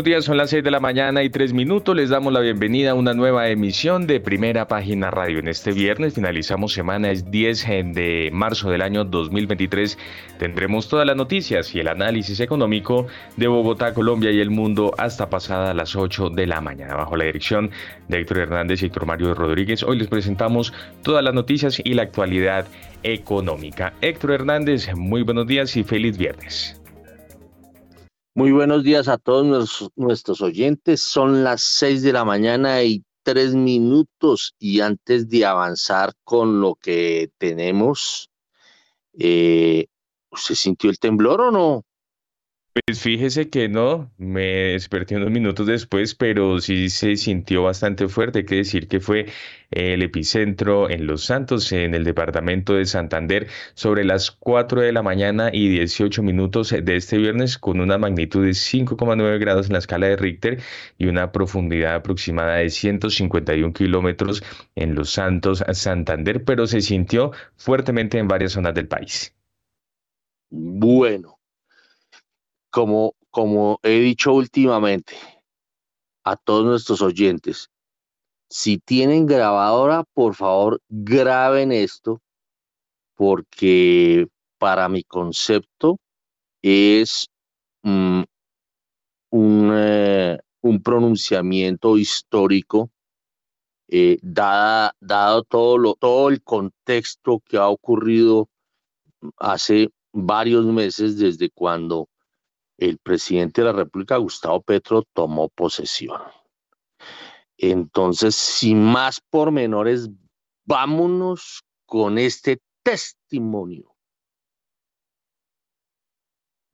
Buenos días, son las 6 de la mañana y 3 minutos. Les damos la bienvenida a una nueva emisión de Primera Página Radio. En este viernes finalizamos semana, es 10 de marzo del año 2023. Tendremos todas las noticias y el análisis económico de Bogotá, Colombia y el mundo hasta pasada las 8 de la mañana. Bajo la dirección de Héctor Hernández y Héctor Mario Rodríguez, hoy les presentamos todas las noticias y la actualidad económica. Héctor Hernández, muy buenos días y feliz viernes. Muy buenos días a todos nuestros, oyentes. Son las seis de la mañana y tres minutos y antes de avanzar con lo que tenemos, eh, ¿se sintió el temblor o no? Pues fíjese que no, me desperté unos minutos después, pero sí se sintió bastante fuerte. Hay que decir que fue el epicentro en Los Santos, en el departamento de Santander, sobre las 4 de la mañana y 18 minutos de este viernes, con una magnitud de 5,9 grados en la escala de Richter y una profundidad aproximada de 151 kilómetros en Los Santos, Santander, pero se sintió fuertemente en varias zonas del país. Bueno como, como he dicho últimamente a todos nuestros oyentes, si tienen grabadora, por favor, graben esto, porque para mi concepto es mm, un, eh, un, pronunciamiento histórico, eh, dado todo, lo, todo el contexto que ha ocurrido hace varios meses desde cuando el presidente de la República, Gustavo Petro, tomó posesión. Entonces, sin más pormenores, vámonos con este testimonio.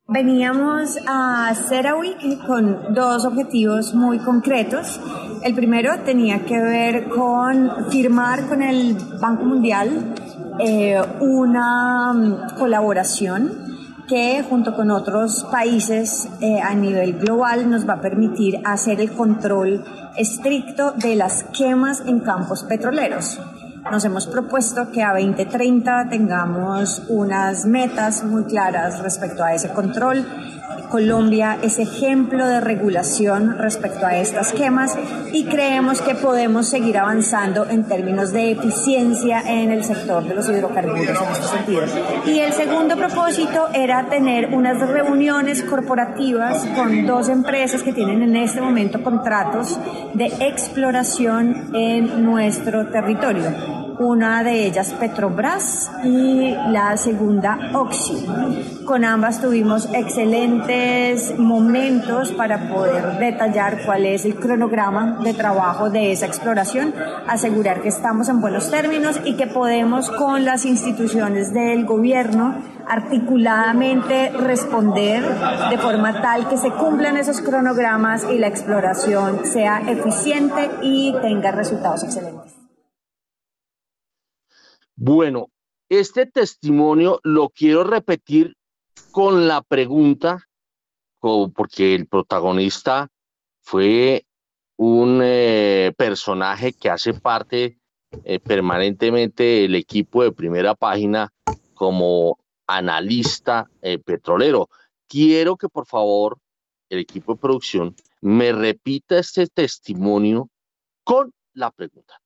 Veníamos a CERAWIC con dos objetivos muy concretos. El primero tenía que ver con firmar con el Banco Mundial eh, una colaboración que junto con otros países eh, a nivel global nos va a permitir hacer el control estricto de las quemas en campos petroleros. Nos hemos propuesto que a 2030 tengamos unas metas muy claras respecto a ese control Colombia es ejemplo de regulación respecto a estas quemas y creemos que podemos seguir avanzando en términos de eficiencia en el sector de los hidrocarburos en este sentido. Y el segundo propósito era tener unas reuniones corporativas con dos empresas que tienen en este momento contratos de exploración en nuestro territorio una de ellas Petrobras y la segunda Oxy. Con ambas tuvimos excelentes momentos para poder detallar cuál es el cronograma de trabajo de esa exploración, asegurar que estamos en buenos términos y que podemos con las instituciones del gobierno articuladamente responder de forma tal que se cumplan esos cronogramas y la exploración sea eficiente y tenga resultados excelentes. Bueno, este testimonio lo quiero repetir con la pregunta, porque el protagonista fue un eh, personaje que hace parte eh, permanentemente del equipo de primera página como analista eh, petrolero. Quiero que por favor el equipo de producción me repita este testimonio con la pregunta.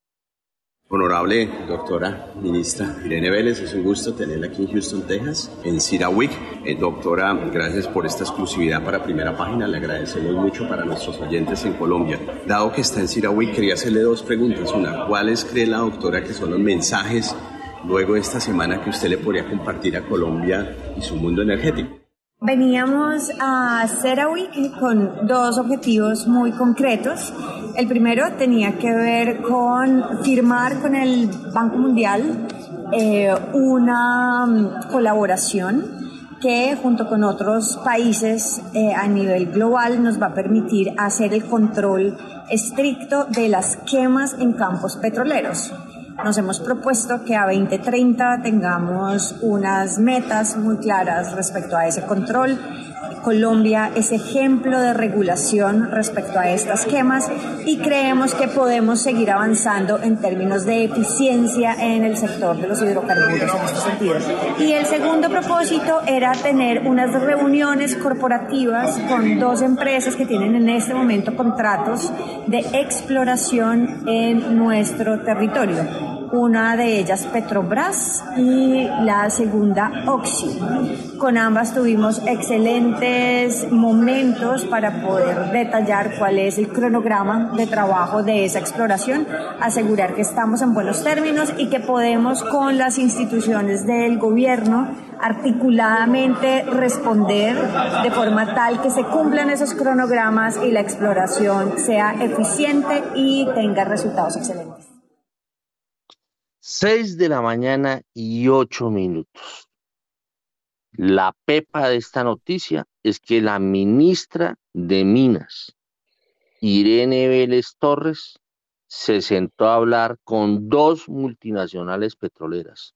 Honorable doctora ministra Irene Vélez, es un gusto tenerla aquí en Houston, Texas, en CIRAWIC. Eh, doctora, gracias por esta exclusividad para Primera Página, le agradecemos mucho para nuestros oyentes en Colombia. Dado que está en CIRAWIC, quería hacerle dos preguntas. Una, ¿cuáles cree la doctora que son los mensajes luego de esta semana que usted le podría compartir a Colombia y su mundo energético? Veníamos a CERAWIC con dos objetivos muy concretos. El primero tenía que ver con firmar con el Banco Mundial eh, una mm, colaboración que junto con otros países eh, a nivel global nos va a permitir hacer el control estricto de las quemas en campos petroleros. Nos hemos propuesto que a 2030 tengamos unas metas muy claras respecto a ese control Colombia es ejemplo de regulación respecto a estas quemas y creemos que podemos seguir avanzando en términos de eficiencia en el sector de los hidrocarburos en este sentido. Y el segundo propósito era tener unas reuniones corporativas con dos empresas que tienen en este momento contratos de exploración en nuestro territorio una de ellas Petrobras y la segunda Oxy. Con ambas tuvimos excelentes momentos para poder detallar cuál es el cronograma de trabajo de esa exploración, asegurar que estamos en buenos términos y que podemos con las instituciones del gobierno articuladamente responder de forma tal que se cumplan esos cronogramas y la exploración sea eficiente y tenga resultados excelentes. 6 de la mañana y 8 minutos. La pepa de esta noticia es que la ministra de Minas, Irene Vélez Torres, se sentó a hablar con dos multinacionales petroleras,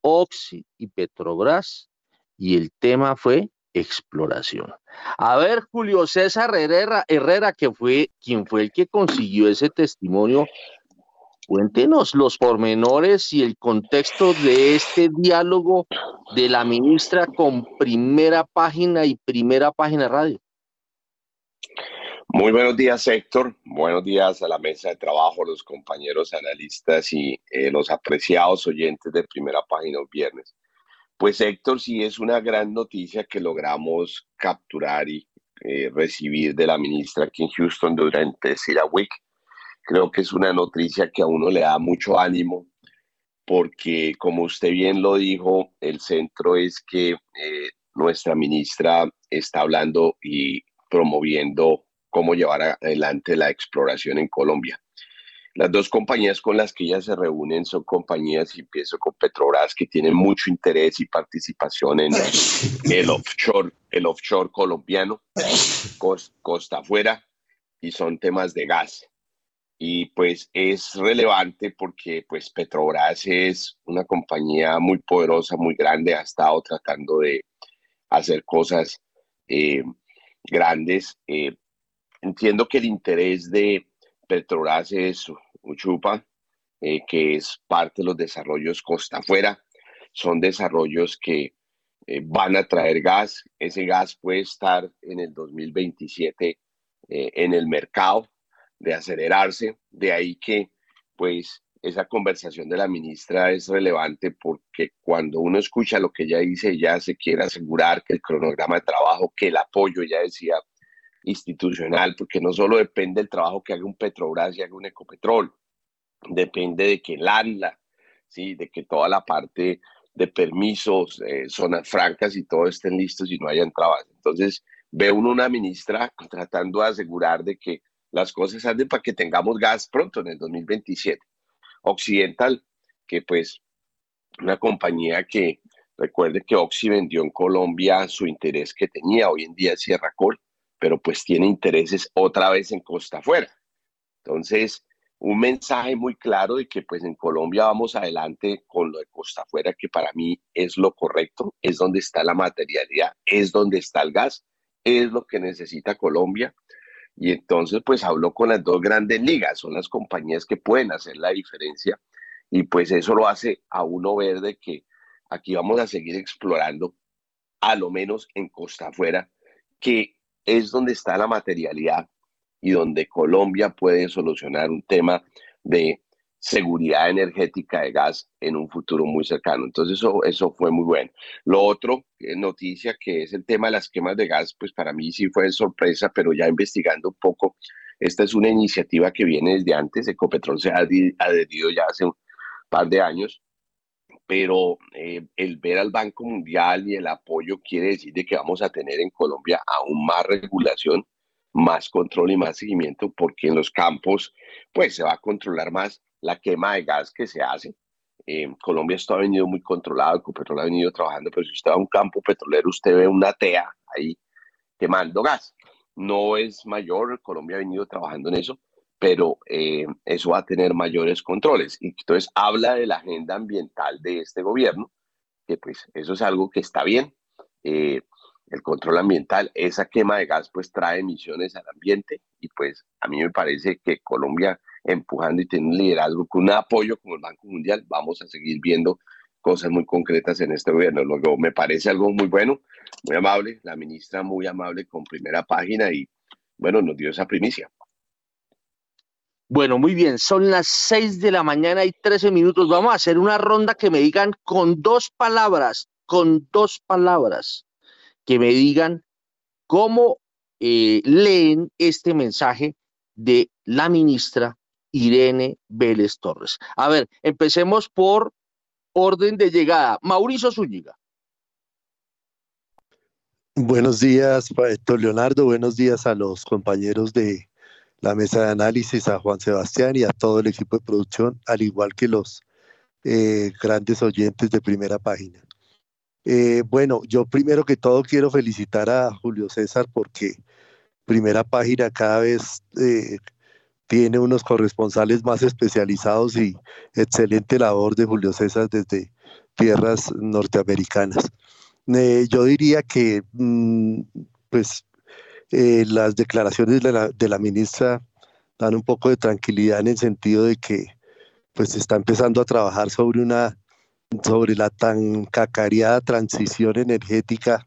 Oxy y Petrobras, y el tema fue exploración. A ver, Julio César Herrera, Herrera que fue quien fue el que consiguió ese testimonio Cuéntenos los pormenores y el contexto de este diálogo de la ministra con primera página y primera página radio. Muy buenos días, Héctor. Buenos días a la mesa de trabajo, los compañeros analistas y eh, los apreciados oyentes de primera página hoy viernes. Pues Héctor, sí es una gran noticia que logramos capturar y eh, recibir de la ministra aquí en Houston durante Sira Week Creo que es una noticia que a uno le da mucho ánimo porque, como usted bien lo dijo, el centro es que eh, nuestra ministra está hablando y promoviendo cómo llevar adelante la exploración en Colombia. Las dos compañías con las que ella se reúnen son compañías, y empiezo con Petrobras, que tienen mucho interés y participación en el offshore, el offshore colombiano, costa afuera, y son temas de gas y pues es relevante porque pues Petrobras es una compañía muy poderosa, muy grande, ha estado tratando de hacer cosas eh, grandes. Eh, entiendo que el interés de Petrobras es Uchupa, eh, que es parte de los desarrollos costa afuera. Son desarrollos que van a traer gas. Ese gas puede estar en el 2027 en el mercado de acelerarse. De ahí que, pues, esa conversación de la ministra es relevante porque cuando uno escucha lo que ella dice, ella se quiere asegurar que el cronograma de trabajo, que el apoyo, ya decía, institucional, porque no solo depende del trabajo que haga un Petrobras y haga un Ecopetrol, depende de que el ANLA, ¿sí? de que toda la parte de permisos, eh, zonas francas y todo estén listos y no hayan trabas. Entonces, ve uno una ministra tratando de asegurar de que las cosas anden para que tengamos gas pronto en el 2027. Occidental, que pues una compañía que recuerde que Oxy vendió en Colombia su interés que tenía, hoy en día Sierra Col, pero pues tiene intereses otra vez en costa afuera. Entonces, un mensaje muy claro de que pues en Colombia vamos adelante con lo de costa afuera, que para mí es lo correcto, es donde está la materialidad, es donde está el gas, es lo que necesita Colombia y entonces, pues habló con las dos grandes ligas, son las compañías que pueden hacer la diferencia. Y pues eso lo hace a uno ver de que aquí vamos a seguir explorando, a lo menos en costa afuera, que es donde está la materialidad y donde Colombia puede solucionar un tema de seguridad energética de gas en un futuro muy cercano. Entonces eso, eso fue muy bueno. Lo otro, eh, noticia que es el tema de las quemas de gas, pues para mí sí fue sorpresa, pero ya investigando un poco, esta es una iniciativa que viene desde antes, Ecopetrol se ha adherido ya hace un par de años, pero eh, el ver al Banco Mundial y el apoyo quiere decir de que vamos a tener en Colombia aún más regulación, más control y más seguimiento, porque en los campos pues se va a controlar más la quema de gas que se hace. eh, Colombia esto ha venido muy controlado, Ecopetrol ha venido trabajando, pero si usted va a un campo petrolero, usted ve una TEA ahí quemando gas. No es mayor, Colombia ha venido trabajando en eso, pero eh, eso va a tener mayores controles. Y entonces habla de la agenda ambiental de este gobierno, que pues eso es algo que está bien. Eh, el control ambiental, esa quema de gas pues trae emisiones al ambiente y pues a mí me parece que Colombia empujando y teniendo un liderazgo con un apoyo como el Banco Mundial, vamos a seguir viendo cosas muy concretas en este gobierno. Luego me parece algo muy bueno, muy amable, la ministra muy amable con primera página y bueno, nos dio esa primicia. Bueno, muy bien, son las 6 de la mañana y 13 minutos. Vamos a hacer una ronda que me digan con dos palabras, con dos palabras, que me digan cómo eh, leen este mensaje de la ministra Irene Vélez Torres. A ver, empecemos por orden de llegada. Mauricio Zúñiga. Buenos días, Paeto Leonardo. Buenos días a los compañeros de la mesa de análisis, a Juan Sebastián y a todo el equipo de producción, al igual que los eh, grandes oyentes de primera página. Eh, bueno, yo primero que todo quiero felicitar a Julio César porque primera página cada vez eh, tiene unos corresponsales más especializados y excelente labor de Julio César desde tierras norteamericanas. Eh, yo diría que mm, pues eh, las declaraciones de la, ministra dan un poco de tranquilidad en el sentido de que pues está empezando a trabajar sobre una sobre la tan cacareada transición energética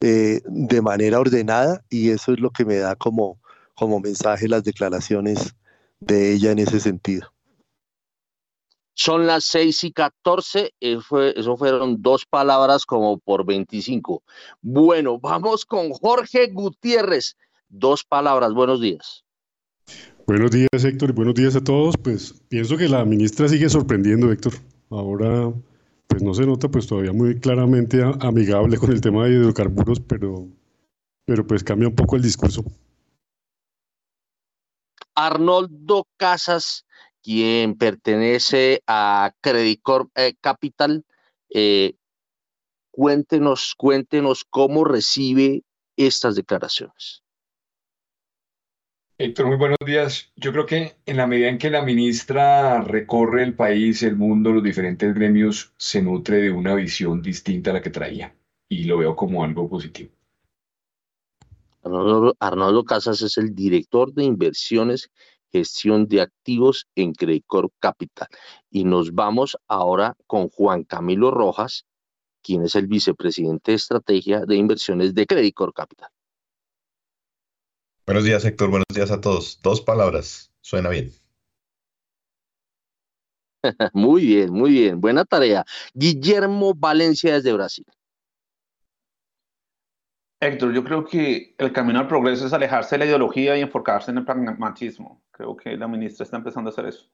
eh, de manera ordenada y eso es lo que me da como como mensaje las declaraciones de ella en ese sentido. Son las 6 y 14, eso, fueron dos palabras como por 25. Bueno, vamos con Jorge Gutiérrez. Dos palabras, buenos días. Buenos días, Héctor, y buenos días a todos. Pues pienso que la ministra sigue sorprendiendo, Héctor. Ahora, pues no se nota pues todavía muy claramente amigable con el tema de hidrocarburos, pero, pero pues cambia un poco el discurso. Arnoldo Casas, quien pertenece a Credit Corp eh, Capital, eh, cuéntenos, cuéntenos cómo recibe estas declaraciones. Héctor, muy buenos días. Yo creo que en la medida en que la ministra recorre el país, el mundo, los diferentes gremios, se nutre de una visión distinta a la que traía y lo veo como algo positivo. Arnoldo, Casas es el director de inversiones, gestión de activos en Credit Corp Capital. Y nos vamos ahora con Juan Camilo Rojas, quien es el vicepresidente de estrategia de inversiones de Credit Corp Capital. Buenos días, Héctor. Buenos días a todos. Dos palabras. Suena bien. muy bien, muy bien. Buena tarea. Guillermo Valencia desde Brasil. Héctor, yo creo que el camino al progreso es alejarse de la ideología y enfocarse en el pragmatismo. Creo que la ministra está empezando a hacer eso.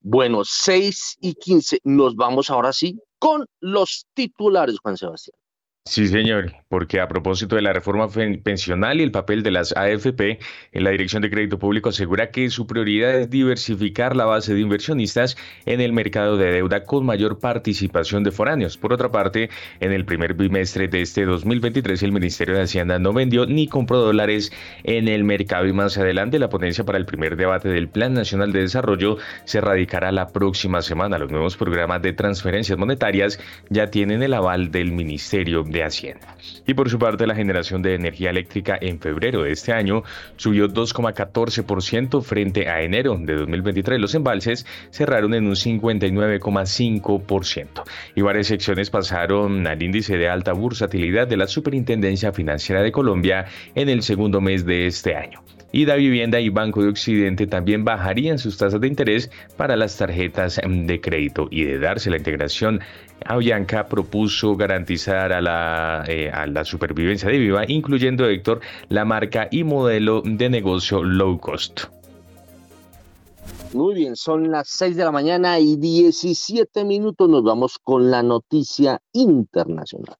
Bueno, 6 y 15. Nos vamos ahora sí con los titulares, Juan Sebastián. Sí, señor, porque a propósito de la reforma pensional y el papel de las AFP, en la Dirección de Crédito Público asegura que su prioridad es diversificar la base de inversionistas en el mercado de deuda con mayor participación de foráneos. Por otra parte, en el primer bimestre de este 2023, el Ministerio de Hacienda no vendió ni compró dólares en el mercado y más adelante la ponencia para el primer debate del Plan Nacional de Desarrollo se radicará la próxima semana. Los nuevos programas de transferencias monetarias ya tienen el aval del Ministerio de Hacienda. Y por su parte, la generación de energía eléctrica en febrero de este año subió 2,14% frente a enero de 2023. Los embalses cerraron en un 59,5% y varias secciones pasaron al índice de alta bursatilidad de la Superintendencia Financiera de Colombia en el segundo mes de este año y Da Vivienda y Banco de Occidente también bajarían sus tasas de interés para las tarjetas de crédito y de darse la integración Avianca propuso garantizar a la, eh, a la supervivencia de Viva, incluyendo Héctor, la marca y modelo de negocio low cost. Muy bien, son las 6 de la mañana y 17 minutos. Nos vamos con la noticia internacional.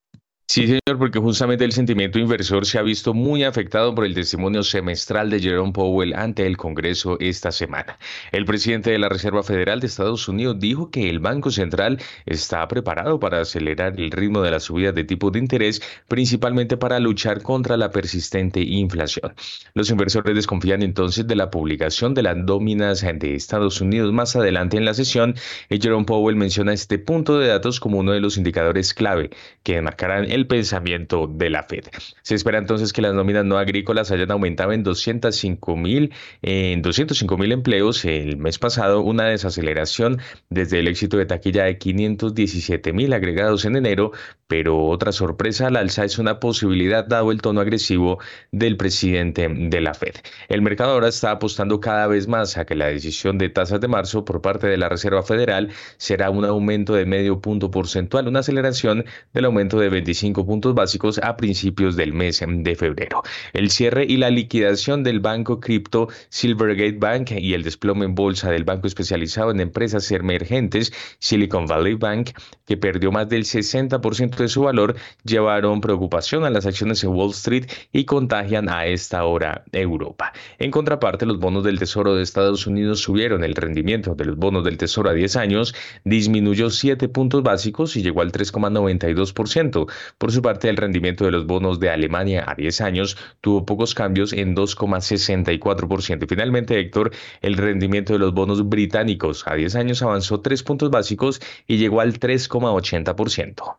Sí, señor, porque justamente el sentimiento inversor se ha visto muy afectado por el testimonio semestral de Jerome Powell ante el Congreso esta semana. El presidente de la Reserva Federal de Estados Unidos dijo que el Banco Central está preparado para acelerar el ritmo de la subida de tipo de interés, principalmente para luchar contra la persistente inflación. Los inversores desconfían entonces de la publicación de las nóminas de Estados Unidos más adelante en la sesión Jerome Powell menciona este punto de datos como uno de los indicadores clave que marcarán el el pensamiento de la Fed. Se espera entonces que las nóminas no agrícolas hayan aumentado en 205 mil en 205 mil empleos el mes pasado, una desaceleración desde el éxito de taquilla de 517 mil agregados en enero, pero otra sorpresa al alza es una posibilidad dado el tono agresivo del presidente de la Fed. El mercado ahora está apostando cada vez más a que la decisión de tasas de marzo por parte de la Reserva Federal será un aumento de medio punto porcentual, una aceleración del aumento de 25 puntos básicos a principios del mes de febrero. El cierre y la liquidación del banco cripto Silvergate Bank y el desplome en bolsa del banco especializado en empresas emergentes Silicon Valley Bank, que perdió más del 60% de su valor, llevaron preocupación a las acciones en Wall Street y contagian a esta hora Europa. En contraparte, los bonos del Tesoro de Estados Unidos subieron. El rendimiento de los bonos del Tesoro a 10 años disminuyó 7 puntos básicos y llegó al 3,92%, por su parte, el rendimiento de los bonos de Alemania a 10 años tuvo pocos cambios en 2,64%. Finalmente, Héctor, el rendimiento de los bonos británicos a 10 años avanzó 3 puntos básicos y llegó al 3,80%.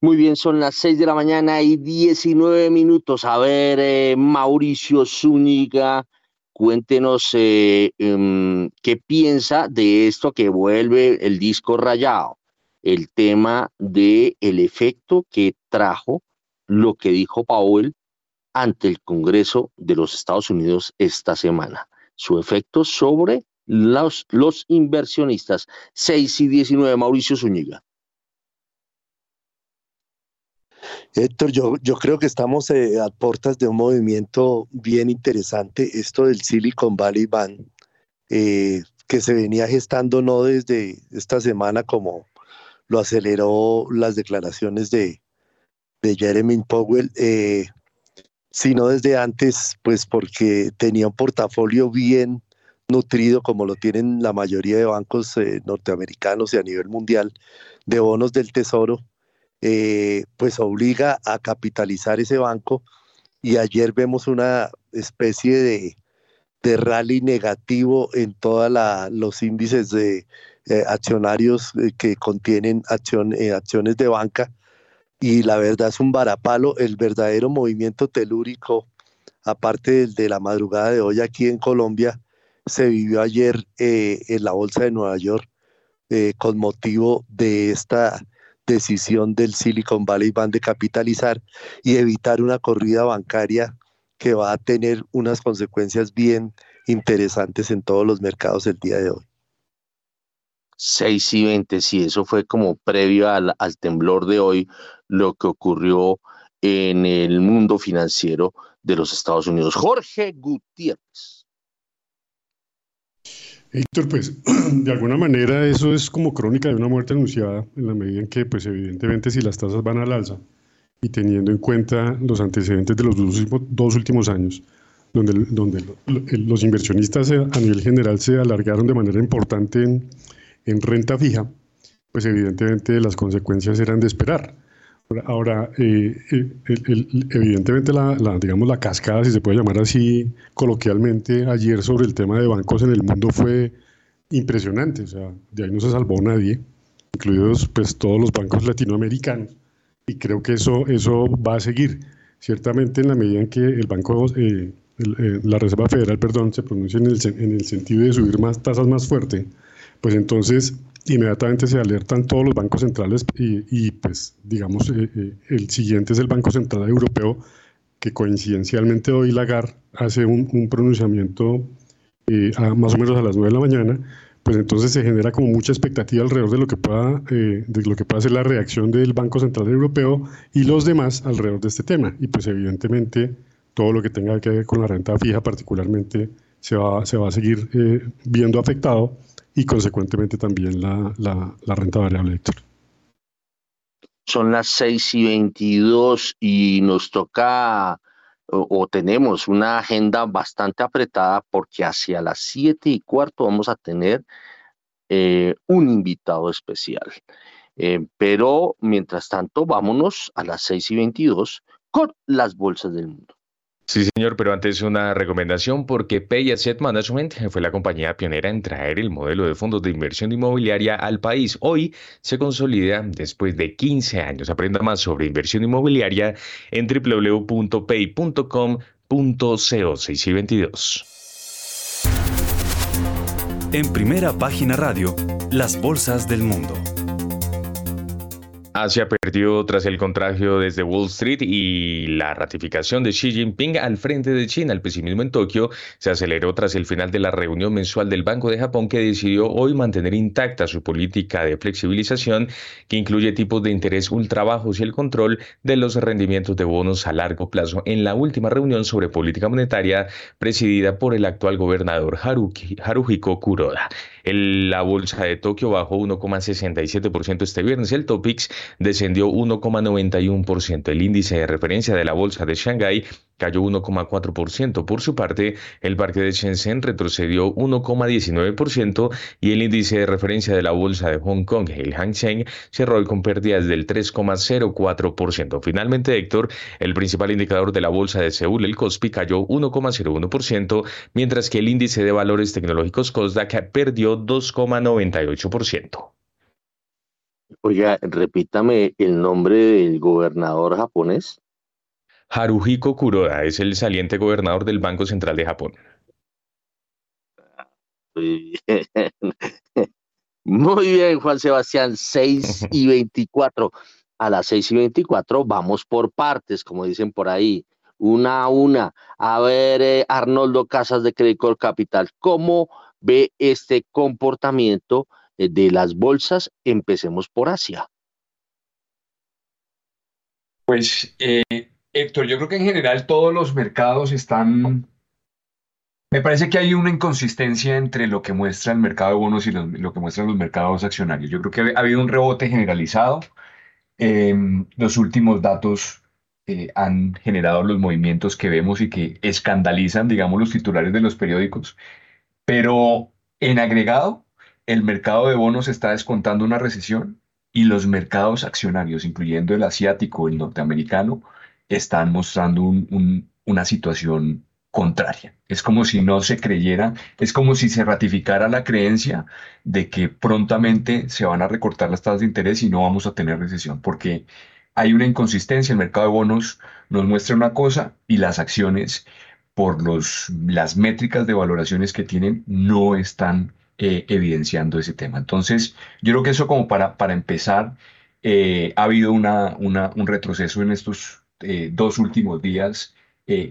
Muy bien, son las 6 de la mañana y 19 minutos. A ver, eh, Mauricio Zúñiga, cuéntenos eh, em, qué piensa de esto que vuelve el disco rayado el tema de el efecto que trajo lo que dijo Powell ante el Congreso de los Estados Unidos esta semana. Su efecto sobre los, los inversionistas. 6 y 19, Mauricio Zúñiga. Héctor, yo, yo creo que estamos eh, a puertas de un movimiento bien interesante, esto del Silicon Valley Bank, eh, que se venía gestando no desde esta semana como lo aceleró las declaraciones de, Jeremy Powell, eh, sino desde antes, pues porque tenía un portafolio bien nutrido, como lo tienen la mayoría de bancos eh, norteamericanos y a nivel mundial, de bonos del Tesoro, eh, pues obliga a capitalizar ese banco. Y ayer vemos una especie de, de rally negativo en todos los índices de, eh, accionarios eh, que contienen eh, acciones de banca y la verdad es un varapalo, el verdadero movimiento telúrico, aparte del de la madrugada de hoy aquí en Colombia, se vivió ayer en la Bolsa de Nueva York con motivo de esta decisión del Silicon Valley Bank de capitalizar y evitar una corrida bancaria que va a tener unas consecuencias bien interesantes en todos los mercados el día de hoy. 6 y 20, sí, eso fue como previo al, temblor de hoy, lo que ocurrió en el mundo financiero de los Estados Unidos. Jorge Gutiérrez. Héctor, pues de alguna manera eso es como crónica de una muerte anunciada, en la medida en que, pues evidentemente, si las tasas van al alza y teniendo en cuenta los antecedentes de los dos últimos, años, donde, donde los inversionistas a nivel general se alargaron de manera importante en, en renta fija, pues evidentemente las consecuencias eran de esperar. Ahora, eh, evidentemente la, digamos, la cascada, si se puede llamar así coloquialmente, ayer sobre el tema de bancos en el mundo fue impresionante. O sea, de ahí no se salvó nadie, incluidos pues todos los bancos latinoamericanos. Y creo que eso, eso va a seguir. Ciertamente en la medida en que el banco, eh, eh, la Reserva Federal, perdón, se pronuncie en el, en el sentido de subir más tasas más fuerte, pues entonces inmediatamente se alertan todos los bancos centrales y, pues digamos eh, eh, el siguiente es el Banco Central Europeo que coincidencialmente hoy Lagarde hace un, pronunciamiento eh, más o menos a las 9 de la mañana, pues entonces se genera como mucha expectativa alrededor de lo que pueda de lo que pueda ser la reacción del Banco Central Europeo y los demás alrededor de este tema. Y pues evidentemente todo lo que tenga que ver con la renta fija particularmente se va, se va a seguir viendo afectado y consecuentemente también la, la, renta variable, Héctor. Son las 6 y 22 y nos toca o, tenemos una agenda bastante apretada porque hacia las 7 y cuarto vamos a tener eh, un invitado especial. Eh, pero mientras tanto, vámonos a las 6 y 22 con las bolsas del mundo. Sí, señor, pero antes una recomendación porque Pay Asset Management fue la compañía pionera en traer el modelo de fondos de inversión inmobiliaria al país. Hoy se consolida después de 15 años. Aprenda más sobre inversión inmobiliaria en www.pay.com.co 622. En primera página radio, las bolsas del mundo. Asia perdió tras el contagio desde Wall Street y la ratificación de Xi Jinping al frente de China. El pesimismo en Tokio se aceleró tras el final de la reunión mensual del Banco de Japón que decidió hoy mantener intacta su política de flexibilización que incluye tipos de interés ultra bajos y el control de los rendimientos de bonos a largo plazo en la última reunión sobre política monetaria presidida por el actual gobernador Haruki, Haruhiko Kuroda. la bolsa de Tokio bajó 1,67% este viernes. El Topix descendió 1,91%. El índice de referencia de la bolsa de Shanghái cayó 1,4%. Por su parte, el parque de Shenzhen retrocedió 1,19% y el índice de referencia de la bolsa de Hong Kong, el Hang Seng, cerró con pérdidas del 3,04%. Finalmente, Héctor, el principal indicador de la bolsa de Seúl, el Kospi, cayó 1,01%, mientras que el índice de valores tecnológicos Kosdaq perdió 2,98%. Oiga, repítame el nombre del gobernador japonés. Haruhiko Kuroda es el saliente gobernador del Banco Central de Japón. Muy bien, Juan Sebastián, 6 y 24. A las 6 y 24 vamos por partes, como dicen por ahí, una a una. A ver, eh, Arnoldo Casas de Credit Capital, ¿cómo ve este comportamiento de las bolsas, empecemos por Asia. Pues, eh, Héctor, yo creo que en general todos los mercados están... Me parece que hay una inconsistencia entre lo que muestra el mercado de bonos y lo, que muestran los mercados accionarios. Yo creo que ha habido un rebote generalizado. Em, los últimos datos eh, han generado los movimientos que vemos y que escandalizan, digamos, los titulares de los periódicos. Pero en agregado, el mercado de bonos está descontando una recesión y los mercados accionarios, incluyendo el asiático, el norteamericano, están mostrando una situación contraria. Es como si no se creyera, es como si se ratificara la creencia de que prontamente se van a recortar las tasas de interés y no vamos a tener recesión, porque hay una inconsistencia. El mercado de bonos nos muestra una cosa y las acciones, por las métricas de valoraciones que tienen, no están eh, evidenciando ese tema. Entonces, yo creo que eso como para, para empezar, eh, ha habido una, un retroceso en estos eh, dos últimos días,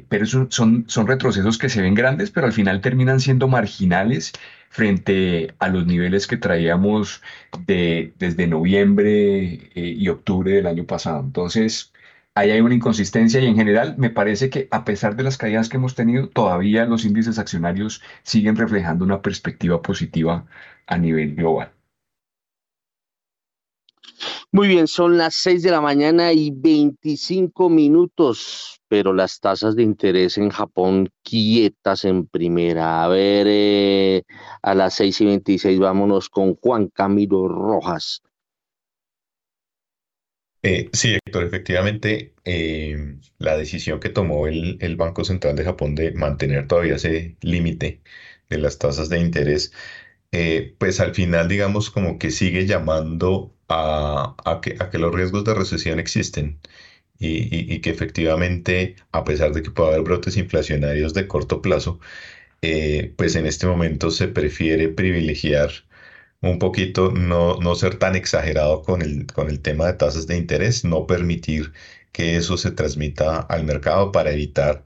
pero son, son retrocesos que se ven grandes, pero al final terminan siendo marginales frente a los niveles que traíamos de, desde noviembre y octubre del año pasado. Entonces, ahí hay una inconsistencia y en general me parece que a pesar de las caídas que hemos tenido, todavía los índices accionarios siguen reflejando una perspectiva positiva a nivel global. Muy bien, son las 6 de la mañana y 25 minutos, pero las tasas de interés en Japón quietas en primera. A ver, eh, a las 6 y 26 vámonos con Juan Camilo Rojas. Eh, sí, Héctor, efectivamente, eh, la decisión que tomó el, Banco Central de Japón de mantener todavía ese límite de las tasas de interés, eh, pues al final, digamos, como que sigue llamando a, que, a que los riesgos de recesión existen y, que efectivamente, a pesar de que pueda haber brotes inflacionarios de corto plazo, pues en este momento se prefiere privilegiar un poquito no, no ser tan exagerado con el, con el tema de tasas de interés, no permitir que eso se transmita al mercado para evitar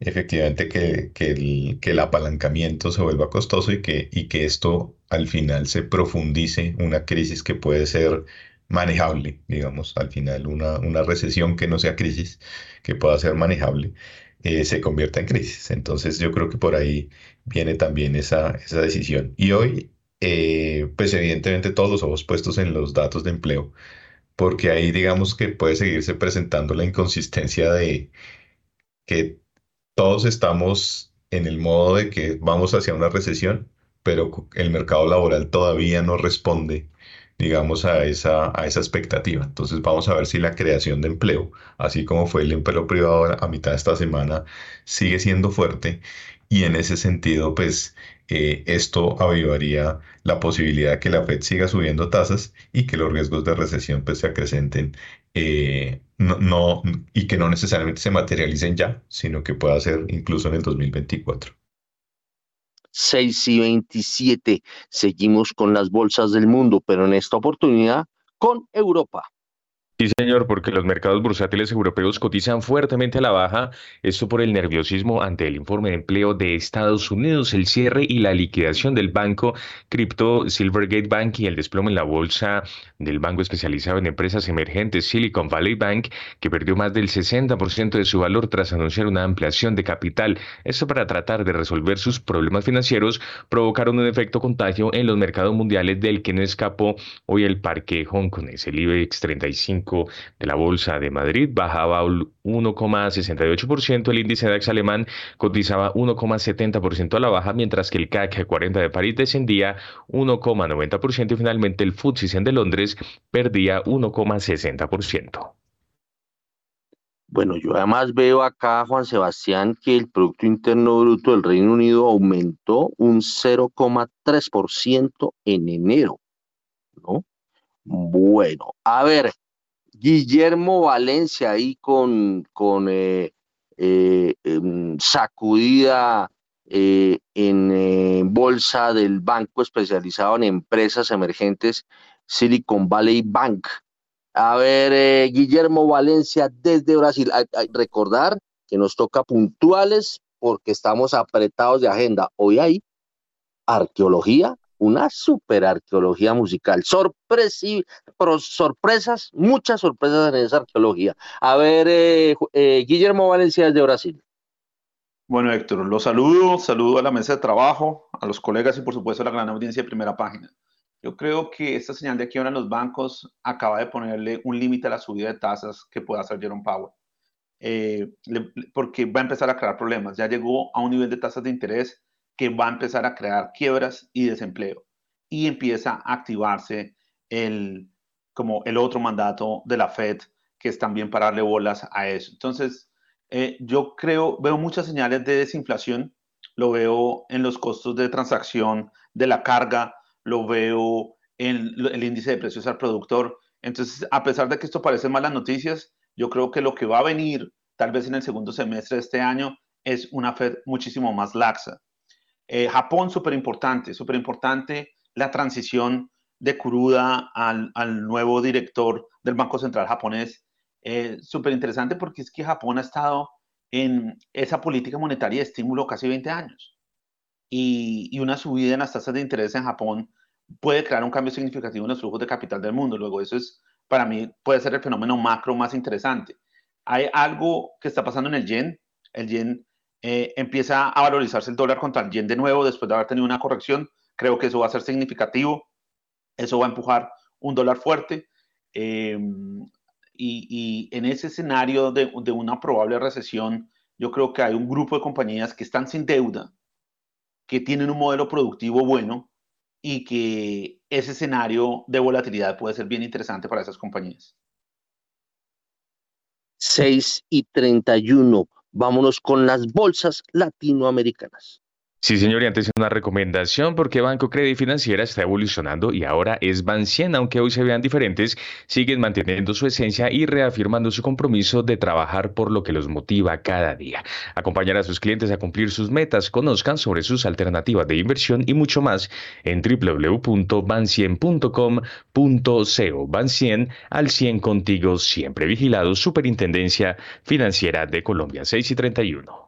efectivamente que, que, el, que el apalancamiento se vuelva costoso y que, y que esto al final se profundice una crisis que puede ser manejable, digamos, al final una, una recesión que no sea crisis, que pueda ser manejable, eh, se convierta en crisis. Entonces yo creo que por ahí viene también esa, esa decisión. Y hoy eh, pues evidentemente todos los ojos puestos en los datos de empleo porque ahí digamos que puede seguirse presentando la inconsistencia de que todos estamos en el modo de que vamos hacia una recesión, pero el mercado laboral todavía no responde digamos, a esa, a esa expectativa. Entonces vamos a ver si la creación de empleo, así como fue el empleo privado a mitad de esta semana, sigue siendo fuerte y en ese sentido, pues eh, esto avivaría la posibilidad de que la Fed siga subiendo tasas y que los riesgos de recesión pues se acrecenten eh, no, no, y que no necesariamente se materialicen ya, sino que pueda ser incluso en el 2024. 6 y 27. Seguimos con las bolsas del mundo, pero en esta oportunidad con Europa. Sí, señor, porque los mercados bursátiles europeos cotizan fuertemente a la baja, esto por el nerviosismo ante el informe de empleo de Estados Unidos, el cierre y la liquidación del banco cripto Silvergate Bank y el desplome en la bolsa del banco especializado en empresas emergentes Silicon Valley Bank, que perdió más del 60% de su valor tras anunciar una ampliación de capital. Esto para tratar de resolver sus problemas financieros, provocaron un efecto contagio en los mercados mundiales del que no escapó hoy el parque Hong Kong, el IBEX 35 de la Bolsa de Madrid bajaba 1,68%, el índice DAX alemán cotizaba 1,70% a la baja, mientras que el CAC 40 de París descendía 1,90% y finalmente el FTSE de Londres perdía 1,60%. Bueno, yo además veo acá, Juan Sebastián, que el Producto Interno Bruto del Reino Unido aumentó un 0,3% en enero, ¿no? Bueno, a ver, Guillermo Valencia ahí con, con eh, eh, em, sacudida eh, en bolsa del banco especializado en empresas emergentes Silicon Valley Bank. A ver, Guillermo Valencia desde Brasil. recordar que nos toca puntuales porque estamos apretados de agenda. Hoy hay arqueología, una super arqueología musical. Sorpresiva, sorpresas, muchas sorpresas en esa arqueología. A ver, eh, eh, Guillermo Valencia de Brasil. Bueno, Héctor, los saludo, saludo a la mesa de trabajo, a los colegas y por supuesto a la gran audiencia de primera página. Yo creo que esta señal de ahora en los bancos acaba de ponerle un límite a la subida de tasas que pueda hacer Jerome Powell. Eh, porque va a empezar a crear problemas. Ya llegó a un nivel de tasas de interés que va a empezar a crear quiebras y desempleo. Y empieza a activarse el, como el otro mandato de la Fed, que es también para darle bolas a eso. Entonces, eh, yo creo, veo muchas señales de desinflación, lo veo en los costos de transacción de la carga, lo veo en el índice de precios al productor. Entonces, a pesar de que esto parece malas noticias, yo creo que lo que va a venir tal vez en el segundo semestre de este año es una Fed muchísimo más laxa. Eh, Japón, súper importante, súper importante la transición de Kuruda al, nuevo director del Banco Central japonés. Eh, súper interesante porque es que Japón ha estado en esa política monetaria de estímulo casi 20 años. Y, y, una subida en las tasas de interés en Japón puede crear un cambio significativo en los flujos de capital del mundo. Luego, eso es, para mí, puede ser el fenómeno macro más interesante. Hay algo que está pasando en el yen. El yen eh, empieza a valorizarse el dólar contra el yen de nuevo después de haber tenido una corrección. Creo que eso va a ser significativo. Eso va a empujar un dólar fuerte. Em, y, en ese escenario de, de, una probable recesión, yo creo que hay un grupo de compañías que están sin deuda, que tienen un modelo productivo bueno y que ese escenario de volatilidad puede ser bien interesante para esas compañías. 6 y 31. Vámonos con las bolsas latinoamericanas. Sí, señor, y antes una recomendación porque Banco Credit Financiera está evolucionando y ahora es Bancien, aunque hoy se vean diferentes, siguen manteniendo su esencia y reafirmando su compromiso de trabajar por lo que los motiva cada día. Acompañar a sus clientes a cumplir sus metas, conozcan sobre sus alternativas de inversión y mucho más en www.bancien.com.co. Bancien al 100 contigo, siempre vigilado, Superintendencia Financiera de Colombia, 6 y 31.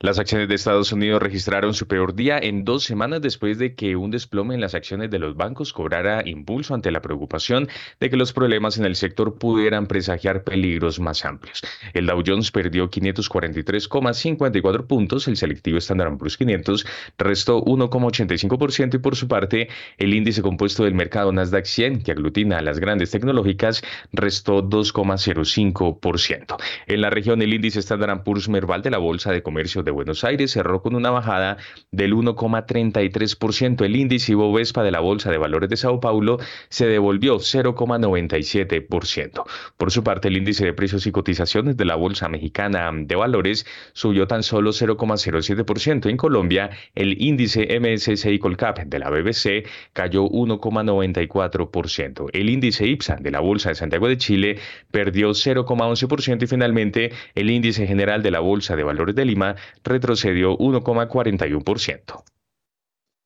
Las acciones de Estados Unidos registraron su peor día en dos semanas después de que un desplome en las acciones de los bancos cobrara impulso ante la preocupación de que los problemas en el sector pudieran presagiar peligros más amplios. El Dow Jones perdió 543,54 puntos, el selectivo Standard Poor's 500 restó 1,85% y por su parte el índice compuesto del mercado Nasdaq 100, que aglutina a las grandes tecnológicas, restó 2,05%. En la región el índice Standard Poor's Merval de la Bolsa de Comercio de Buenos Aires cerró con una bajada del 1,33%. El índice Ibovespa de la Bolsa de Valores de Sao Paulo se devolvió 0,97%. Por su parte, el índice de precios y cotizaciones de la Bolsa Mexicana de Valores subió tan solo 0,07%. En Colombia, el índice MSCI Colcap de la BBC cayó 1,94%. El índice IPSA de la Bolsa de Santiago de Chile perdió 0,11% y finalmente el índice general de la Bolsa de Valores de Lima retrocedió 1,41%.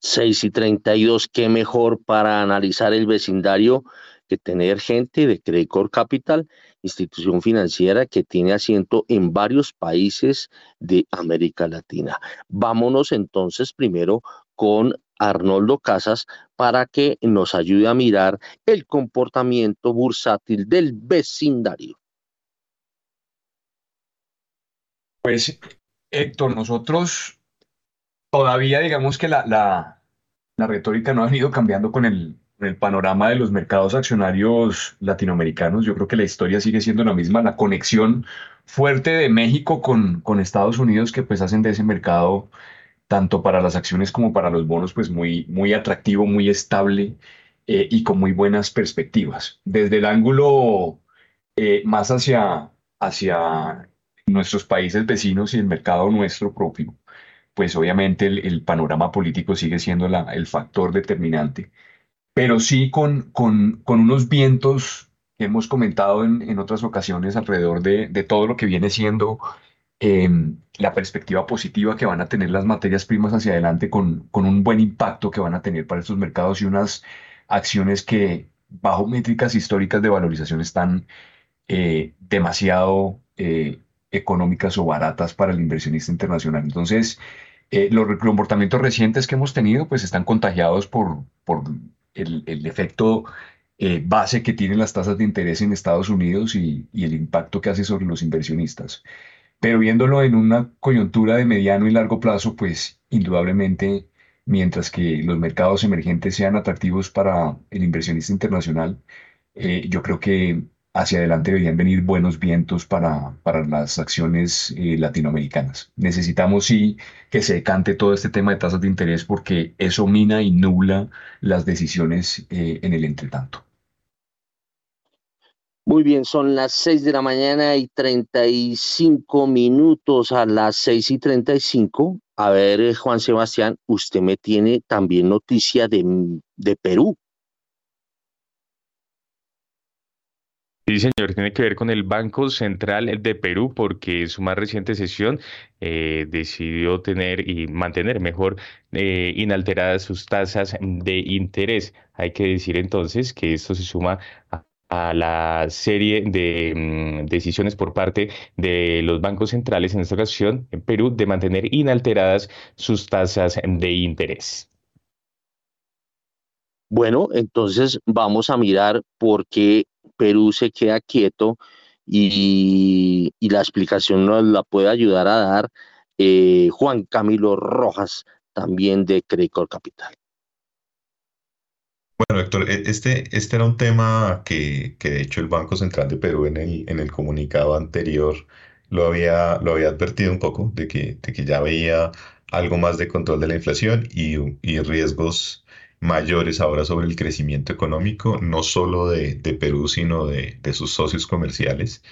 6 y 32, qué mejor para analizar el vecindario que tener gente de Credicor Capital, institución financiera que tiene asiento en varios países de América Latina. Vámonos entonces primero con Arnoldo Casas para que nos ayude a mirar el comportamiento bursátil del vecindario. Pues Héctor, nosotros todavía digamos que la, la, retórica no ha ido cambiando con el, el, panorama de los mercados accionarios latinoamericanos. Yo creo que la historia sigue siendo la misma, la conexión fuerte de México con, con Estados Unidos que pues hacen de ese mercado tanto para las acciones como para los bonos pues muy, muy atractivo, muy estable eh, y con muy buenas perspectivas. Desde el ángulo eh, más hacia, hacia nuestros países vecinos y el mercado nuestro propio, pues obviamente el, panorama político sigue siendo el factor determinante, pero sí con, unos vientos que hemos comentado en, otras ocasiones alrededor de, todo lo que viene siendo em, la perspectiva positiva que van a tener las materias primas hacia adelante con, con un buen impacto que van a tener para estos mercados y unas acciones que bajo métricas históricas de valorización están eh, demasiado eh, económicas o baratas para el inversionista internacional. Entonces, eh, los comportamientos recientes que hemos tenido pues están contagiados por, por el, el efecto eh, base que tienen las tasas de interés en Estados Unidos y, y, el impacto que hace sobre los inversionistas. Pero viéndolo en una coyuntura de mediano y largo plazo, pues indudablemente, mientras que los mercados emergentes sean atractivos para el inversionista internacional, eh, yo creo que hacia adelante deberían venir buenos vientos para, para las acciones eh, latinoamericanas. Necesitamos sí que se decante todo este tema de tasas de interés porque eso mina y nubla las decisiones eh, en el entretanto. Muy bien, son las 6 de la mañana y 35 minutos a las 6 y 35. A ver, eh, Juan Sebastián, usted me tiene también noticia de, de Perú. Sí, señor, tiene que ver con el Banco Central de Perú porque su más reciente sesión eh, decidió tener y mantener mejor eh, inalteradas sus tasas de interés. Hay que decir entonces que esto se suma a, la serie de mm, decisiones por parte de los bancos centrales en esta ocasión en Perú de mantener inalteradas sus tasas de interés. Bueno, entonces vamos a mirar por qué Perú se queda quieto y, la explicación nos la puede ayudar a dar eh, Juan Camilo Rojas, también de Credicor Capital. Bueno, Héctor, e, este, este era un tema que, que, de hecho el Banco Central de Perú en el, en el comunicado anterior lo había, lo había advertido un poco de que, de que ya veía algo más de control de la inflación y, y riesgos mayores ahora sobre el crecimiento económico, no solo de, Perú, sino de, sus socios comerciales.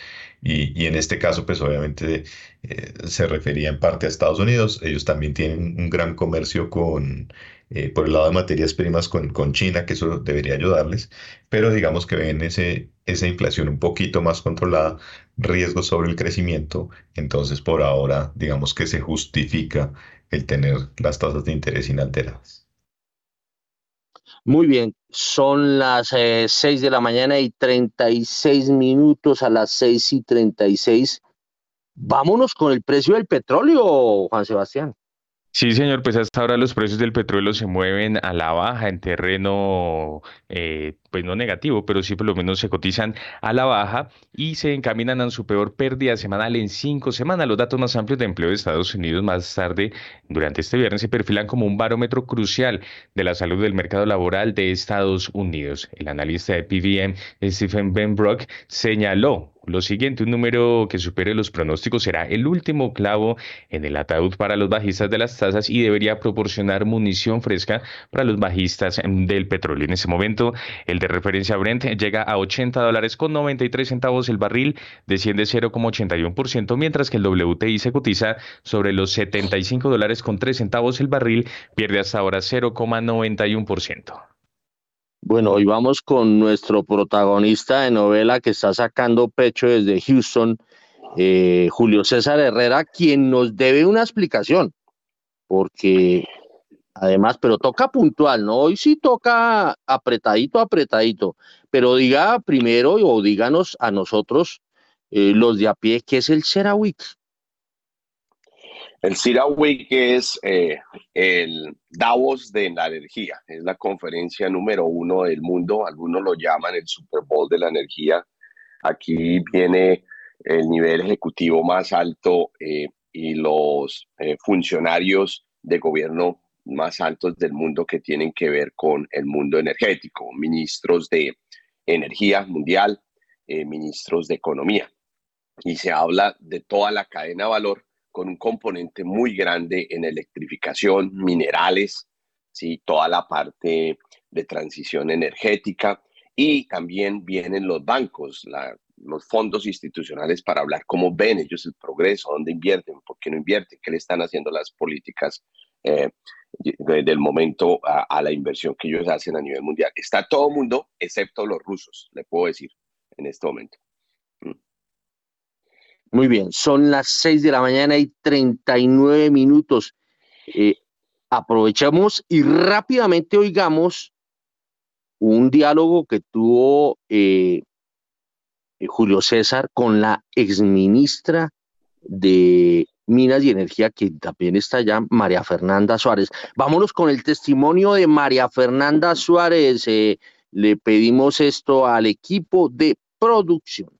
Y, en este caso, pues obviamente eh, se refería en parte a Estados Unidos. Ellos también tienen un gran comercio con, eh, por el lado de materias primas con, China, que eso debería ayudarles, pero digamos que ven ese, esa inflación un poquito más controlada, riesgos sobre el crecimiento. Entonces, por ahora, digamos que se justifica el tener las tasas de interés inalteradas. Muy bien, son las eh, seis de la mañana y 36 minutos a las seis y 36. vámonos con el precio del petróleo, Juan Sebastián. Sí, señor, pues hasta ahora los precios del petróleo se mueven a la baja en terreno, eh, pues no negativo, pero sí por lo menos se cotizan a la baja y se encaminan a su peor pérdida semanal en cinco semanas. Los datos más amplios de empleo de Estados Unidos más tarde, durante este viernes, se perfilan como un barómetro crucial de la salud del mercado laboral de Estados Unidos. El analista de PVM, Stephen Benbrook, señaló lo siguiente, un número que supere los pronósticos será el último clavo en el ataúd para los bajistas de las tasas y debería proporcionar munición fresca para los bajistas del petróleo. En ese momento, el de referencia Brent llega a 80 dólares con 93 centavos el barril, desciende 0,81%, mientras que el WTI se cotiza sobre los 75 dólares con 3 centavos el barril, pierde hasta ahora 0,91%. Bueno, hoy vamos con nuestro protagonista de novela que está sacando pecho desde Houston, eh, Julio César Herrera, quien nos debe una explicación, porque además, pero toca puntual, ¿no? Hoy sí toca apretadito, apretadito, pero diga primero o díganos a nosotros, eh, los de a pie, ¿qué es el CERAWIC? El CERAWIC es eh, el Davos de la energía, es la conferencia número uno del mundo, algunos lo llaman el Super Bowl de la energía. Aquí viene el nivel ejecutivo más alto eh, y los funcionarios de gobierno más altos del mundo que tienen que ver con el mundo energético, ministros de energía mundial, eh, ministros de economía. Y se habla de toda la cadena de valor con un componente muy grande en electrificación, minerales, ¿sí? toda la parte de transición energética y también vienen los bancos, los fondos institucionales para hablar cómo ven ellos el progreso, dónde invierten, por qué no invierten, qué le están haciendo las políticas eh, del momento a, la inversión que ellos hacen a nivel mundial. Está todo el mundo, excepto los rusos, le puedo decir, en este momento. Muy bien, son las 6 de la mañana y 39 minutos. Eh, aprovechamos y rápidamente oigamos un diálogo que tuvo eh, Julio César con la exministra de Minas y Energía, que también está allá, María Fernanda Suárez. Vámonos con el testimonio de María Fernanda Suárez. Eh, le pedimos esto al equipo de producción.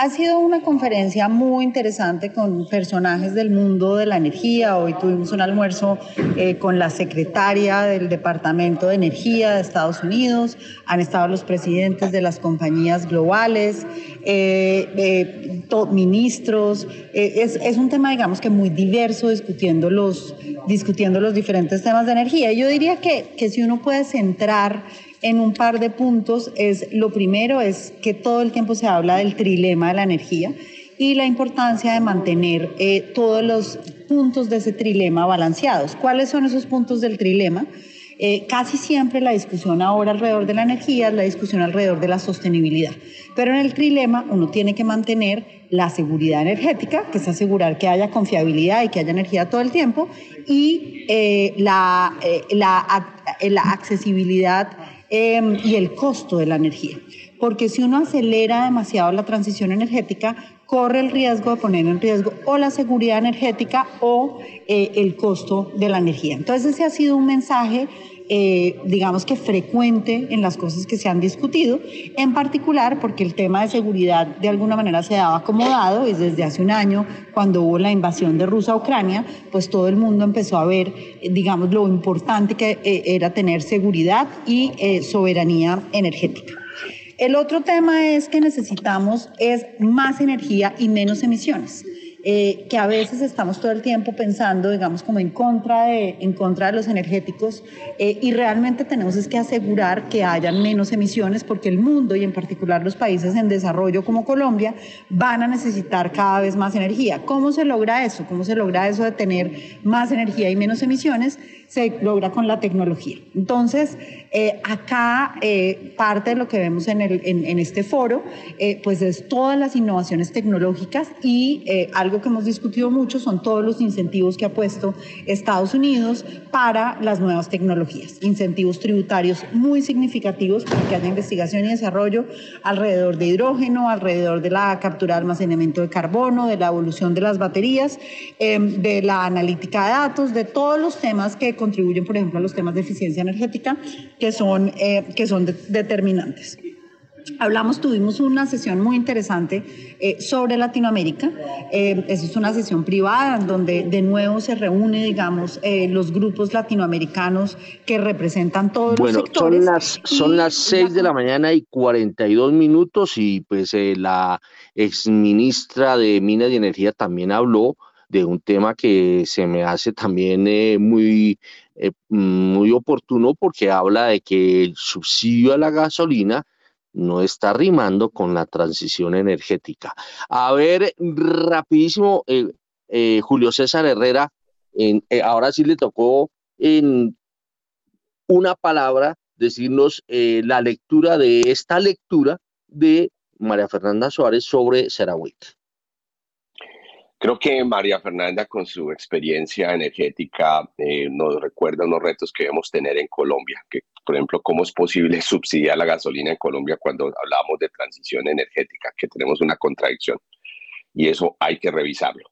Ha sido una conferencia muy interesante con personajes del mundo de la energía. Hoy tuvimos un almuerzo eh, con la secretaria del Departamento de Energía de Estados Unidos. Han estado los presidentes de las compañías globales, eh, eh, ministros. Es, es, un tema, digamos que muy diverso, discutiendo los, discutiendo los diferentes temas de energía. Yo diría que, que si uno puede centrar en un par de puntos. Es, lo primero es que todo el tiempo se habla del trilema de la energía y la importancia de mantener eh, todos los puntos de ese trilema balanceados. ¿Cuáles son esos puntos del trilema? Eh, casi siempre la discusión ahora alrededor de la energía es la discusión alrededor de la sostenibilidad. Pero en el trilema uno tiene que mantener la seguridad energética, que es asegurar que haya confiabilidad y que haya energía todo el tiempo, y eh, la, la, la accesibilidad Em, y el costo de la energía. Porque si uno acelera demasiado la transición energética, corre el riesgo de poner en riesgo o la seguridad energética o eh, el costo de la energía. Entonces ese ha sido un mensaje eh, digamos que frecuente en las cosas que se han discutido, en particular porque el tema de seguridad de alguna manera se daba acomodado y desde hace un año, cuando hubo la invasión de Rusia a Ucrania, pues todo el mundo empezó a ver, eh, digamos, lo importante que eh, era tener seguridad y soberanía energética. El otro tema es que necesitamos es más energía y menos emisiones. Eh, que a veces estamos todo el tiempo pensando, digamos, como en contra de, en contra de los energéticos eh, y realmente tenemos es que asegurar que hayan menos emisiones porque el mundo y en particular los países en desarrollo como Colombia van a necesitar cada vez más energía. ¿Cómo se logra eso? ¿Cómo se logra eso de tener más energía y menos emisiones? Se logra con la tecnología. Entonces, eh, acá parte de lo que vemos en, este foro, pues es todas las innovaciones tecnológicas y al algo que hemos discutido mucho son todos los incentivos que ha puesto Estados Unidos para las nuevas tecnologías, incentivos tributarios muy significativos para que haya investigación y desarrollo alrededor de hidrógeno, alrededor de la captura de almacenamiento de carbono, de la evolución de las baterías, em, de la analítica de datos, de todos los temas que contribuyen, por ejemplo, a los temas de eficiencia energética, que son, eh, que son determinantes. Hablamos, tuvimos una sesión muy interesante eh, sobre Latinoamérica. Eh, esa es una sesión privada en donde de nuevo se reúne, digamos, eh, los grupos latinoamericanos que representan todos los sectores. Son las, son las 6 de la mañana y 42 minutos y pues la exministra de Minas y Energía también habló de un tema que se me hace también muy, muy oportuno porque habla de que el subsidio a la gasolina no está rimando con la transición energética. A ver, rapidísimo, eh, eh, Julio César Herrera, en, eh, ahora sí le tocó en una palabra decirnos la lectura de esta lectura de María Fernanda Suárez sobre Cerawit. Creo que María Fernanda, con su experiencia energética, eh, nos recuerda unos retos que debemos tener en Colombia, que por ejemplo, cómo es posible subsidiar la gasolina en Colombia cuando hablamos de transición energética, que tenemos una contradicción. Y eso hay que revisarlo.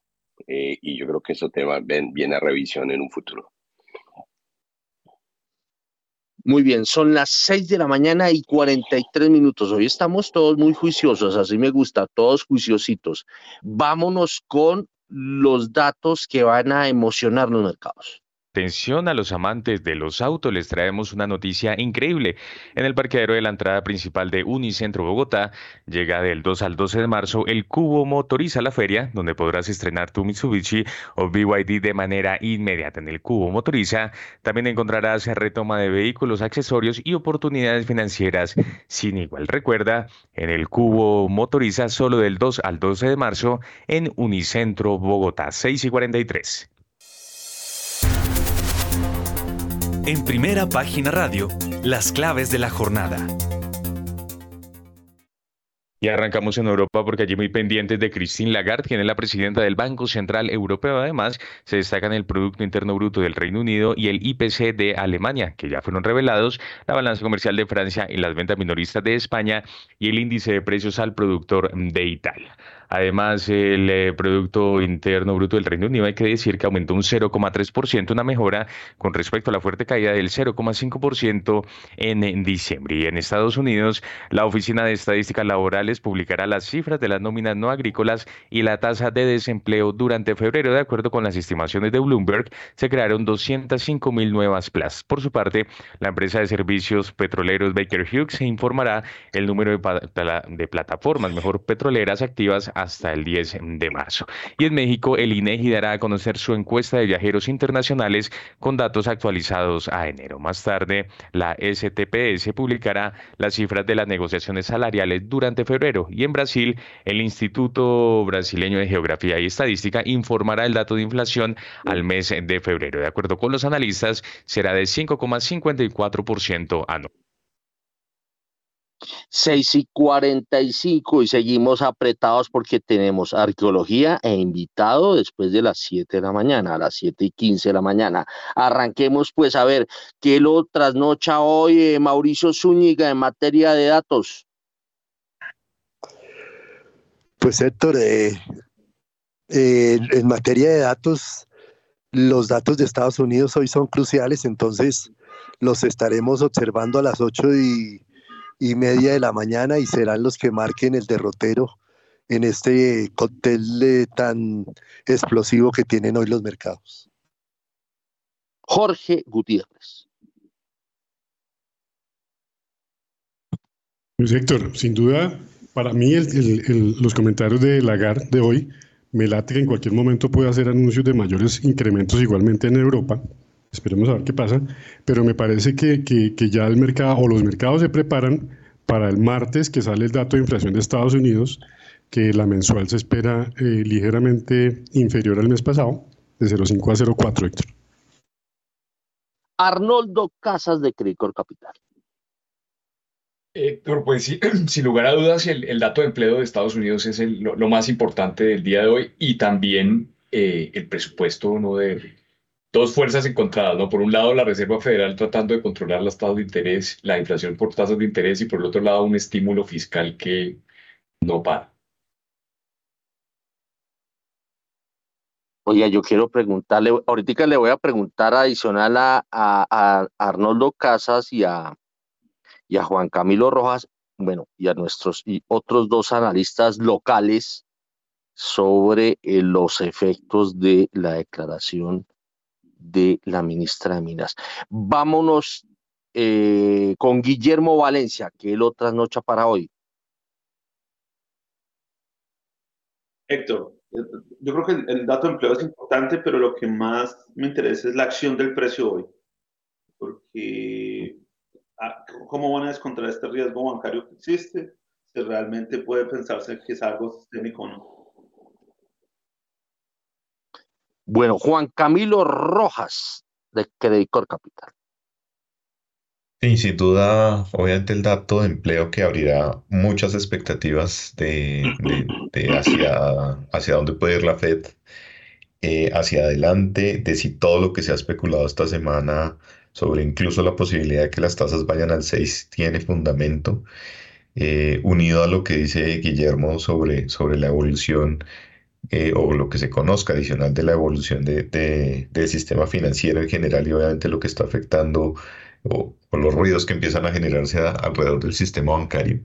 Eh, y yo creo que eso tema viene a revisión en un futuro. Muy bien, son las 6 de la mañana y 43 minutos. Hoy estamos todos muy juiciosos, así me gusta, todos juiciositos. Vámonos con los datos que van a emocionar los mercados. Atención a los amantes de los autos, les traemos una noticia increíble. En el parqueadero de la entrada principal de Unicentro Bogotá, llega del 2 al 12 de marzo el Cubo Motoriza la feria, donde podrás estrenar tu Mitsubishi o BYD de manera inmediata. En el Cubo Motoriza también encontrarás retoma de vehículos, accesorios y oportunidades financieras sin igual. Recuerda, en el Cubo Motoriza solo del 2 al 12 de marzo en Unicentro Bogotá, 6 y 43. En primera página radio, las claves de la jornada. Y arrancamos en Europa porque allí muy pendientes de Christine Lagarde, quien es la presidenta del Banco Central Europeo. Además, se destacan el Producto Interno Bruto del Reino Unido y el IPC de Alemania, que ya fueron revelados, la balanza comercial de Francia y las ventas minoristas de España y el índice de precios al productor de Italia. Además, el eh, Producto Interno Bruto del Reino Unido hay que decir que aumentó un 0,3%, una mejora con respecto a la fuerte caída del 0,5% en, en diciembre. Y en Estados Unidos, la Oficina de Estadísticas Laborales publicará las cifras de las nóminas no agrícolas y la tasa de desempleo durante febrero. De acuerdo con las estimaciones de Bloomberg, se crearon 205 mil nuevas plazas. Por su parte, la empresa de servicios petroleros Baker Hughes informará el número de, de plataformas, mejor petroleras activas hasta el 10 de marzo. Y en México, el INEGI dará a conocer su encuesta de viajeros internacionales con datos actualizados a enero. Más tarde, la STPS publicará las cifras de las negociaciones salariales durante febrero. Y en Brasil, el Instituto Brasileño de Geografía y Estadística informará el dato de inflación al mes de febrero. De acuerdo con los analistas, será de 5,54% anual. 6 y 45 y seguimos apretados porque tenemos arqueología e invitado después de las 7 de la mañana, a las 7 y 15 de la mañana. Arranquemos pues a ver qué lo trasnocha hoy eh, Mauricio Zúñiga en materia de datos. Pues Héctor, eh, eh, en materia de datos, los datos de Estados Unidos hoy son cruciales, entonces los estaremos observando a las 8 y y media de la mañana y serán los que marquen el derrotero en este cóctel tan explosivo que tienen hoy los mercados. Jorge Gutiérrez. Luis Héctor, sin duda, para mí los comentarios de Lagarde de hoy me late que en cualquier momento puede hacer anuncios de mayores incrementos igualmente en Europa Esperemos a ver qué pasa. Pero me parece que, que, ya el mercado o los mercados se preparan para el martes que sale el dato de inflación de Estados Unidos, que la mensual se espera eh, ligeramente inferior al mes pasado, de 0,5 a 0,4, Héctor. Arnoldo Casas de Cricor Capital. Héctor, pues sí, sin lugar a dudas, el, dato de empleo de Estados Unidos es lo, más importante del día de hoy y también eh, el presupuesto uno de dos fuerzas encontradas, ¿no? Por un lado, la Reserva Federal tratando de controlar las tasas de interés, la inflación por tasas de interés y por el otro lado, un estímulo fiscal que no para. Oye, yo quiero preguntarle, ahorita le voy a preguntar adicional a, a Arnoldo Casas y a, y a Juan Camilo Rojas, bueno, y a nuestros y otros dos analistas locales sobre eh, los efectos de la declaración de la ministra de Minas. Vámonos eh, con Guillermo Valencia, que él otra noche para hoy. Héctor, eh, yo creo que el dato de empleo es importante, pero lo que más me interesa es la acción del precio hoy. Porque cómo van a descontar este riesgo bancario que existe, si realmente puede pensarse que es algo sistémico o no. Bueno, Juan Camilo Rojas, de Credicor Capital. Sí, sin duda, obviamente el dato de empleo que abrirá muchas expectativas de, hacia, hacia dónde puede ir la Fed, eh, hacia adelante, de si todo lo que se ha especulado esta semana sobre incluso la posibilidad de que las tasas vayan al 6 tiene fundamento, eh, unido a lo que dice Guillermo sobre, sobre la evolución eh, o lo que se conozca adicional de la evolución de, del sistema financiero en general y obviamente lo que está afectando o, los ruidos que empiezan a generarse alrededor del sistema bancario.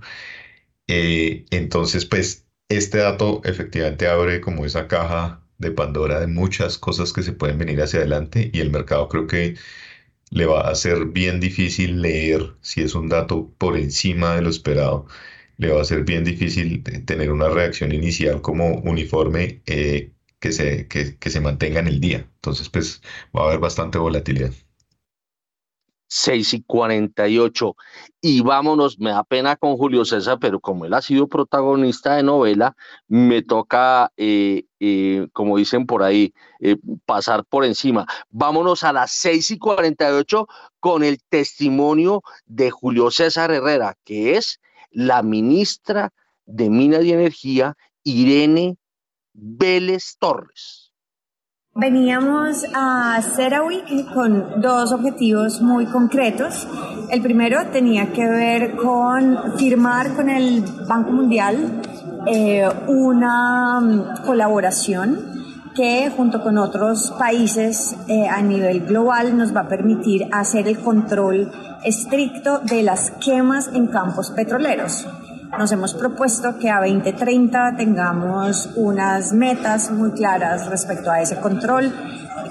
Eh, entonces, pues este dato efectivamente abre como esa caja de Pandora de muchas cosas que se pueden venir hacia adelante y el mercado creo que le va a ser bien difícil leer si es un dato por encima de lo esperado. Le va a ser bien difícil tener una reacción inicial como uniforme eh, que, se, que, que se mantenga en el día. Entonces, pues va a haber bastante volatilidad. 6 y 48. Y vámonos, me da pena con Julio César, pero como él ha sido protagonista de novela, me toca, eh, eh, como dicen por ahí, pasar por encima. Vámonos a las 6 y 48 con el testimonio de Julio César Herrera, que es la ministra de Minas y Energía, Irene Vélez Torres. Veníamos a CERAWIC con dos objetivos muy concretos. El primero tenía que ver con firmar con el Banco Mundial eh, una mm, colaboración que junto con otros países eh, a nivel global nos va a permitir hacer el control estricto de las quemas en campos petroleros. Nos hemos propuesto que a 2030 tengamos unas metas muy claras respecto a ese control.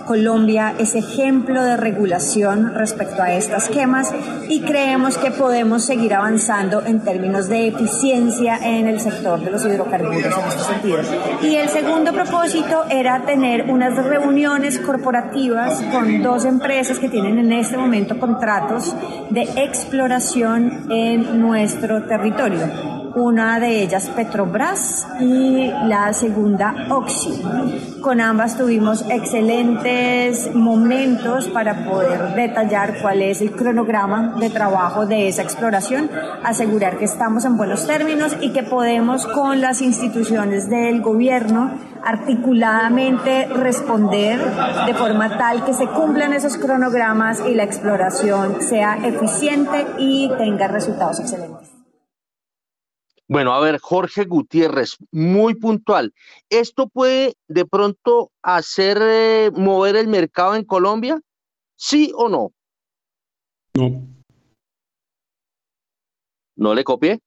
Colombia es ejemplo de regulación respecto a estas quemas y creemos que podemos seguir avanzando en términos de eficiencia en el sector de los hidrocarburos en este sentido. Y el segundo propósito era tener unas reuniones corporativas con dos empresas que tienen en este momento contratos de exploración en nuestro territorio una de ellas Petrobras y la segunda Oxy. Con ambas tuvimos excelentes momentos para poder detallar cuál es el cronograma de trabajo de esa exploración, asegurar que estamos en buenos términos y que podemos con las instituciones del gobierno articuladamente responder de forma tal que se cumplan esos cronogramas y la exploración sea eficiente y tenga resultados excelentes. Bueno, a ver, Jorge Gutiérrez, muy puntual. ¿Esto puede de pronto hacer eh, mover el mercado en Colombia? ¿Sí o no? No. ¿No le copié?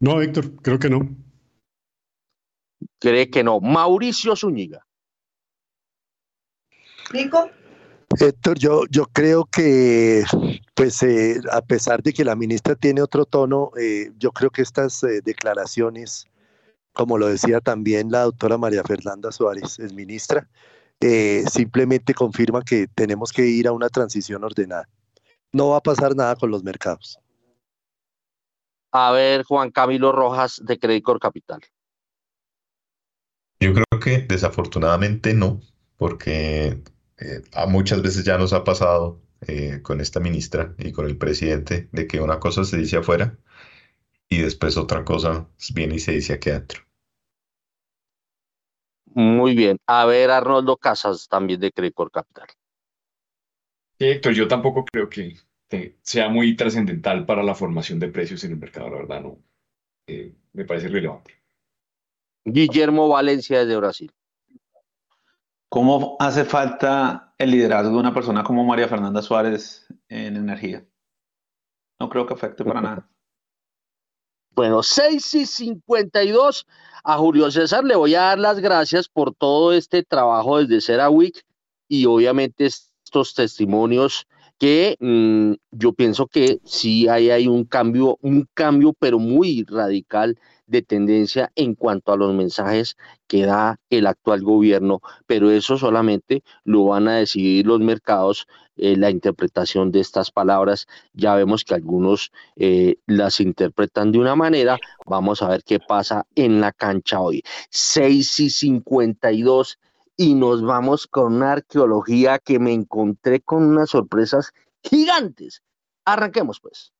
No, Héctor, creo que no. Cree que no. Mauricio Zúñiga. ¿Nico? Héctor, yo, yo creo que, pues, eh, a pesar de que la ministra tiene otro tono, eh, yo creo que estas eh, declaraciones, como lo decía también la doctora María Fernanda Suárez, es ministra, simplemente confirma que tenemos que ir a una transición ordenada. No va a pasar nada con los mercados. A ver, Juan Camilo Rojas de Credicor Capital. Yo creo que desafortunadamente no, porque eh, a muchas veces ya nos ha pasado eh, con esta ministra y con el presidente de que una cosa se dice afuera y después otra cosa viene y se dice aquí adentro. Muy bien. A ver, Arnoldo Casas, también de Crecor Capital. Sí, Héctor, yo tampoco creo que sea muy trascendental para la formación de precios en el mercado, la verdad, no. Eh, me parece relevante. Guillermo Valencia desde Brasil. ¿Cómo hace falta el liderazgo de una persona como María Fernanda Suárez en energía? No creo que afecte para nada. Bueno, 6 y 52. A Julio César le voy a dar las gracias por todo este trabajo desde CeraWeek y obviamente estos testimonios que mm, yo pienso que sí hay, hay un cambio, un cambio, pero muy radical de tendencia en cuanto a los mensajes que da el actual gobierno, pero eso solamente lo van a decidir los mercados, eh, la interpretación de estas palabras. Ya vemos que algunos eh, las interpretan de una manera. Vamos a ver qué pasa en la cancha hoy. 6 y 52 y nos vamos con una arqueología que me encontré con unas sorpresas gigantes. Arranquemos pues.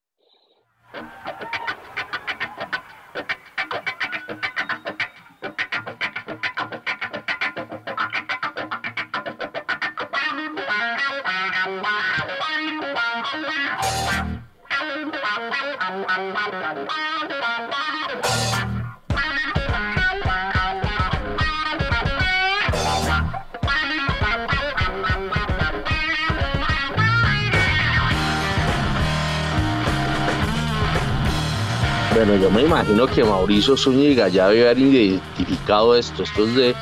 Bueno, yo me imagino que Mauricio Zúñiga ya debe haber identificado esto. Esto es de,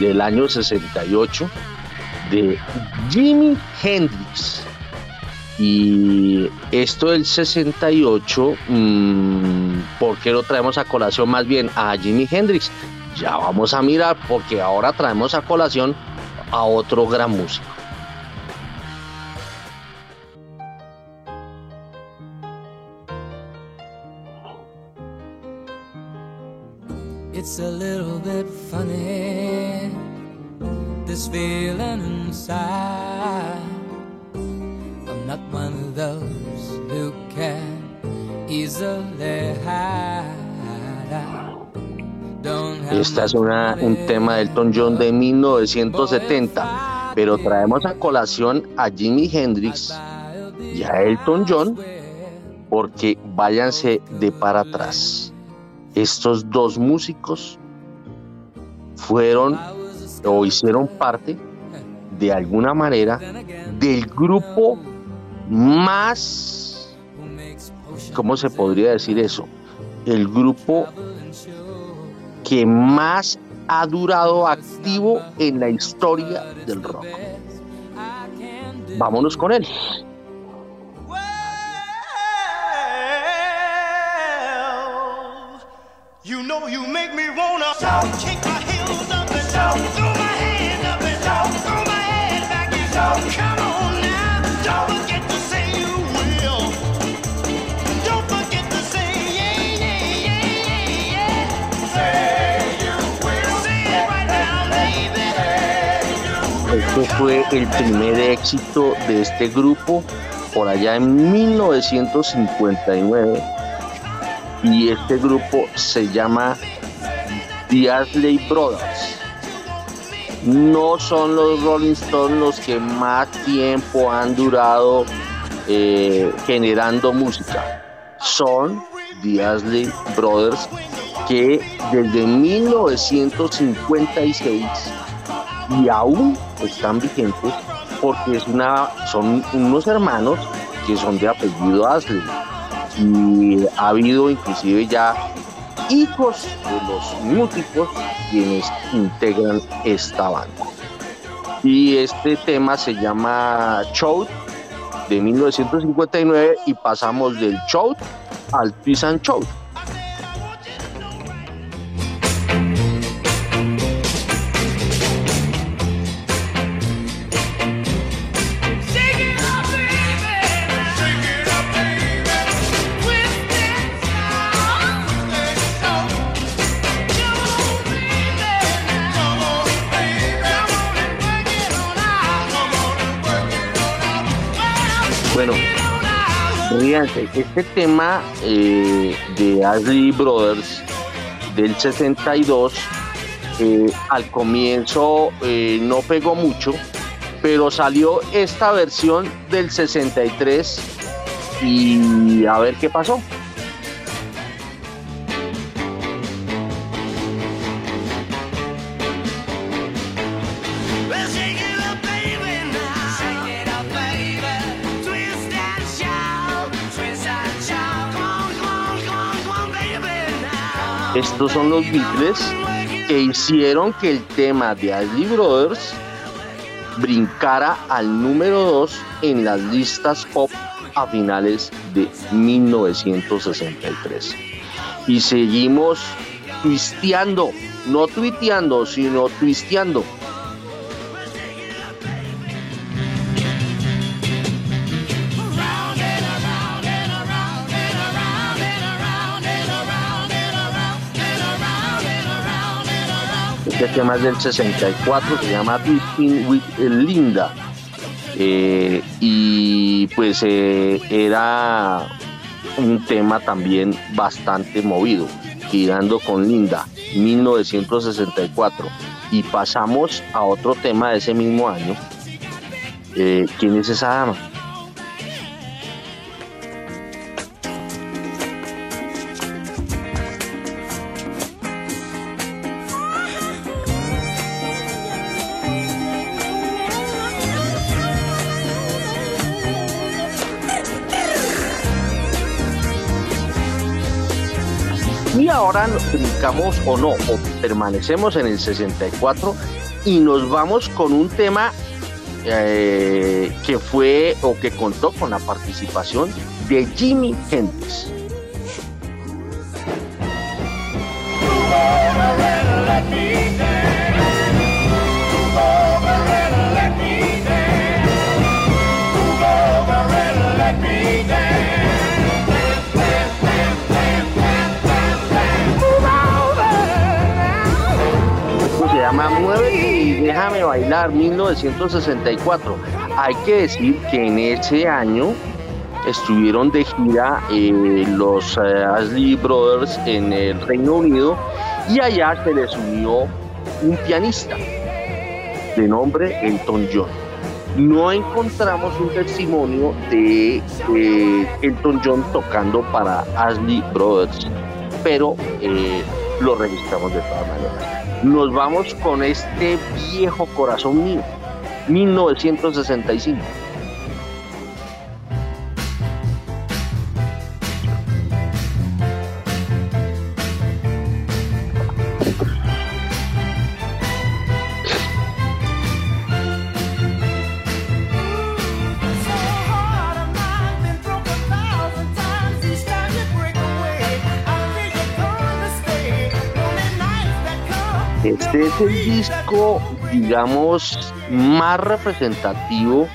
del año 68 de Jimi Hendrix. Y esto del 68, mmm, ¿por qué lo traemos a colación más bien a Jimi Hendrix? Ya vamos a mirar porque ahora traemos a colación a otro gran músico. It's a little bit funny, this feeling inside. I'm not one of those who can easily hide. Esta es una, un tema del Elton John de 1970, pero traemos a colación a Jimi Hendrix y a Elton John porque váyanse de para atrás. Estos dos músicos fueron o hicieron parte de alguna manera del grupo más, ¿cómo se podría decir eso? El grupo que más ha durado activo en la historia del rock. Vámonos con él. Este fue el primer éxito de este grupo por allá en 1959 y este grupo se llama The Asley Brothers. No son los Rolling Stones los que más tiempo han durado eh, generando música. Son The Asley Brothers que desde 1956 y aún están vigentes porque es una, son unos hermanos que son de apellido Asley y ha habido inclusive ya hijos de los músicos quienes integran esta banda. Y este tema se llama Shout de 1959 y pasamos del Shout al Twist and. Este tema eh, de Ashley Brothers del 62 eh, al comienzo eh, no pegó mucho, pero salió esta versión del 63 y a ver qué pasó. Estos son los Beatles que hicieron que el tema de Ashley Brothers brincara al número 2 en las listas pop a finales de 1963. Y seguimos twisteando, no tuiteando, sino twisteando tema del 64, se llama Drifting with Linda. Eh, y pues eh, era un tema también bastante movido, tirando con Linda, 1964. Y pasamos a otro tema de ese mismo año. Eh, ¿Quién es esa dama? Ahora brincamos o no, o permanecemos en el 64 y nos vamos con un tema eh, que fue o que contó con la participación de Jimmy Hendrix. Déjame bailar 1964. Hay que decir que en ese año estuvieron de gira eh, los eh, Ashley Brothers en el Reino Unido y allá se les unió un pianista de nombre Elton John. No encontramos un testimonio de eh, Elton John tocando para Ashley Brothers, pero lo registramos de todas maneras nos vamos con este viejo corazón mío, 1965. El disco, digamos, más representativo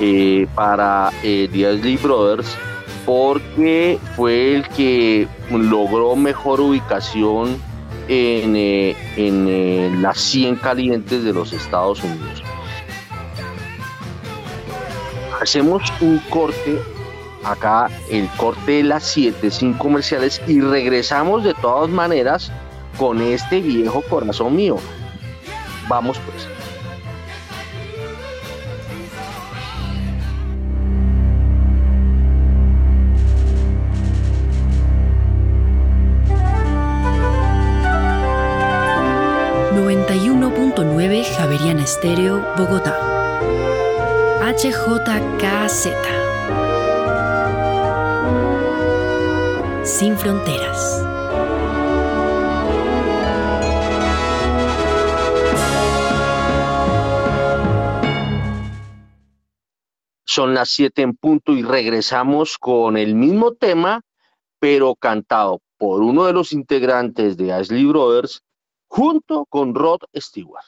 eh, para eh, The Brothers porque fue el que logró mejor ubicación en, eh, en eh, las 100 calientes de los Estados Unidos. Hacemos un corte acá, el corte de las 7 sin comerciales y regresamos de todas maneras con este viejo corazón mío. Vamos pues. ...91.9 Javeriana Estéreo, Bogotá. HJKZ. Sin fronteras. Son las 7 en punto y regresamos con el mismo tema, pero cantado por uno de los integrantes de Ashley Brothers junto con Rod Stewart.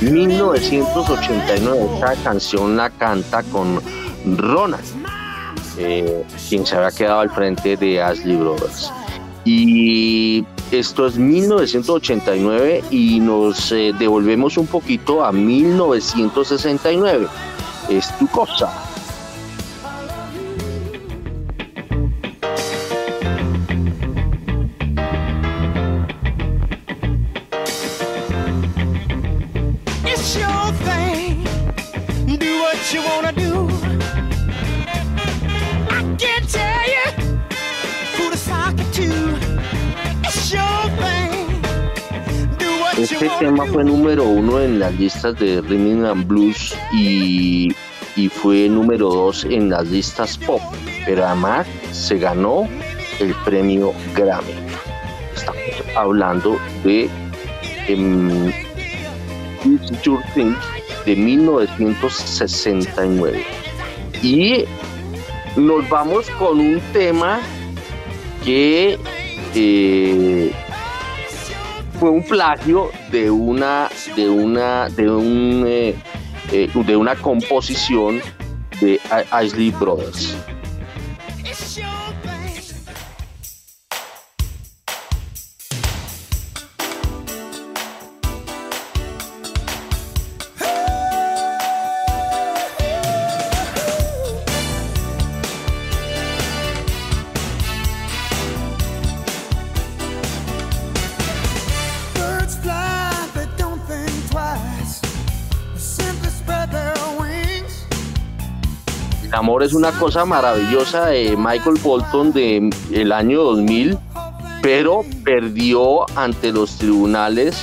1989, esta canción la canta con Ronald, eh, quien se había quedado al frente de Ashley Brothers. Y esto es 1989 y nos eh, devolvemos un poquito a 1969. Es tu cosa. Este tema fue número uno en las listas de Rhythm and Blues y, y fue número dos en las listas pop, pero además se ganó el premio Grammy. Estamos hablando de um, Your Thing de 1969. Y nos vamos con un tema que eh, fue un plagio de una de una de un eh, eh, de una composición de Isley Brothers. Amor es una cosa maravillosa de Michael Bolton de el año 2000, pero perdió ante los tribunales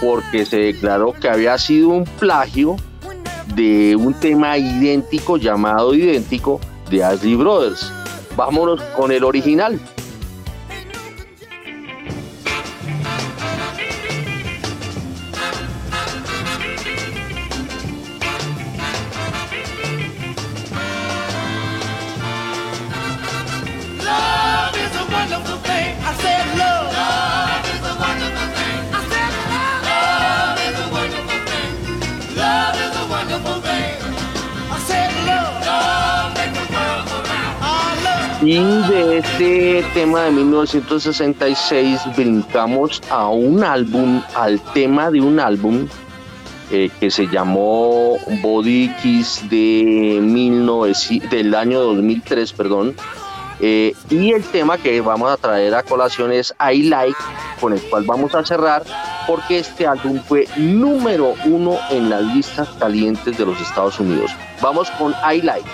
porque se declaró que había sido un plagio de un tema idéntico llamado idéntico de Ashley Brothers. Vámonos con el original. 1966 brincamos a un álbum, al tema de un álbum eh, que se llamó Body Kiss de del año 2003, perdón. Eh, y el tema que vamos a traer a colación es I Like, con el cual vamos a cerrar, porque este álbum fue número uno en las listas calientes de los Estados Unidos. Vamos con I Like.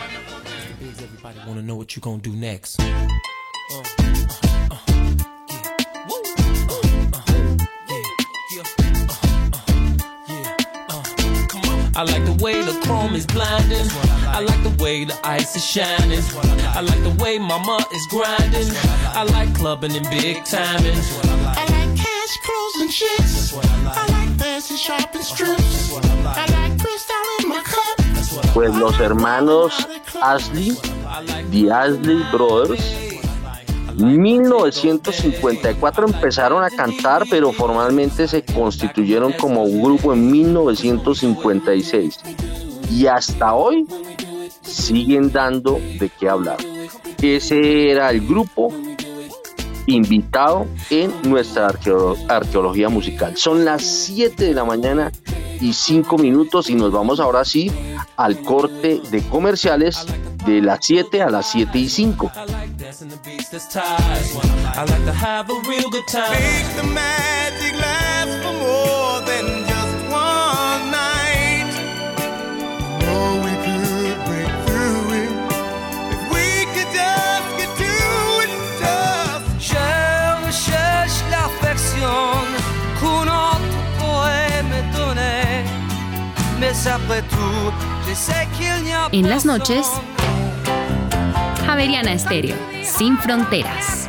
I like the way the chrome is blinding. I like the way the ice is shining. I like the way mama is grinding. I like clubbing and big timing. I like cash, clothes, and chicks. I like fancy shopping strips. I like crystal in my cup. Pues los hermanos Ashley The Ashley Brothers. 1954 empezaron a cantar, pero formalmente se constituyeron como un grupo en 1956. Y hasta hoy siguen dando de qué hablar. Ese era el grupo invitado en nuestra arqueología musical. Son las 7 de la mañana y 5 minutos y nos vamos ahora sí al corte de comerciales de las 7 a las 7 y 5. En las noches, Javeriana Estéreo, sin fronteras.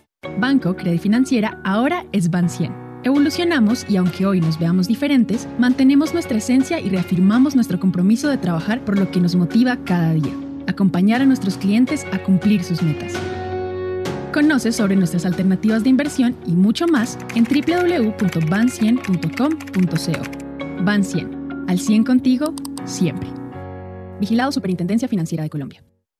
Banco Credit Financiera ahora es Ban100. Evolucionamos y aunque hoy nos veamos diferentes, mantenemos nuestra esencia y reafirmamos nuestro compromiso de trabajar por lo que nos motiva cada día, acompañar a nuestros clientes a cumplir sus metas. Conoce sobre nuestras alternativas de inversión y mucho más en www.ban100.com.co. Ban 100, al 100 contigo, siempre. Vigilado Superintendencia Financiera de Colombia.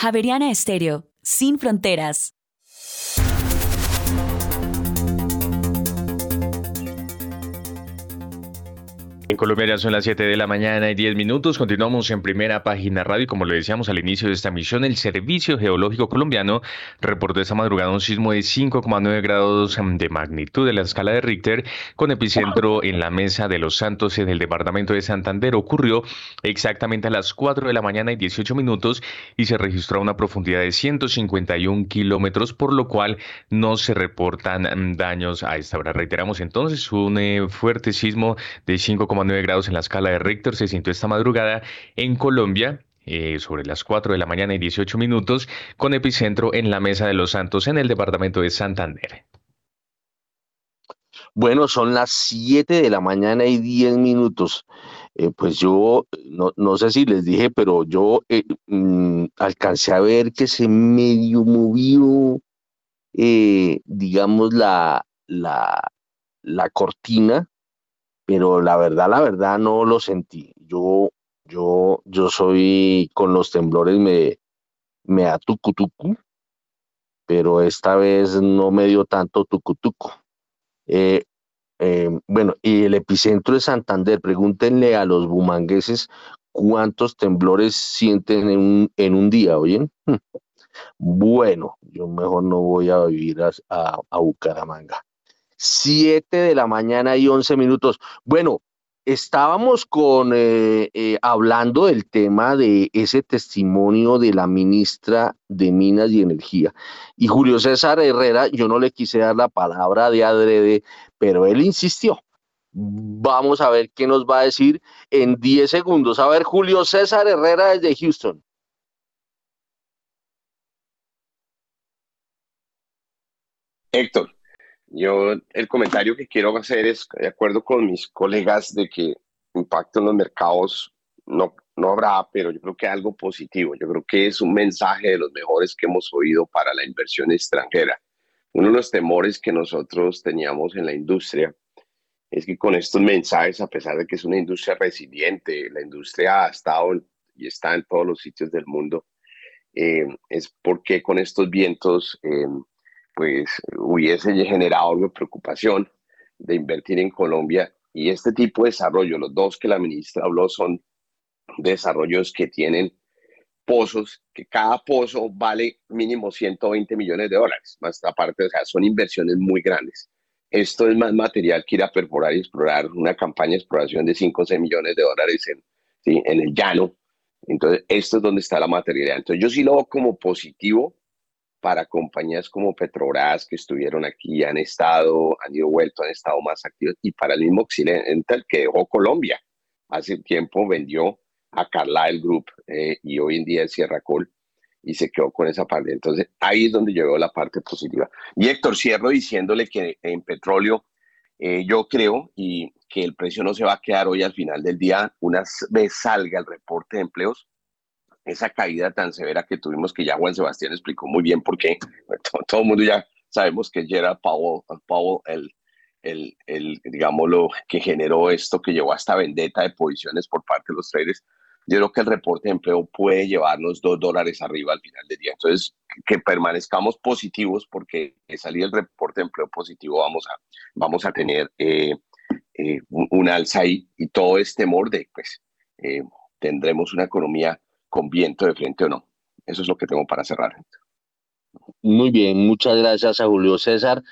Javeriana Estéreo, sin fronteras. En Colombia ya son las 7 de la mañana y 10 minutos. Continuamos en primera página radio. Como lo decíamos al inicio de esta misión, el Servicio Geológico Colombiano reportó esta madrugada un sismo de 5,9 grados de magnitud de la escala de Richter, con epicentro en la Mesa de los Santos en el departamento de Santander. Ocurrió exactamente a las 4 de la mañana y 18 minutos y se registró a una profundidad de 151 kilómetros, por lo cual no se reportan daños a esta hora. Reiteramos entonces un eh, fuerte sismo de 5,9 9 grados en la escala de Richter se sintió esta madrugada en Colombia. Eh, sobre las 4 de la mañana y 18 minutos, con epicentro en la Mesa de los Santos en el departamento de Santander. Bueno, son las 7 de la mañana y 10 minutos. Eh, pues yo no, sé si les dije, pero yo eh, mm, alcancé a ver que se medio movió, digamos, la, la, la cortina pero la verdad, la verdad no lo sentí. Yo, yo, yo soy con los temblores me, me da tucutucu, pero esta vez no me dio tanto tucutucu. Eh, eh, bueno, y el epicentro de Santander, pregúntenle a los bumangueses cuántos temblores sienten en un, en un día, ¿oyen? Bueno, yo mejor no voy a vivir a, a, Bucaramanga. Siete de la mañana y once minutos. Bueno, estábamos con eh, eh, hablando del tema de ese testimonio de la ministra de Minas y Energía. Y Julio César Herrera, yo no le quise dar la palabra de adrede, pero él insistió. Vamos a ver qué nos va a decir en 10 segundos. A ver, Julio César Herrera desde Houston. Héctor, yo el comentario que quiero hacer es, de acuerdo con mis colegas, de que impacto en los mercados no, no habrá, pero yo creo que algo positivo. Yo creo que es un mensaje de los mejores que hemos oído para la inversión extranjera. Uno de los temores que nosotros teníamos en la industria es que con estos mensajes, a pesar de que es una industria resiliente, la industria ha estado y está en todos los sitios del mundo, eh, es porque con estos vientos eh, pues hubiese generado algo de preocupación de invertir en Colombia y este tipo de desarrollo, los dos que la ministra habló son desarrollos que tienen pozos, que cada pozo vale mínimo 120 millones de dólares, más aparte, o sea, son inversiones muy grandes. Esto es más material que ir a perforar y explorar una campaña de exploración de 5 o 6 millones de dólares en, en el llano. Entonces, esto es donde está la materialidad. Entonces, yo sí lo veo como positivo para compañías como Petrobras que estuvieron aquí, han estado, han ido vuelto, han estado más activos, y para el mismo Occidental que dejó Colombia. Hace tiempo vendió a Carlyle Group eh, y hoy en día es Sierra Col y se quedó con esa parte. Entonces ahí es donde yo veo la parte positiva. Y Héctor, cierro diciéndole que en petróleo eh, yo creo y que el precio no se va a quedar hoy al final del día, una vez salga el reporte de empleos, esa caída tan severa que tuvimos, que ya Juan Sebastián explicó muy bien por qué. Todo, el mundo ya sabemos que Gerald Powell, Powell el, el, el, digamos, lo que generó esto, que llevó hasta vendetta de posiciones por parte de los traders. Yo creo que el reporte de empleo puede llevarnos dos dólares arriba al final del día. Entonces, que permanezcamos positivos porque salir el reporte de empleo positivo vamos a, vamos a tener eh, eh, un, alza ahí y todo este temor de, pues, eh, tendremos una economía con viento de frente o no. Eso es lo que tengo para cerrar. Muy bien, muchas gracias a Julio César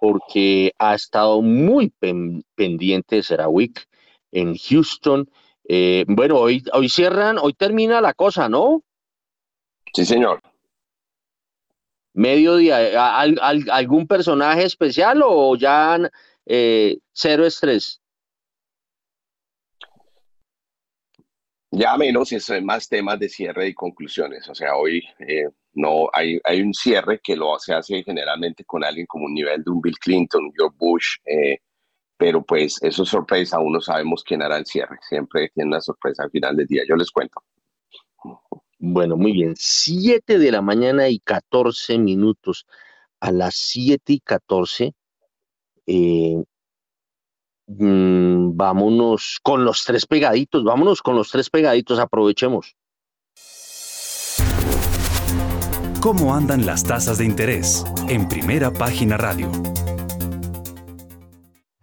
porque ha estado muy pendiente de CERAWIC en Houston. Eh, bueno, hoy, hoy cierran, hoy termina la cosa, ¿no? Sí, señor. Mediodía, ¿algún personaje especial o ya eh, cero estrés? Ya menos, es más temas de cierre y conclusiones. O sea, hoy eh, no hay, hay un cierre que lo se hace generalmente con alguien como un nivel de un Bill Clinton, George Bush, eh, pero pues eso es sorpresa, aún no sabemos quién hará el cierre. Siempre tiene una sorpresa al final del día. Yo les cuento. Bueno, muy bien. Siete de la mañana y 14 minutos. A las siete y 14 eh, Mm, vámonos con los tres pegaditos, vámonos con los tres pegaditos, aprovechemos. ¿Cómo andan las tasas de interés? En primera página radio.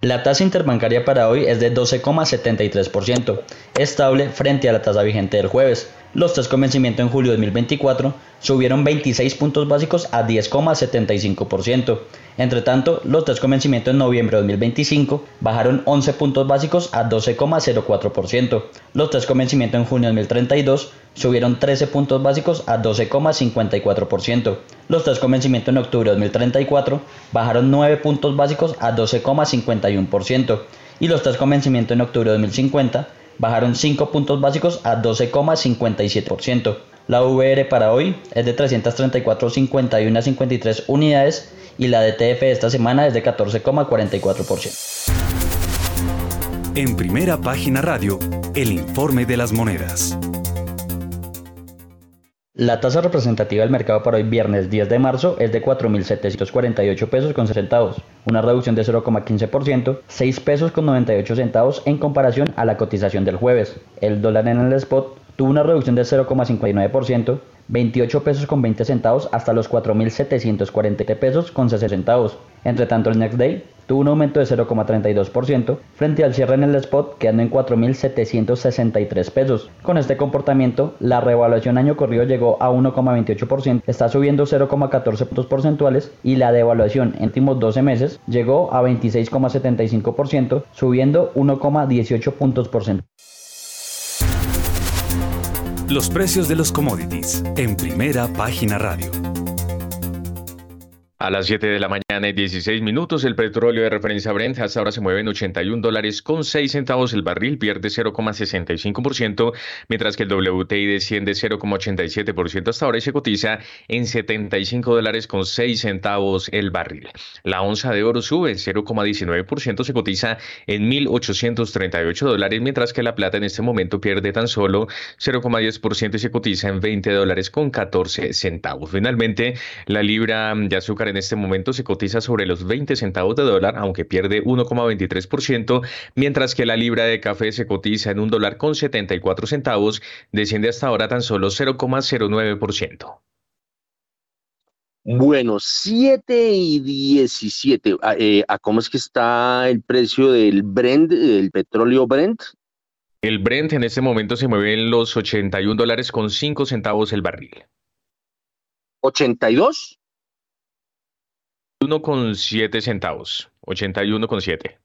La tasa interbancaria para hoy es de 12,73%, estable frente a la tasa vigente del jueves. Los tres convencimientos en julio de 2024 subieron 26 puntos básicos a 10,75%. Entre tanto, los tres convencimientos en noviembre de 2025 bajaron 11 puntos básicos a 12,04%. Los tres convencimientos en junio de 2032 subieron 13 puntos básicos a 12,54%. Los tres convencimientos en octubre de 2034 bajaron 9 puntos básicos a 12,51%. Y los tres convencimientos en octubre de 2050 bajaron 5 puntos básicos a 12,57%. La VR para hoy es de 334,51 53 unidades y la DTF esta semana es de 14,44%. En primera página radio, el informe de las monedas. La tasa representativa del mercado para hoy viernes 10 de marzo es de 4.748 pesos con centavos, una reducción de 0,15%, 6 pesos con 98 centavos en comparación a la cotización del jueves. El dólar en el spot tuvo una reducción de 0,59%, 28 pesos con 20 centavos hasta los 4.740 pesos con 60 centavos. Entre tanto, el Next Day tuvo un aumento de 0,32% frente al cierre en el spot quedando en 4.763 pesos. Con este comportamiento, la revaluación año corrido llegó a 1,28%, está subiendo 0,14 puntos porcentuales y la devaluación en últimos 12 meses llegó a 26,75%, subiendo 1,18 puntos porcentuales. Los precios de los commodities en primera página radio. A las 7 de la mañana y 16 minutos, el petróleo de referencia Brent hasta ahora se mueve en 81 dólares con 6 centavos el barril, pierde 0,65%, mientras que el WTI desciende 0,87% hasta ahora y se cotiza en 75 dólares con 6 centavos el barril. La onza de oro sube 0,19%, se cotiza en 1.838 dólares, mientras que la plata en este momento pierde tan solo 0,10% y se cotiza en 20 dólares con 14 centavos. Finalmente, la libra de azúcar en este momento se cotiza sobre los 20 centavos de dólar, aunque pierde 1,23%, mientras que la libra de café se cotiza en un dólar con 74 centavos, desciende hasta ahora tan solo 0,09%. Bueno, 7 y 17. Ah, eh, ¿A cómo es que está el precio del Brent, del petróleo Brent? El Brent en este momento se mueve en los 81 dólares con 5 centavos el barril. ¿82? 1,7 centavos. 81,7.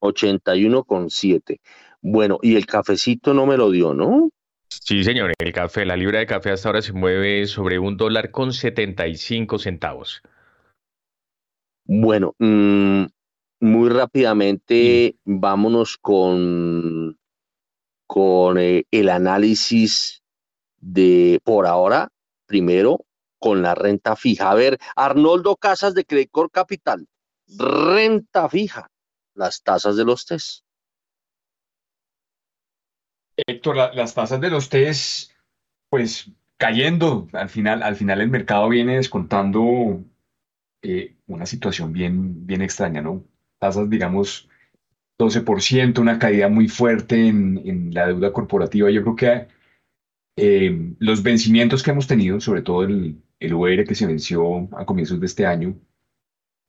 81,7. Bueno, y el cafecito no me lo dio, ¿no? Sí, señor. El café, la libra de café hasta ahora se mueve sobre un dólar con 75 centavos. Bueno, mm, muy rápidamente vámonos con, con eh, el análisis de, por ahora, primero, con la renta fija. A ver, Arnoldo Casas de Credicor Capital, renta fija, las tasas de los test. Héctor, las tasas de los test, pues cayendo, al final, al final el mercado viene descontando eh, una situación bien, bien extraña, ¿no? Tasas, digamos, 12%, una caída muy fuerte en, en la deuda corporativa. Yo creo que eh, los vencimientos que hemos tenido, sobre todo el, el UR que se venció a comienzos de este año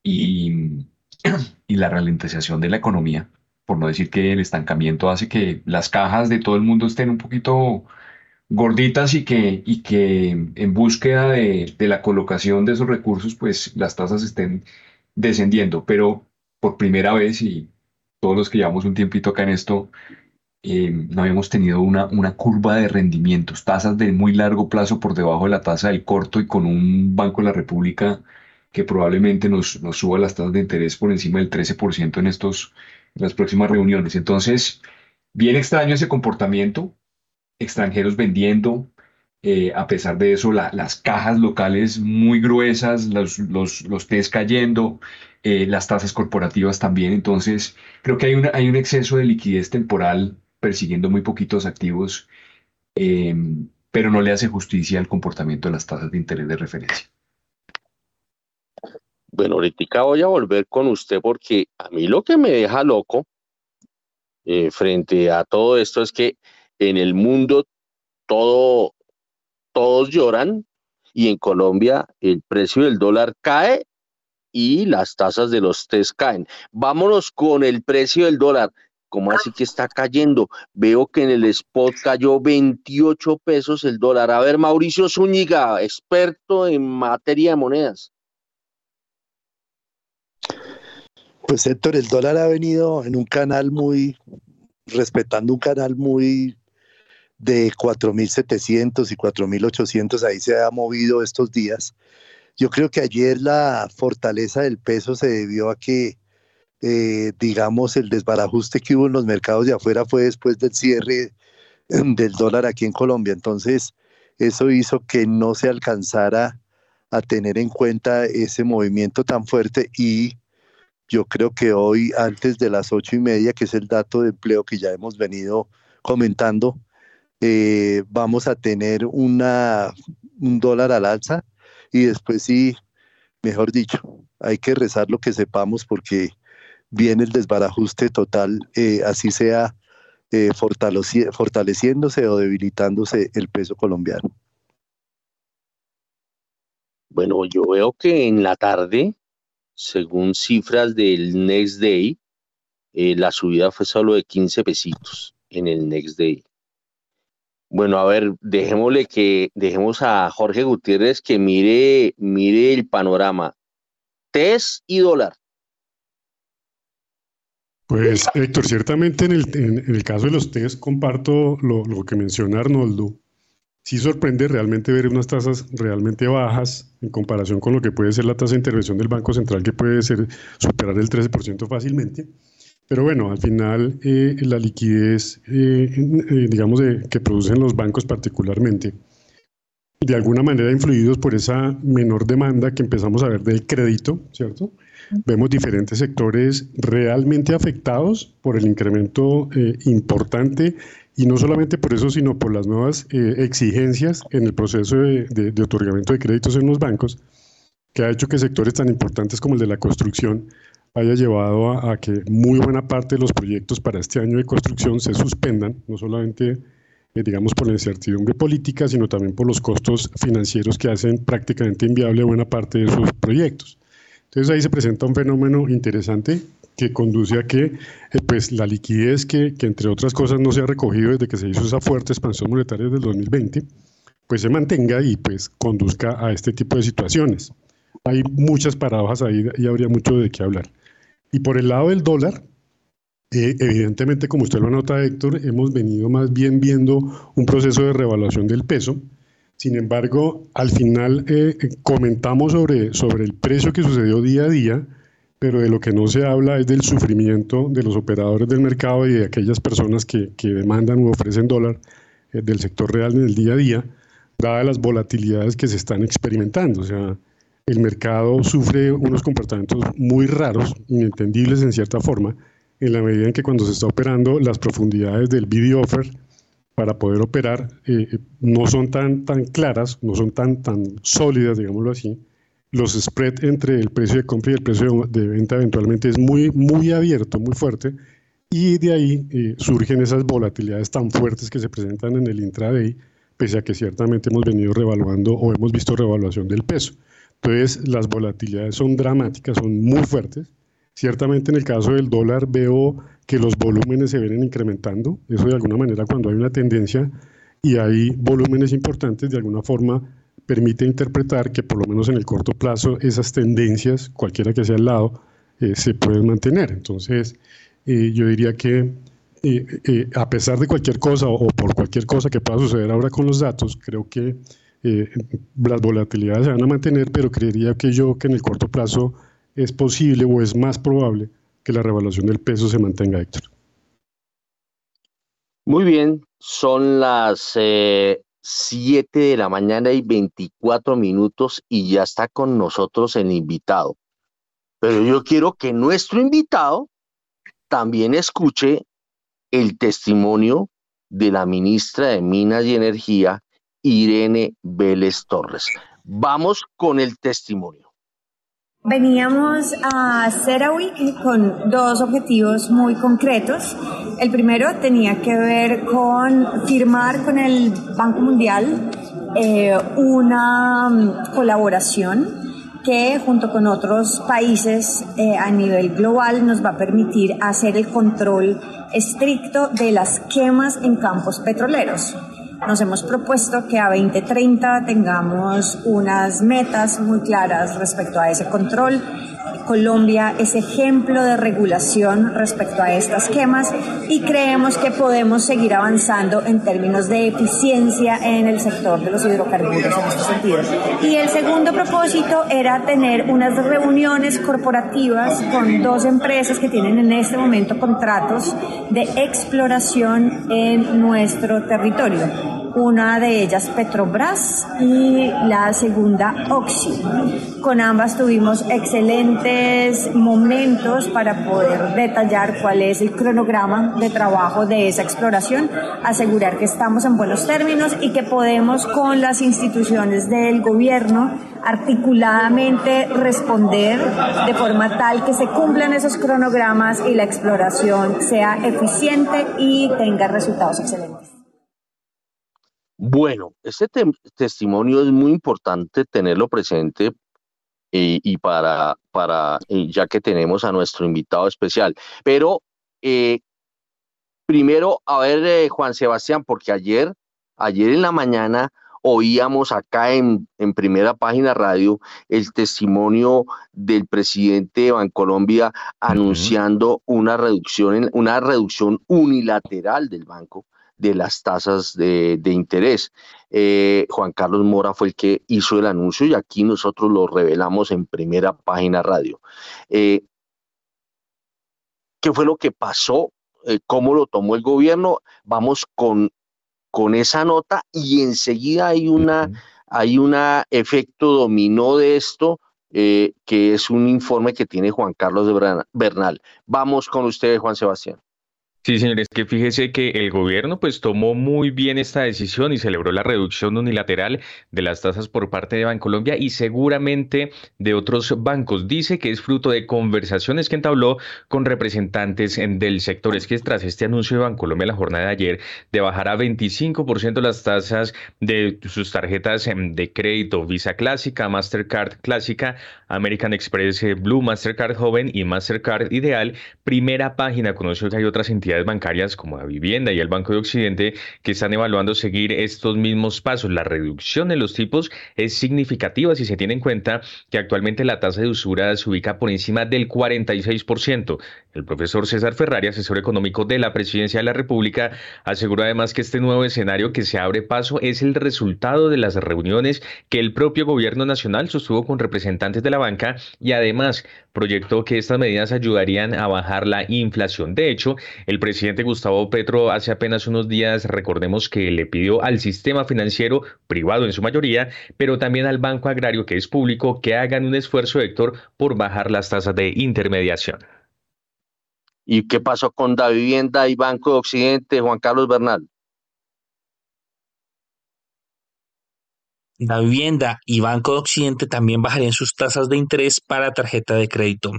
y, y la ralentización de la economía, por no decir que el estancamiento hace que las cajas de todo el mundo estén un poquito gorditas y que, y que en búsqueda de, de, la colocación de esos recursos, pues las tasas estén descendiendo. Pero por primera vez, y todos los que llevamos un tiempito acá en esto, eh, no habíamos tenido una, una curva de rendimientos, tasas de muy largo plazo por debajo de la tasa del corto y con un Banco de la República que probablemente nos, nos suba las tasas de interés por encima del 13% en, estos, en las próximas reuniones. Entonces, bien extraño ese comportamiento, extranjeros vendiendo, eh, a pesar de eso, las cajas locales muy gruesas, los, los, los cayendo, eh, las tasas corporativas también. Entonces, creo que hay, una, hay un exceso de liquidez temporal persiguiendo muy poquitos activos, eh, pero no le hace justicia al comportamiento de las tasas de interés de referencia. Bueno, ahorita voy a volver con usted porque a mí lo que me deja loco eh, frente a todo esto es que en el mundo todo, todos lloran y en Colombia el precio del dólar cae y las tasas de los test caen. Vámonos con el precio del dólar. ¿Cómo así que está cayendo? Veo que en el spot cayó 28 pesos el dólar. A ver, Mauricio Zúñiga, experto en materia de monedas. Pues Héctor, el dólar ha venido en un canal muy, respetando un canal muy de 4.700 y 4.800, ahí se ha movido estos días. Yo creo que ayer la fortaleza del peso se debió a que eh, digamos, el desbarajuste que hubo en los mercados de afuera fue después del cierre del dólar aquí en Colombia. Entonces, eso hizo que no se alcanzara a tener en cuenta ese movimiento tan fuerte y yo creo que hoy, antes de las ocho y media, que es el dato de empleo que ya hemos venido comentando, eh, vamos a tener una, un dólar al alza y después sí, mejor dicho, hay que rezar lo que sepamos porque viene el desbarajuste total, eh, así sea eh, fortaleciéndose o debilitándose el peso colombiano. Bueno, yo veo que en la tarde, según cifras del Next Day, eh, la subida fue solo de 15 pesitos en el Next Day. Bueno, a ver, dejémosle que, dejemos a Jorge Gutiérrez que mire, mire el panorama. TES y dólar. Pues Héctor, ciertamente en el, en, el caso de los TES comparto lo, lo, que menciona Arnoldo. Sí sorprende realmente ver unas tasas realmente bajas en comparación con lo que puede ser la tasa de intervención del Banco Central, que puede ser superar el 13% fácilmente. Pero bueno, al final eh, la liquidez, eh, eh, digamos, que producen los bancos particularmente, de alguna manera influidos por esa menor demanda que empezamos a ver del crédito, ¿cierto? Vemos diferentes sectores realmente afectados por el incremento importante y no solamente por eso, sino por las nuevas exigencias en el proceso de, de otorgamiento de créditos en los bancos, que ha hecho que sectores tan importantes como el de la construcción haya llevado a, que muy buena parte de los proyectos para este año de construcción se suspendan, no solamente, eh, digamos, por la incertidumbre política, sino también por los costos financieros que hacen prácticamente inviable buena parte de esos proyectos. Entonces ahí se presenta un fenómeno interesante que conduce a que eh, pues, la liquidez que, que, entre otras cosas, no se ha recogido desde que se hizo esa fuerte expansión monetaria del 2020, pues se mantenga y pues conduzca a este tipo de situaciones. Hay muchas paradojas ahí y habría mucho de qué hablar. Y por el lado del dólar, eh, evidentemente, como usted lo anota, Héctor, hemos venido más bien viendo un proceso de revaluación del peso. Sin embargo, al final eh, comentamos sobre, sobre el precio que sucedió día a día, pero de lo que no se habla es del sufrimiento de los operadores del mercado y de aquellas personas que, que demandan o ofrecen dólar eh, del sector real en el día a día, dadas las volatilidades que se están experimentando. O sea, el mercado sufre unos comportamientos muy raros, inentendibles en cierta forma, en la medida en que cuando se está operando las profundidades del bid offer para poder operar eh, no son tan, tan claras, no son tan, tan sólidas, digámoslo así. Los spread entre el precio de compra y el precio de venta eventualmente es muy, muy abierto, muy fuerte, y de ahí eh, surgen esas volatilidades tan fuertes que se presentan en el intraday, pese a que ciertamente hemos venido revaluando o hemos visto revaluación del peso. Entonces, las volatilidades son dramáticas, son muy fuertes. Ciertamente en el caso del dólar veo que los volúmenes se vienen incrementando. Eso de alguna manera cuando hay una tendencia y hay volúmenes importantes, de alguna forma permite interpretar que por lo menos en el corto plazo esas tendencias, cualquiera que sea el lado, eh, se pueden mantener. Entonces, eh, yo diría que eh, a pesar de cualquier cosa o por cualquier cosa que pueda suceder ahora con los datos, creo que las volatilidades se van a mantener, pero creería que yo que en el corto plazo es posible o es más probable que la revaluación del peso se mantenga, Héctor. Muy bien, son las 7 eh, de la mañana y 24 minutos y ya está con nosotros el invitado. Pero yo quiero que nuestro invitado también escuche el testimonio de la ministra de Minas y Energía, Irene Vélez Torres. Vamos con el testimonio. Veníamos a CERAWIC con dos objetivos muy concretos. El primero tenía que ver con firmar con el Banco Mundial eh, una mm, colaboración que junto con otros países eh, a nivel global nos va a permitir hacer el control estricto de las quemas en campos petroleros. Nos hemos propuesto que a 2030 tengamos unas metas muy claras respecto a ese control. Colombia es ejemplo de regulación respecto a estas quemas y creemos que podemos seguir avanzando en términos de eficiencia en el sector de los hidrocarburos en este sentido. Y el segundo propósito era tener unas reuniones corporativas con dos empresas que tienen en este momento contratos de exploración en nuestro territorio una de ellas Petrobras y la segunda Oxy. Con ambas tuvimos excelentes momentos para poder detallar cuál es el cronograma de trabajo de esa exploración, asegurar que estamos en buenos términos y que podemos con las instituciones del gobierno articuladamente responder de forma tal que se cumplan esos cronogramas y la exploración sea eficiente y tenga resultados excelentes. Bueno, este testimonio es muy importante tenerlo presente y para, para ya que tenemos a nuestro invitado especial. Pero eh, primero, a ver, eh, Juan Sebastián, porque ayer, ayer en la mañana oíamos acá en, en, primera página radio el testimonio del presidente de Bancolombia anunciando una reducción, una reducción unilateral del banco de las tasas de, interés. Eh, Juan Carlos Mora fue el que hizo el anuncio y aquí nosotros lo revelamos en primera página radio. Eh, ¿Qué fue lo que pasó? Eh, ¿Cómo lo tomó el gobierno? Vamos con, con esa nota y enseguida hay una, hay una efecto dominó de esto. que es un informe que tiene Juan Carlos Bernal. Vamos con usted, Juan Sebastián. Sí, señores, que fíjese que el gobierno pues tomó muy bien esta decisión y celebró la reducción unilateral de las tasas por parte de Bancolombia y seguramente de otros bancos. Dice que es fruto de conversaciones que entabló con representantes del sector. Es que tras este anuncio de Bancolombia la jornada de ayer de bajar a 25% las tasas de sus tarjetas em, de crédito Visa Clásica, Mastercard Clásica, American Express eh, Blue, Mastercard Joven y Mastercard Ideal, primera página conoció que hay otras entidades bancarias como la vivienda y el Banco de Occidente que están evaluando seguir estos mismos pasos. La reducción de los tipos es significativa si se tiene en cuenta que actualmente la tasa de usura se ubica por encima del 46%. El profesor César Ferrari, asesor económico de la Presidencia de la República, aseguró además que este nuevo escenario que se abre paso es el resultado de las reuniones que el propio gobierno nacional sostuvo con representantes de la banca y además proyectó que estas medidas ayudarían a bajar la inflación. De hecho, el presidente Gustavo Petro hace apenas unos días, recordemos que le pidió al sistema financiero privado en su mayoría, pero también al Banco Agrario, que es público, que hagan un esfuerzo, Héctor, por bajar las tasas de intermediación. ¿Y qué pasó con la vivienda y Banco de Occidente, Juan Carlos Bernal? La vivienda y Banco de Occidente también bajarían sus tasas de interés para tarjeta de crédito.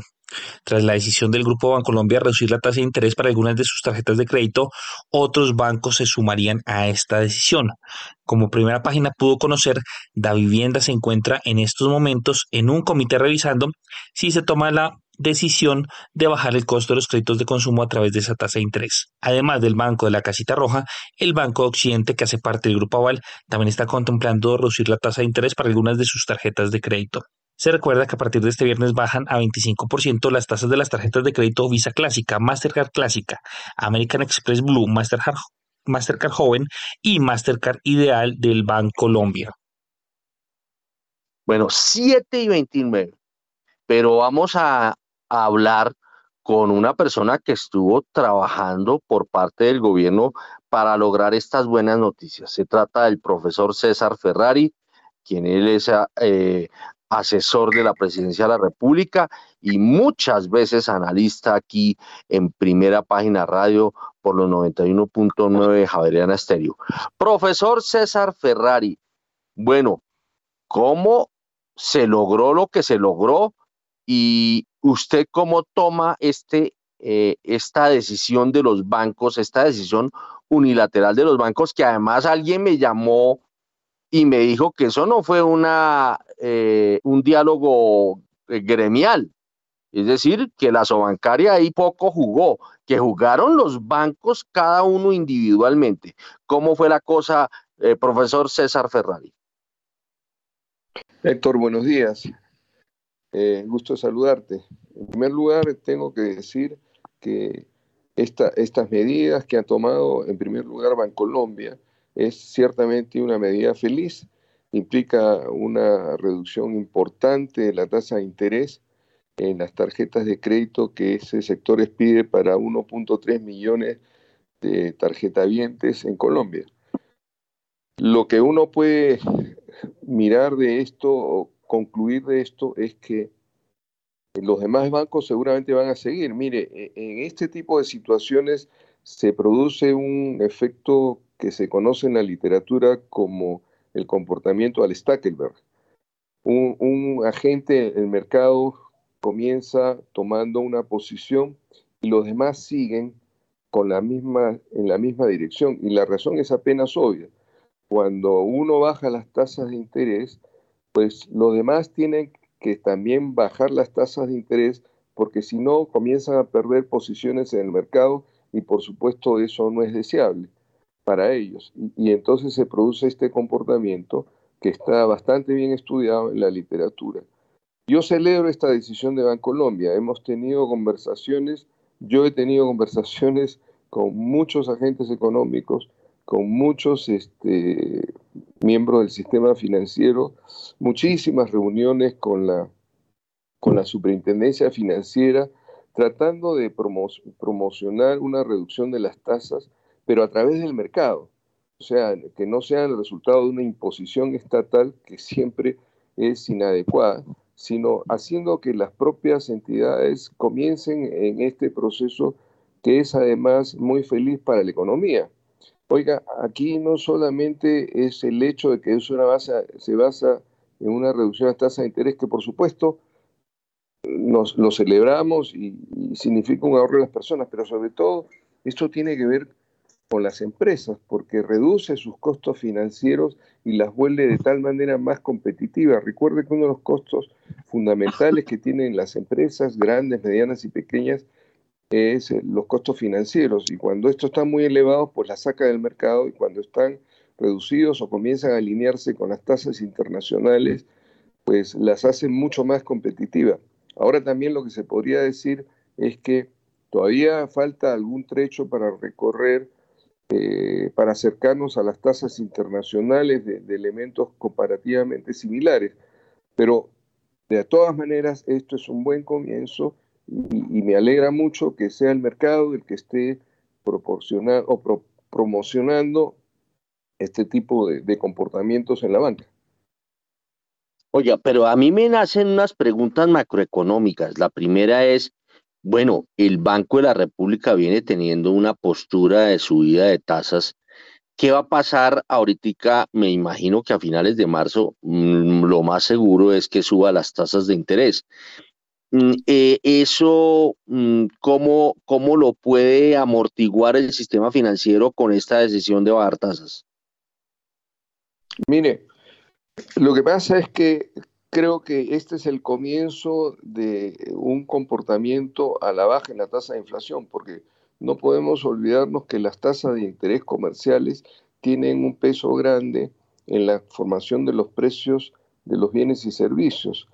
Tras la decisión del Grupo Bancolombia de reducir la tasa de interés para algunas de sus tarjetas de crédito, otros bancos se sumarían a esta decisión. Como primera página pudo conocer, Da Vivienda se encuentra en estos momentos en un comité revisando si se toma la decisión de bajar el costo de los créditos de consumo a través de esa tasa de interés. Además del Banco de la Casita Roja, el Banco Occidente, que hace parte del Grupo Aval, también está contemplando reducir la tasa de interés para algunas de sus tarjetas de crédito. Se recuerda que a partir de este viernes bajan a 25% las tasas de las tarjetas de crédito Visa Clásica, Mastercard Clásica, American Express Blue, Mastercard, Mastercard Joven y Mastercard Ideal del Banco Colombia. Bueno, 7 y 29. Pero vamos a, hablar con una persona que estuvo trabajando por parte del gobierno para lograr estas buenas noticias. Se trata del profesor César Ferrari, quien él es eh, asesor de la presidencia de la República y muchas veces analista aquí en primera página radio por los 91.9 de Javeriana Estéreo. Profesor César Ferrari, bueno, ¿cómo se logró lo que se logró? Y usted cómo toma este, eh, esta decisión de los bancos, esta decisión unilateral de los bancos, que además alguien me llamó y me dijo que eso no fue una, eh, un diálogo eh, gremial, es decir, que la sobancaria ahí poco jugó, que jugaron los bancos cada uno individualmente. ¿Cómo fue la cosa, profesor César Ferrari? Héctor, buenos días. Eh, gusto saludarte. En primer lugar, tengo que decir que estas medidas que ha tomado, en primer lugar, Bancolombia, es ciertamente una medida feliz. Implica una reducción importante de la tasa de interés en las tarjetas de crédito que ese sector pide para 1.3 millones de tarjetavientes en Colombia. Lo que uno puede mirar de esto concluir de esto es que los demás bancos seguramente van a seguir. Mire, e, en este tipo de situaciones se produce un efecto que se conoce en la literatura como el comportamiento al Stackelberg. Un, un agente en el mercado comienza tomando una posición y los demás siguen con la misma, en la misma dirección. Y la razón es apenas obvia. cuando uno baja las tasas de interés, pues los demás tienen que también bajar las tasas de interés porque si no comienzan a perder posiciones en el mercado y por supuesto eso no es deseable para ellos. Y, entonces se produce este comportamiento que está bastante bien estudiado en la literatura. Yo celebro esta decisión de Bancolombia. Hemos tenido conversaciones, yo he tenido conversaciones con muchos agentes económicos, con muchos este, miembros del sistema financiero, muchísimas reuniones con la, con la superintendencia financiera, tratando de promocionar una reducción de las tasas, pero a través del mercado. O sea, que no sea el resultado de una imposición estatal que siempre es inadecuada, sino haciendo que las propias entidades comiencen en este proceso que es además muy feliz para la economía. Oiga, aquí no solamente es el hecho de que eso se basa en una reducción de tasa de interés, que por supuesto nos, lo celebramos y, y significa un ahorro de las personas, pero sobre todo esto tiene que ver con las empresas, porque reduce sus costos financieros y las vuelve de tal manera más competitivas. Recuerde que uno de los costos fundamentales que tienen las empresas, grandes, medianas y pequeñas, es eh, los costos financieros. Y cuando estos están muy elevados, pues las saca del mercado y cuando están reducidos o comienzan a alinearse con las tasas internacionales, pues las hacen mucho más competitivas. Ahora también lo que se podría decir es que todavía falta algún trecho para recorrer eh, para acercarnos a las tasas internacionales de, elementos comparativamente similares. Pero de todas maneras, esto es un buen comienzo y, me alegra mucho que sea el mercado el que esté proporcionando o promocionando este tipo de, de comportamientos en la banca. Oiga, pero a mí me nacen unas preguntas macroeconómicas. La primera es, bueno, el Banco de la República viene teniendo una postura de subida de tasas. ¿Qué va a pasar ahorita? Me imagino que a finales de marzo mm, lo más seguro es que suba las tasas de interés. Mm, eh, eso, mm, ¿cómo, ¿cómo lo puede amortiguar el sistema financiero con esta decisión de bajar tasas? Mire, lo que pasa es que creo que este es el comienzo de un comportamiento a la baja en la tasa de inflación, porque no podemos olvidarnos que las tasas de interés comerciales tienen un peso grande en la formación de los precios de los bienes y servicios.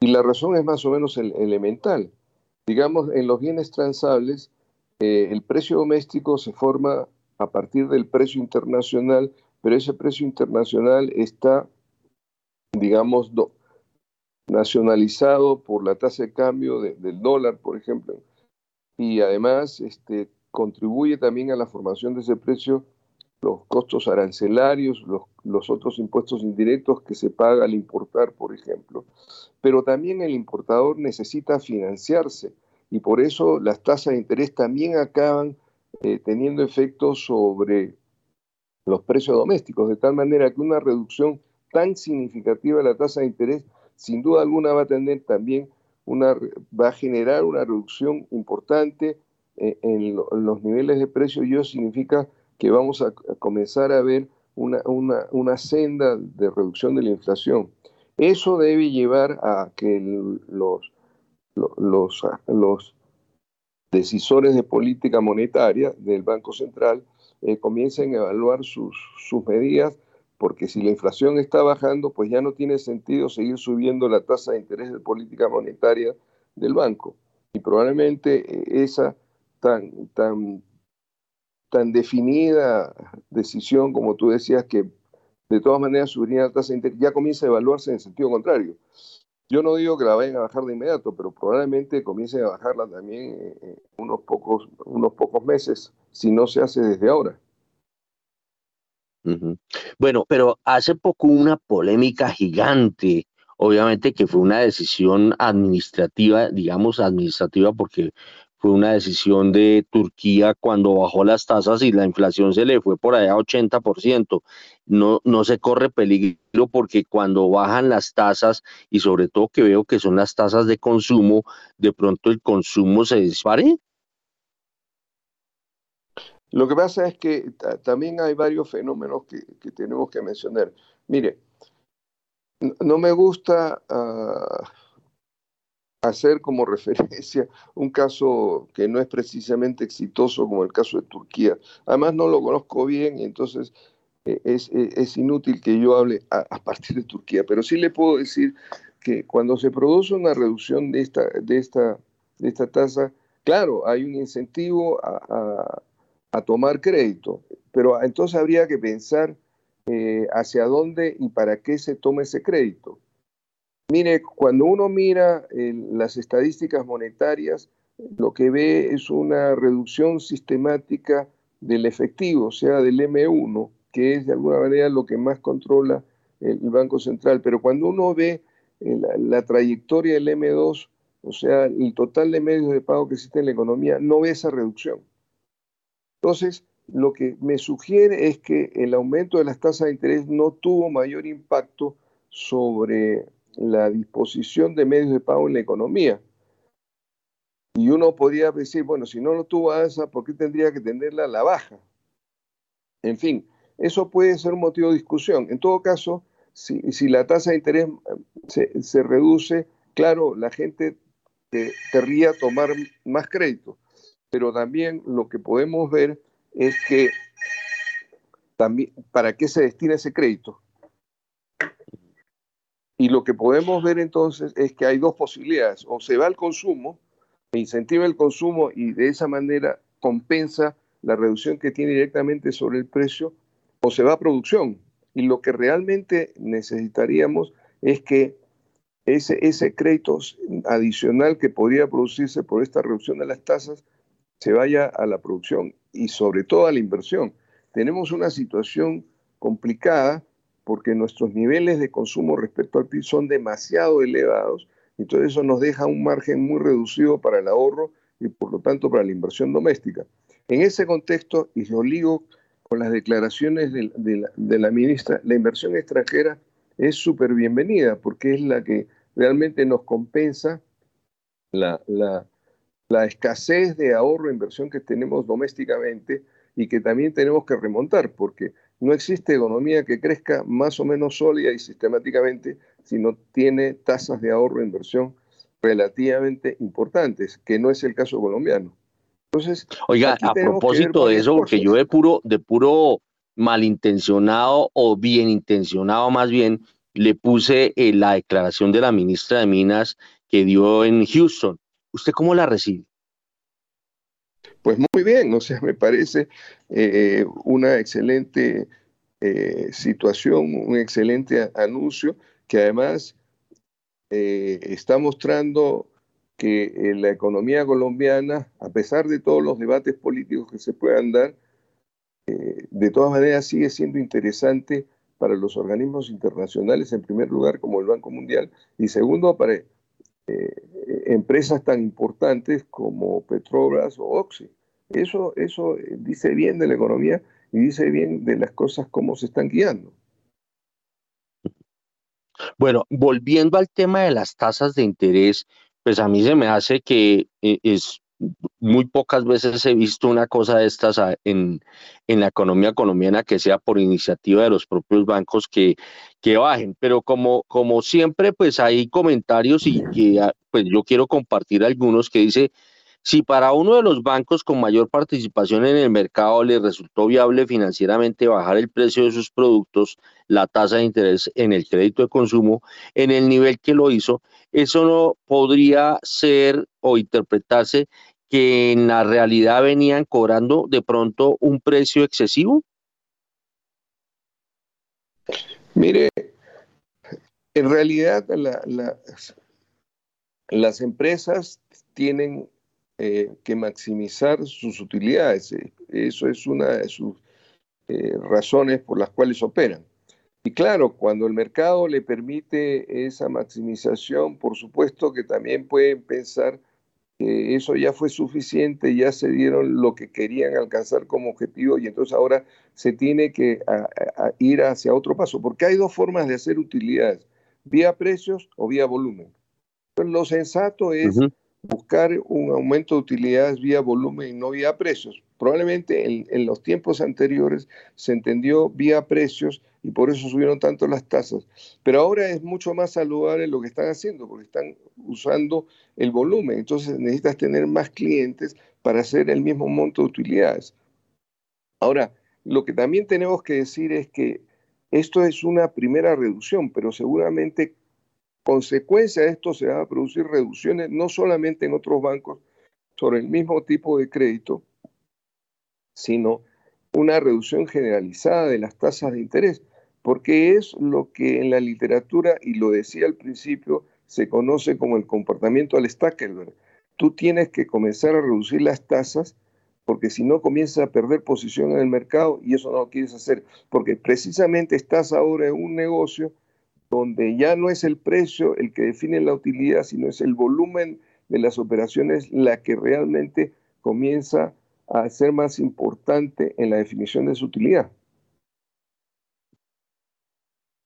Y la razón es más o menos elemental. Digamos, en los bienes transables, eh, el precio doméstico se forma a partir del precio internacional, pero ese precio internacional está, digamos, nacionalizado por la tasa de cambio del dólar, por ejemplo, y además este, contribuye también a la formación de ese precio los costos arancelarios, los, otros impuestos indirectos que se paga al importar, por ejemplo. Pero también el importador necesita financiarse y por eso las tasas de interés también acaban eh, teniendo efectos sobre los precios domésticos, de tal manera que una reducción tan significativa de la tasa de interés sin duda alguna va a tener también una, va a generar una reducción importante eh, en, los niveles de precio y eso significa que vamos a, comenzar a ver una, una, senda de reducción de la inflación. Eso debe llevar a que los, los, los decisores de política monetaria del Banco Central eh, comiencen a evaluar sus, sus medidas porque si la inflación está bajando, pues ya no tiene sentido seguir subiendo la tasa de interés de política monetaria del banco. Y probablemente eh, esa tan, tan, tan definida decisión, como tú decías, que de todas maneras subiría la tasa de interés, ya comienza a evaluarse en el sentido contrario. Yo no digo que la vayan a bajar de inmediato, pero probablemente comiencen a bajarla también en unos pocos, unos pocos meses, si no se hace desde ahora. Bueno, pero hace poco una polémica gigante, obviamente que fue una decisión administrativa, digamos administrativa, porque fue una decisión de Turquía cuando bajó las tasas y la inflación se le fue por allá a 80%. No, no se corre peligro porque cuando bajan las tasas y sobre todo que veo que son las tasas de consumo, de pronto el consumo se dispare. Lo que pasa es que también hay varios fenómenos que, tenemos que mencionar. Mire, no me gusta ah, hacer como referencia un caso que no es precisamente exitoso como el caso de Turquía. Además no lo conozco bien y entonces eh, es, eh, es, inútil que yo hable a, partir de Turquía, pero sí le puedo decir que cuando se produce una reducción de esta, de esta, de esta tasa, claro, hay un incentivo a, tomar crédito, pero entonces habría que pensar eh, hacia dónde y para qué se toma ese crédito. Mire, cuando uno mira las estadísticas monetarias, lo que ve es una reducción sistemática del efectivo, o sea, del M1, que es de alguna manera lo que más controla el, Banco Central. Pero cuando uno ve eh, la, trayectoria del M2, o sea, el total de medios de pago que existe en la economía, no ve esa reducción. Entonces, lo que me sugiere es que el aumento de las tasas de interés no tuvo mayor impacto sobre la disposición de medios de pago en la economía. Y uno podría decir, bueno, si no lo tuvo a esa, ¿por qué tendría que tenerla a la baja? En fin, eso puede ser un motivo de discusión. En todo caso, si, la tasa de interés eh, se, reduce, claro, la gente querría tomar más crédito, pero también lo que podemos ver es que también, ¿para qué se destina ese crédito? Y lo que podemos ver entonces es que hay dos posibilidades. O se va al consumo, e incentiva el consumo y de esa manera compensa la reducción que tiene directamente sobre el precio, o se va a producción. Y lo que realmente necesitaríamos es que ese, ese crédito adicional que podría producirse por esta reducción de las tasas se vaya a la producción y sobre todo a la inversión. Tenemos una situación complicada porque nuestros niveles de consumo respecto al PIB son demasiado elevados, entonces eso nos deja un margen muy reducido para el ahorro y por lo tanto para la inversión doméstica. En ese contexto, y lo ligo con las declaraciones de, la, ministra, la inversión extranjera es súper bienvenida porque es la que realmente nos compensa la, la escasez de ahorro e inversión que tenemos domésticamente y que también tenemos que remontar, porque no existe economía que crezca más o menos sólida y sistemáticamente si no tiene tasas de ahorro e inversión relativamente importantes, que no es el caso colombiano. Entonces, oiga, a propósito de eso, porque yo de puro, de puro malintencionado o bien intencionado más bien, le puse eh, la declaración de la ministra de Minas que dio en Houston. ¿Usted cómo la recibe? Pues muy bien, o sea, me parece eh, una excelente eh, situación, un excelente anuncio que además eh, está mostrando que la economía colombiana, a pesar de todos los debates políticos que se puedan dar, de todas maneras sigue siendo interesante para los organismos internacionales, en primer lugar como el Banco Mundial, y segundo para empresas tan importantes como Petrobras o Oxy. Eso, eso eh, dice bien de la economía y dice bien de las cosas como se están guiando. Bueno, volviendo al tema de las tasas de interés, pues a mí se me hace que eh, es muy pocas veces he visto una cosa de estas en, en, la economía colombiana que sea por iniciativa de los propios bancos que, que bajen. Pero como, como siempre, pues hay comentarios y ah, pues yo quiero compartir algunos que dice si para uno de los bancos con mayor participación en el mercado le resultó viable financieramente bajar el precio de sus productos, la tasa de interés en el crédito de consumo, en el nivel que lo hizo, eso no podría ser o interpretarse que en la realidad venían cobrando de pronto un precio excesivo? Mire, en realidad las empresas tienen eh, que maximizar sus utilidades. Eh, eso es una de sus eh, razones por las cuales operan. Y claro, cuando el mercado le permite esa maximización, por supuesto que también pueden pensar que eso ya fue suficiente, ya se dieron lo que querían alcanzar como objetivo y entonces ahora se tiene que ir hacia otro paso, porque hay dos formas de hacer utilidades, vía precios o vía volumen. Entonces, lo sensato es buscar un aumento de utilidades vía volumen y no vía precios. Probablemente en, los tiempos anteriores se entendió vía precios y por eso subieron tanto las tasas. Pero ahora es mucho más saludable lo que están haciendo, porque están usando el volumen. Entonces necesitas tener más clientes para hacer el mismo monto de utilidades. Ahora, lo que también tenemos que decir es que esto es una primera reducción, pero seguramente consecuencia de esto se van a producir reducciones no solamente en otros bancos sobre el mismo tipo de crédito, sino una reducción generalizada de las tasas de interés, porque es lo que en la literatura, y lo decía al principio, se conoce como el comportamiento al Stackelberg. Tú tienes que comenzar a reducir las tasas porque si no comienzas a perder posición en el mercado y eso no lo quieres hacer, porque precisamente estás ahora en un negocio donde ya no es el precio el que define la utilidad, sino es el volumen de las operaciones la que realmente comienza a ser más importante en la definición de su utilidad.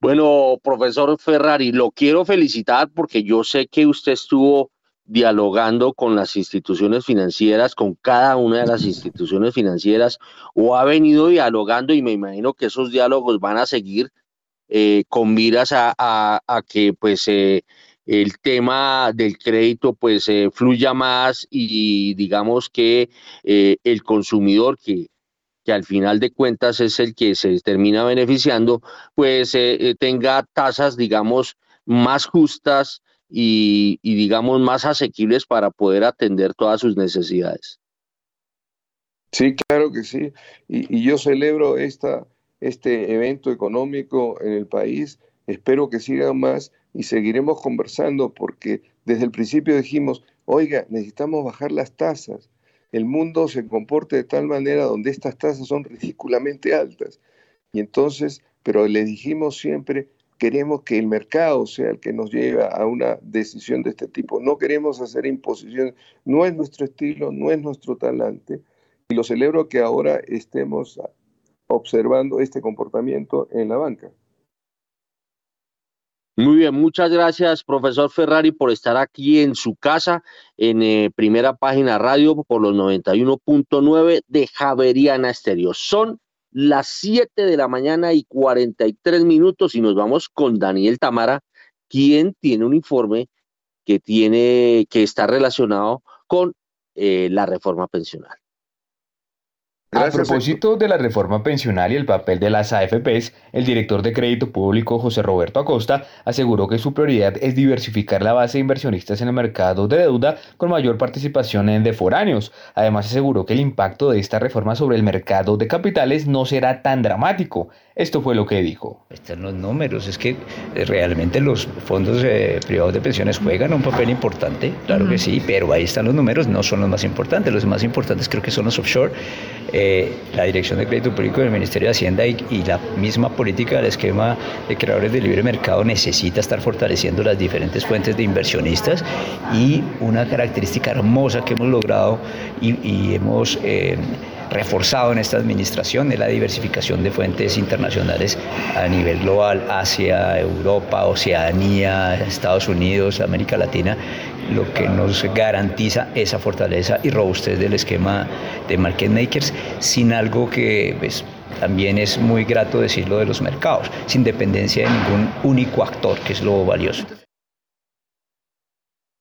Bueno, profesor Ferrari, lo quiero felicitar porque yo sé que usted estuvo dialogando con las instituciones financieras, con cada una de las instituciones financieras, o ha venido dialogando y me imagino que esos diálogos van a seguir eh, con miras a, que pues eh, el tema del crédito pues eh, fluya más y digamos que el consumidor que, que al final de cuentas es el que se termina beneficiando, pues tenga tasas digamos más justas y, digamos más asequibles para poder atender todas sus necesidades. Sí, claro que sí. Y, y yo celebro esta, este evento económico en el país. Espero que sigan más y seguiremos conversando porque desde el principio dijimos, oiga, necesitamos bajar las tasas. El mundo se comporta de tal manera donde estas tasas son ridículamente altas. Y entonces, pero le dijimos siempre, queremos que el mercado sea el que nos lleve a una decisión de este tipo. No queremos hacer imposiciones. No es nuestro estilo, no es nuestro talante. Y lo celebro que ahora estemos observando este comportamiento en la banca. Muy bien, muchas gracias, profesor Ferrari, por estar aquí en su casa, en eh, primera página radio por los 91.9 de Javeriana Estéreo. Son las 7 de la mañana y 43 minutos y nos vamos con Daniel Tamara, quien tiene un informe que, tiene, que está relacionado con eh, la reforma pensional a propósito de la reforma pensional y el papel de las AFPs, el director de Crédito Público José Roberto Acosta aseguró que su prioridad es diversificar la base de inversionistas en el mercado de deuda con mayor participación en de foráneos. Además aseguró que el impacto de esta reforma sobre el mercado de capitales no será tan dramático. Esto fue lo que dijo. Están los números, es que eh, realmente los fondos eh, privados de pensiones juegan un papel importante, claro que sí, pero ahí están los números, no son los más importantes, los más importantes creo que son los offshore, eh, la Dirección de Crédito Público del Ministerio de Hacienda y, y, la misma política del esquema de creadores de libre mercado necesita estar fortaleciendo las diferentes fuentes de inversionistas y una característica hermosa que hemos logrado y, y hemos reforzado en esta administración es la diversificación de fuentes internacionales a nivel global, Asia, Europa, Oceanía, Estados Unidos, América Latina, lo que nos garantiza esa fortaleza y robustez del esquema de market makers sin algo que pues, también es muy grato decirlo de los mercados, sin dependencia de ningún único actor, que es lo valioso.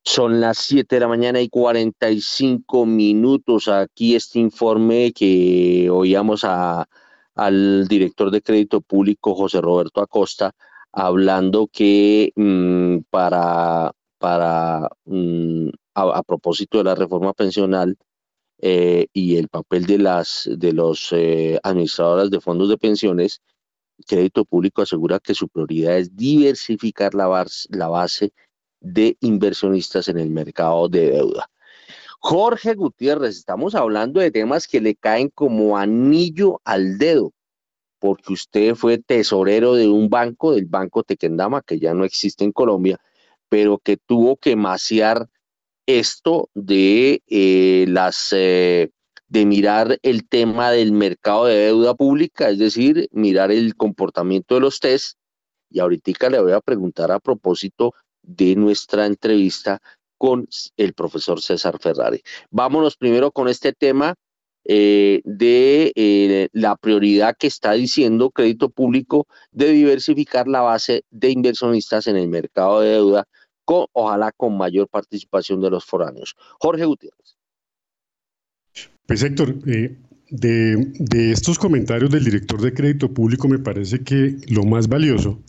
Son las 7 de la mañana y 45 minutos. Aquí este informe que oíamos a, al director de crédito público, José Roberto Acosta, hablando que mm, para, para mm, a, propósito de la reforma pensional eh, y el papel de las de los eh, administradoras de fondos de pensiones, Crédito Público asegura que su prioridad es diversificar la, la base de inversionistas en el mercado de deuda. Jorge Gutiérrez, estamos hablando de temas que le caen como anillo al dedo, porque usted fue tesorero de un banco, del Banco Tequendama, que ya no existe en Colombia, pero que tuvo que maciar esto de eh, las eh, de mirar el tema del mercado de deuda pública, es decir, mirar el comportamiento de los test. Y ahorita le voy a preguntar a propósito de nuestra entrevista con el profesor César Ferrari. Vámonos primero con este tema eh, de eh, la prioridad que está diciendo crédito público de diversificar la base de inversionistas en el mercado de deuda, con, ojalá con mayor participación de los foráneos. Jorge Gutiérrez. Pues Héctor, eh, de, de estos comentarios del director de crédito público me parece que lo más valioso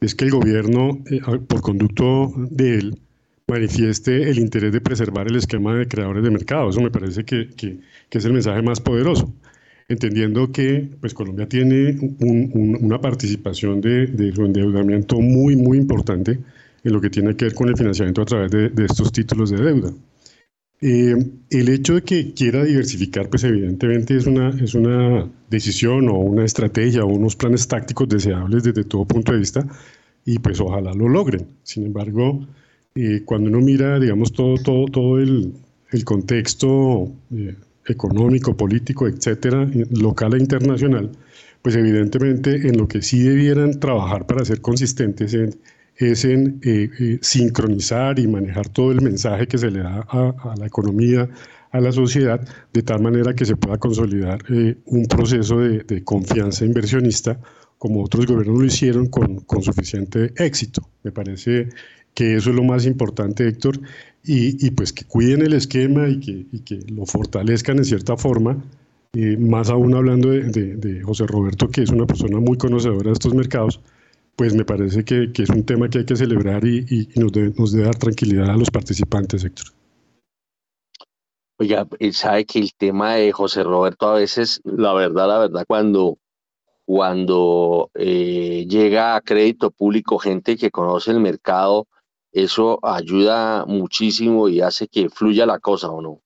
es que el gobierno, por conducto de él, manifieste el interés de preservar el esquema de creadores de mercado. Eso me parece que, que, es el mensaje más poderoso, entendiendo que pues, Colombia tiene una participación de, de, su endeudamiento muy, muy importante en lo que tiene que ver con el financiamiento a través de, estos títulos de deuda. Eh, el hecho de que quiera diversificar, pues evidentemente es una, es una decisión o una estrategia o unos planes tácticos deseables desde todo punto de vista y pues ojalá lo logren. Sin embargo, cuando uno mira, digamos, todo, todo, todo el, el contexto eh, económico, político, etcétera, local e internacional, pues evidentemente en lo que sí debieran trabajar para ser consistentes es en eh, eh, sincronizar y manejar todo el mensaje que se le da a, la economía, a la sociedad, de tal manera que se pueda consolidar un proceso de, de, confianza inversionista como otros gobiernos lo hicieron con, con suficiente éxito. Me parece que eso es lo más importante, Héctor, y, pues que cuiden el esquema y que, que lo fortalezcan en cierta forma, eh, más aún hablando de, José Roberto, que es una persona muy conocedora de estos mercados, pues me parece que, es un tema que hay que celebrar y, nos, debe, nos debe dar tranquilidad a los participantes, Héctor. Oiga, él sabe que el tema de José Roberto a veces, la verdad, la verdad, cuando, cuando eh, llega a crédito público gente que conoce el mercado, eso ayuda muchísimo y hace que fluya la cosa, ¿o no?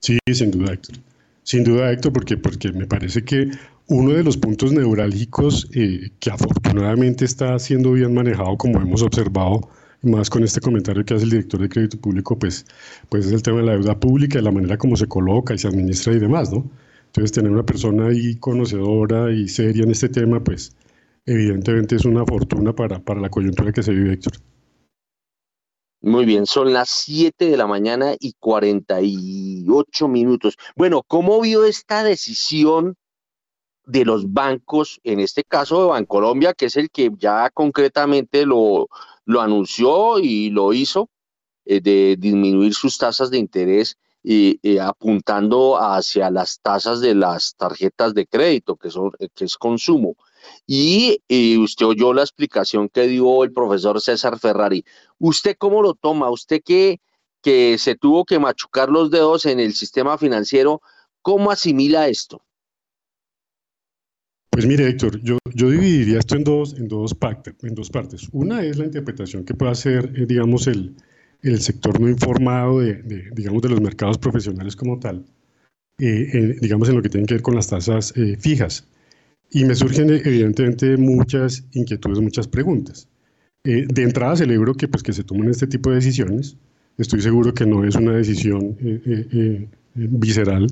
Sí, sin duda, Héctor. Sin duda, Héctor, porque, porque me parece que uno de los puntos neurálgicos eh, que afortunadamente está siendo bien manejado, como hemos observado, más con este comentario que hace el director de crédito público, pues, pues es el tema de la deuda pública, de la manera como se coloca y se administra y demás, ¿no? Entonces, tener una persona ahí conocedora y seria en este tema, pues evidentemente es una fortuna para, para la coyuntura que se vive, Héctor. Muy bien, son las 7 de la mañana y 48 minutos. Bueno, ¿cómo vio esta decisión de los bancos, en este caso de Bancolombia, que es el que ya concretamente lo, lo anunció y lo hizo, eh, de disminuir sus tasas de interés y apuntando hacia las tasas de las tarjetas de crédito, que, son, que es consumo? Y, usted oyó la explicación que dio el profesor César Ferrari. ¿Usted cómo lo toma? ¿Usted que se tuvo que machucar los dedos en el sistema financiero, cómo asimila esto? Pues mire, Héctor, yo, yo dividiría esto en dos, en, dos partes, en dos partes. Una es la interpretación que puede hacer, eh, digamos, el, el, sector no informado de, digamos, de los mercados profesionales como tal, eh, digamos, en lo que tiene que ver con las tasas eh, fijas. Y me surgen evidentemente muchas inquietudes, muchas preguntas. Eh, de entrada celebro que, pues, que se tomen este tipo de decisiones. Estoy seguro que no es una decisión eh, eh, visceral,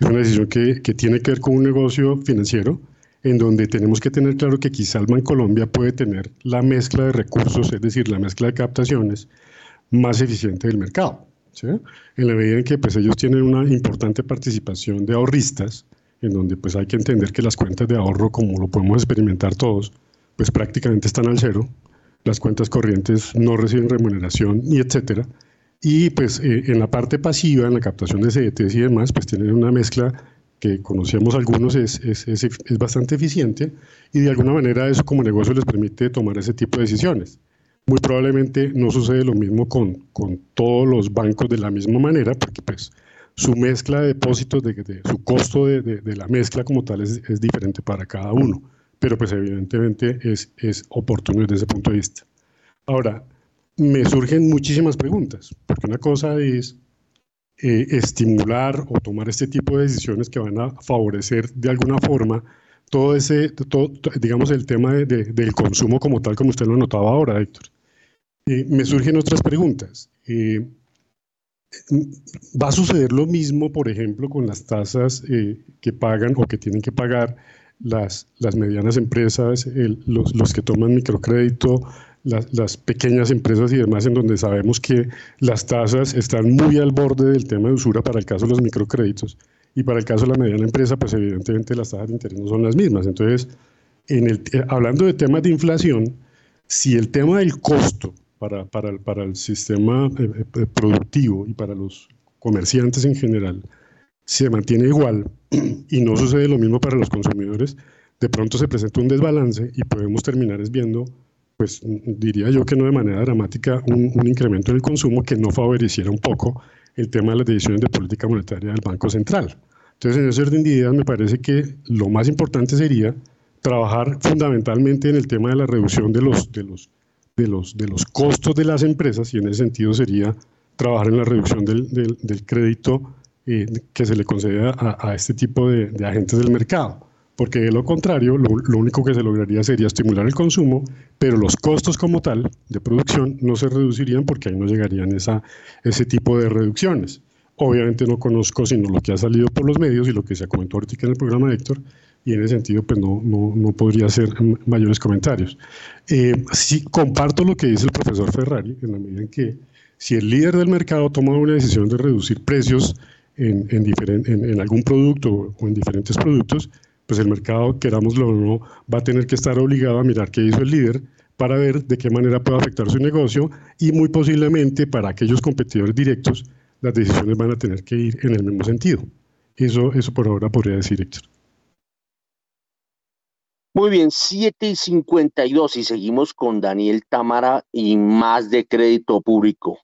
es una decisión que, que, tiene que ver con un negocio financiero en donde tenemos que tener claro que el Colombia puede tener la mezcla de recursos, es decir, la mezcla de captaciones más eficiente del mercado. En la medida en que pues, ellos tienen una importante participación de ahorristas, en donde pues hay que entender que las cuentas de ahorro, como lo podemos experimentar todos, pues prácticamente están al cero, las cuentas corrientes no reciben remuneración y etcétera. Y pues eh, en la parte pasiva, en la captación de CDTs y demás, pues tienen una mezcla que conocemos algunos es, es, es, es, bastante eficiente y de alguna manera eso como negocio les permite tomar ese tipo de decisiones. Muy probablemente no sucede lo mismo con, con todos los bancos de la misma manera, porque pues su mezcla de depósitos, de, su costo de, de, la mezcla como tal es, es, diferente para cada uno, pero pues evidentemente es, es oportuno desde ese punto de vista. Ahora, me surgen muchísimas preguntas, porque una cosa es eh, estimular o tomar este tipo de decisiones que van a favorecer de alguna forma todo ese, todo, digamos, el tema de, del consumo como tal, como usted lo notaba ahora, Héctor. Eh, me surgen otras preguntas. Eh, Va a suceder lo mismo, por ejemplo, con las tasas que pagan o que tienen que pagar las, las medianas empresas, los, los, que toman microcrédito, las, pequeñas empresas y demás, en donde sabemos que las tasas están muy al borde del tema de usura para el caso de los microcréditos. y para el caso de la mediana empresa, pues evidentemente las tasas de interés no son las mismas. Entonces, en el, eh, hablando de temas de inflación, si el tema del costo para, para, para el sistema eh, eh, productivo y para los comerciantes en general se mantiene igual y no sucede lo mismo para los consumidores, de pronto se presenta un desbalance y podemos terminar es viendo, pues diría yo que no de manera dramática, un, un incremento en el consumo que no favoreciera un poco el tema de las decisiones de política monetaria del Banco Central. Entonces, en ese orden de ideas, me parece que lo más importante sería trabajar fundamentalmente en el tema de la reducción de los, de los, de los, de los costos de las empresas y en ese sentido sería trabajar en la reducción del, del, crédito eh, que se le concede a, este tipo de, agentes del mercado. Porque de lo contrario, lo, único que se lograría sería estimular el consumo, pero los costos como tal de producción no se reducirían porque ahí no llegarían esa, ese tipo de reducciones. Obviamente no conozco sino lo que ha salido por los medios y lo que se comentó ahorita en el programa de Héctor, y en ese sentido pues no, no, no podría hacer mayores comentarios. Eh, sí comparto lo que dice el profesor Ferrari, en la medida en que si el líder del mercado toma una decisión de reducir precios en, en, algún producto o en diferentes productos, pues el mercado, querámoslo o no, va a tener que estar obligado a mirar qué hizo el líder para ver de qué manera puede afectar su negocio y muy posiblemente para aquellos competidores directos las decisiones van a tener que ir en el mismo sentido. Eso, eso por ahora podría decir Héctor. Muy bien, 7 y 52 y seguimos con Daniel Tamara y más de crédito público.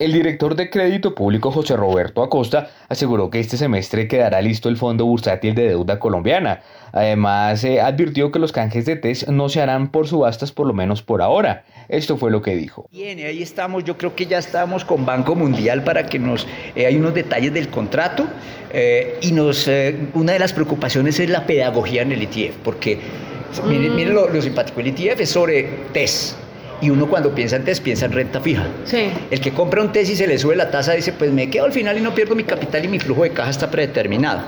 El director de Crédito Público José Roberto Acosta aseguró que este semestre quedará listo el Fondo Bursátil de Deuda Colombiana. Además, eh, advirtió que los canjes de TES no se harán por subastas por lo menos por ahora. Esto fue lo que dijo. Bien, ahí estamos, yo creo que ya estamos con Banco Mundial para que nos... Eh, hay unos detalles del contrato eh, y nos, una de las preocupaciones es la pedagogía en el ETF, porque miren, miren lo, simpático, el ETF es sobre TES y uno cuando piensa en TES piensa en renta fija. Sí. El que compra un TES y se le sube la tasa dice, pues me quedo al final y no pierdo mi capital y mi flujo de caja está predeterminado.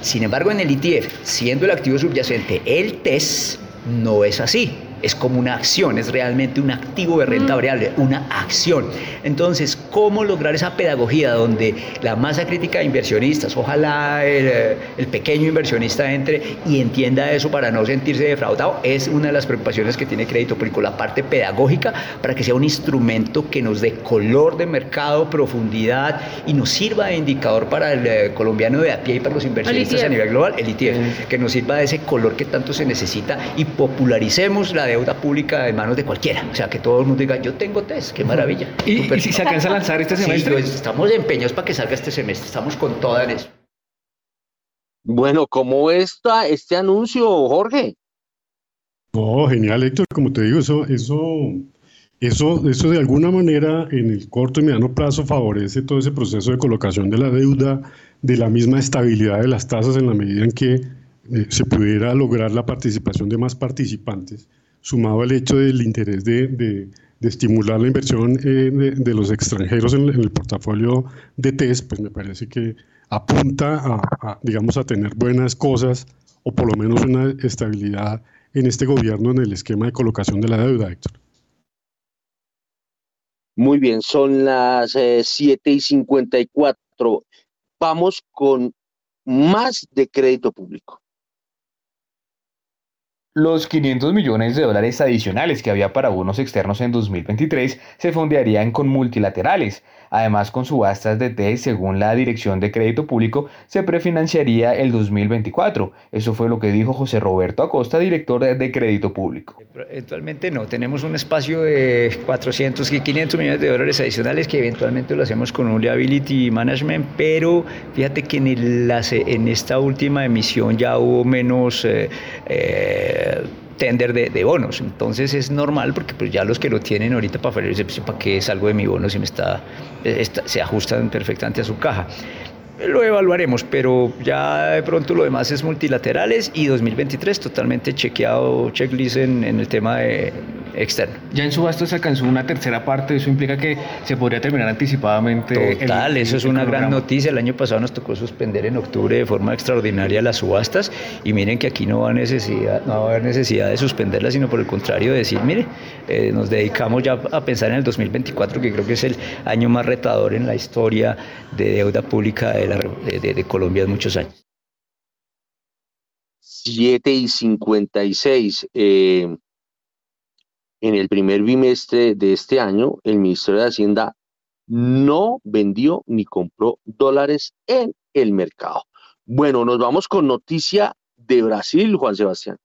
Sin embargo, en el ETF, siendo el activo subyacente el TES, no es así es como una acción, es realmente un activo de renta mm. variable, una acción. Entonces, ¿cómo lograr esa pedagogía donde la masa crítica de inversionistas, ojalá el, pequeño inversionista entre y entienda eso para no sentirse defraudado? Es una de las preocupaciones que tiene Crédito Público, la parte pedagógica, para que sea un instrumento que nos dé color de mercado, profundidad y nos sirva de indicador para el eh, colombiano de a pie y para los inversionistas a nivel global, el ETF, que nos sirva de ese color que tanto se necesita y popularicemos la deuda pública en manos de cualquiera. O sea, que todo el mundo diga, yo tengo test, qué maravilla. ¿Y, si se alcanza a lanzar este semestre? Sí, estamos empeñados para que salga este semestre, estamos con toda en eso. Bueno, ¿cómo está este anuncio, Jorge? No, genial, Héctor, como te digo, eso, eso, eso, eso de alguna manera en el corto y mediano plazo favorece todo ese proceso de colocación de la deuda, de la misma estabilidad de las tasas en la medida en que eh, se pudiera lograr la participación de más participantes, sumado al hecho del interés de, de, estimular la inversión eh, de, los extranjeros en, el portafolio de TES, pues me parece que apunta a, digamos, a tener buenas cosas o por lo menos una estabilidad en este gobierno en el esquema de colocación de la deuda, Héctor. Muy bien, son las 7 eh, y 54. Vamos con más de crédito público. Los 500 millones de dólares adicionales que había para bonos externos en 2023 se fondearían con multilaterales. Además, con subastas de T, según la Dirección de Crédito Público, se prefinanciaría el 2024. Eso fue lo que dijo José Roberto Acosta, director de Crédito Público. Eventualmente no, tenemos un espacio de 400 y 500 millones de dólares adicionales que eventualmente lo hacemos con un liability management, pero fíjate que en esta última emisión ya hubo menos... Eh, eh, tender de, bonos. Entonces es normal porque pues ya los que lo tienen ahorita para febrero ¿para qué salgo de mi bono si me está, se ajustan perfectamente a su caja? Lo evaluaremos, pero ya de pronto lo demás es multilaterales y 2023 totalmente chequeado, checklist en, en el tema de externo. Ya en subasta se alcanzó una tercera parte, eso implica que se podría terminar anticipadamente. Total, eso es una gran noticia. El año pasado nos tocó suspender en octubre de forma extraordinaria las subastas y miren que aquí no va, necesidad, no va a haber necesidad de suspenderlas, sino por el contrario de decir, mire, eh, nos dedicamos ya a pensar en el 2024, que creo que es el año más retador en la historia de deuda pública de, de Colombia en muchos años. 7 y 56. Eh, en el primer bimestre de este año, el Ministerio de Hacienda no vendió ni compró dólares en el mercado. Bueno, nos vamos con noticia de Brasil, Juan Sebastián.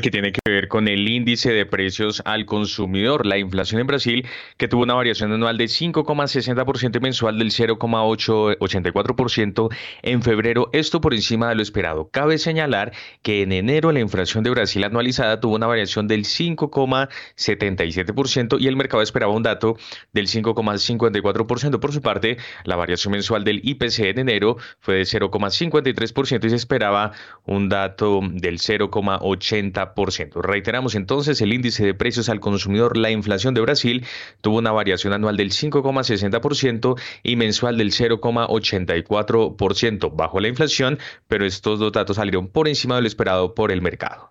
Que tiene que ver con el índice de precios al consumidor. La inflación en Brasil, que tuvo una variación anual de 5,60% y mensual del 0,84% en febrero, esto por encima de lo esperado. Cabe señalar que en enero la inflación de Brasil anualizada tuvo una variación del 5,77% y el mercado esperaba un dato del 5,54%. Por su parte, la variación mensual del IPC en enero fue de 0,53% y se esperaba un dato del 0,80%. Reiteramos entonces, el índice de precios al consumidor, la inflación de Brasil, tuvo una variación anual del 5,60% y mensual del 0,84% bajo la inflación, pero estos dos datos salieron por encima de lo esperado por el mercado.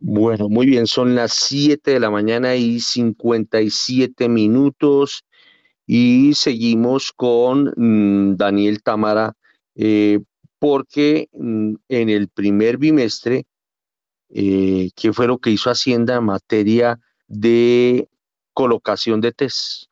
Bueno, muy bien, son las 7 de la mañana y 57 minutos y seguimos con mm, Daniel Tamara eh, porque mm, en el primer bimestre, eh, ¿qué fue lo que hizo Hacienda en materia de colocación de test?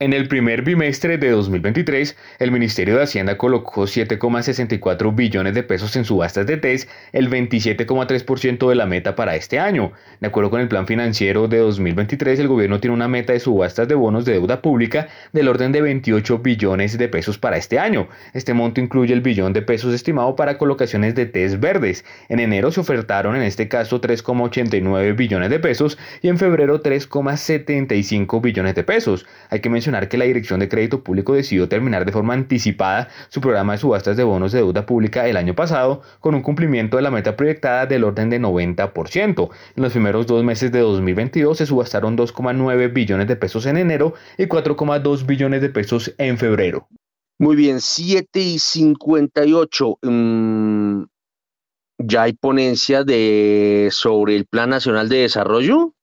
En el primer bimestre de 2023, el Ministerio de Hacienda colocó 7,64 billones de pesos en subastas de TES, el 27,3% de la meta para este año. De acuerdo con el plan financiero de 2023, el gobierno tiene una meta de subastas de bonos de deuda pública del orden de 28 billones de pesos para este año. Este monto incluye el billón de pesos estimado para colocaciones de TES verdes. En enero se ofertaron en este caso 3,89 billones de pesos y en febrero 3,75 billones de pesos. Hay que mencionar que la Dirección de Crédito Público decidió terminar de forma anticipada su programa de subastas de bonos de deuda pública el año pasado con un cumplimiento de la meta proyectada del orden de 90%. En los primeros dos meses de 2022 se subastaron 2,9 billones de pesos en enero y 4,2 billones de pesos en febrero. Muy bien, 7 y 58. Mm, ¿Ya hay ponencia de, sobre el Plan Nacional de Desarrollo?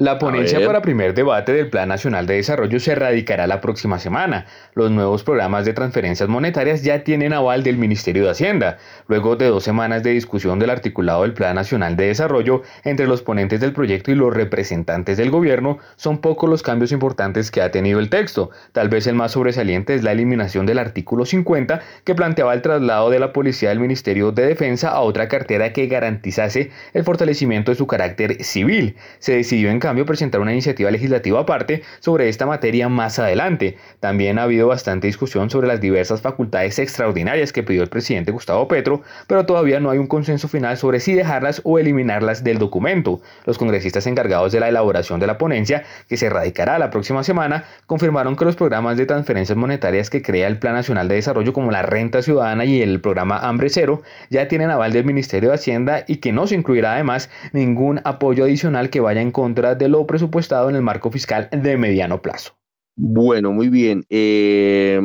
La ponencia para primer debate del Plan Nacional de Desarrollo se radicará la próxima semana. Los nuevos programas de transferencias monetarias ya tienen aval del Ministerio de Hacienda. Luego de dos semanas de discusión del articulado del Plan Nacional de Desarrollo entre los ponentes del proyecto y los representantes del gobierno, son pocos los cambios importantes que ha tenido el texto. Tal vez el más sobresaliente es la eliminación del artículo 50 que planteaba el traslado de la policía del Ministerio de Defensa a otra cartera que garantizase el fortalecimiento de su carácter civil. Se decidió en cambio presentar una iniciativa legislativa aparte sobre esta materia más adelante. También ha habido bastante discusión sobre las diversas facultades extraordinarias que pidió el presidente Gustavo Petro, pero todavía no hay un consenso final sobre si dejarlas o eliminarlas del documento. Los congresistas encargados de la elaboración de la ponencia, que se radicará la próxima semana, confirmaron que los programas de transferencias monetarias que crea el Plan Nacional de Desarrollo como la Renta Ciudadana y el programa Hambre Cero ya tienen aval del Ministerio de Hacienda y que no se incluirá además ningún apoyo adicional que vaya en contra de lo presupuestado en el marco fiscal de mediano plazo. Bueno, muy bien. Eh,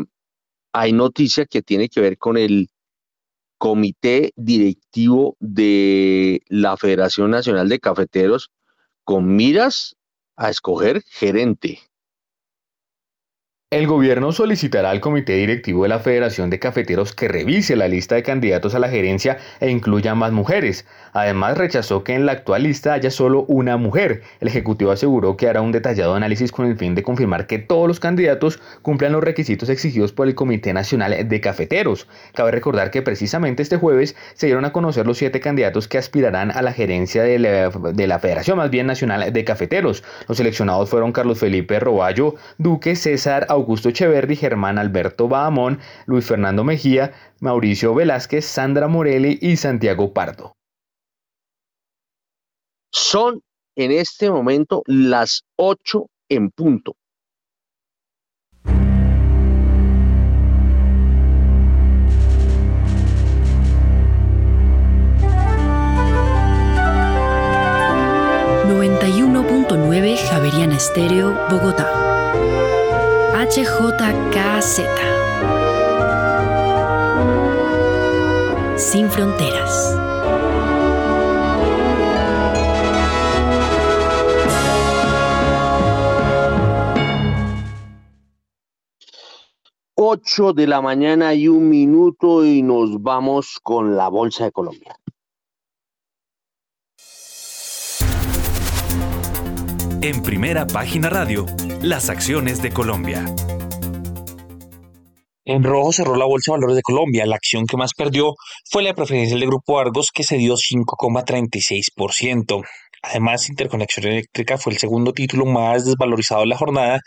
hay noticia que tiene que ver con el comité directivo de la Federación Nacional de Cafeteros con miras a escoger gerente. El gobierno solicitará al comité directivo de la Federación de Cafeteros que revise la lista de candidatos a la gerencia e incluya más mujeres. Además, rechazó que en la actual lista haya solo una mujer. El Ejecutivo aseguró que hará un detallado análisis con el fin de confirmar que todos los candidatos cumplan los requisitos exigidos por el Comité Nacional de Cafeteros. Cabe recordar que precisamente este jueves se dieron a conocer los siete candidatos que aspirarán a la gerencia de la, de la Federación más bien Nacional de Cafeteros. Los seleccionados fueron Carlos Felipe Roballo, Duque, César, Augusto, Augusto Echeverri, Germán Alberto Bahamón, Luis Fernando Mejía, Mauricio Velázquez, Sandra Morelli y Santiago Pardo. Son en este momento las 8 en punto. Javeriana Estéreo, Bogotá. HJKZ. Sin fronteras. Ocho de la mañana y un minuto y nos vamos con la Bolsa de Colombia. En primera página radio, las acciones de Colombia. En rojo cerró la Bolsa de Valores de Colombia. La acción que más perdió fue la preferencial del Grupo Argos, que se dio 5,36%. Además, Interconexión Eléctrica fue el segundo título más desvalorizado de la jornada,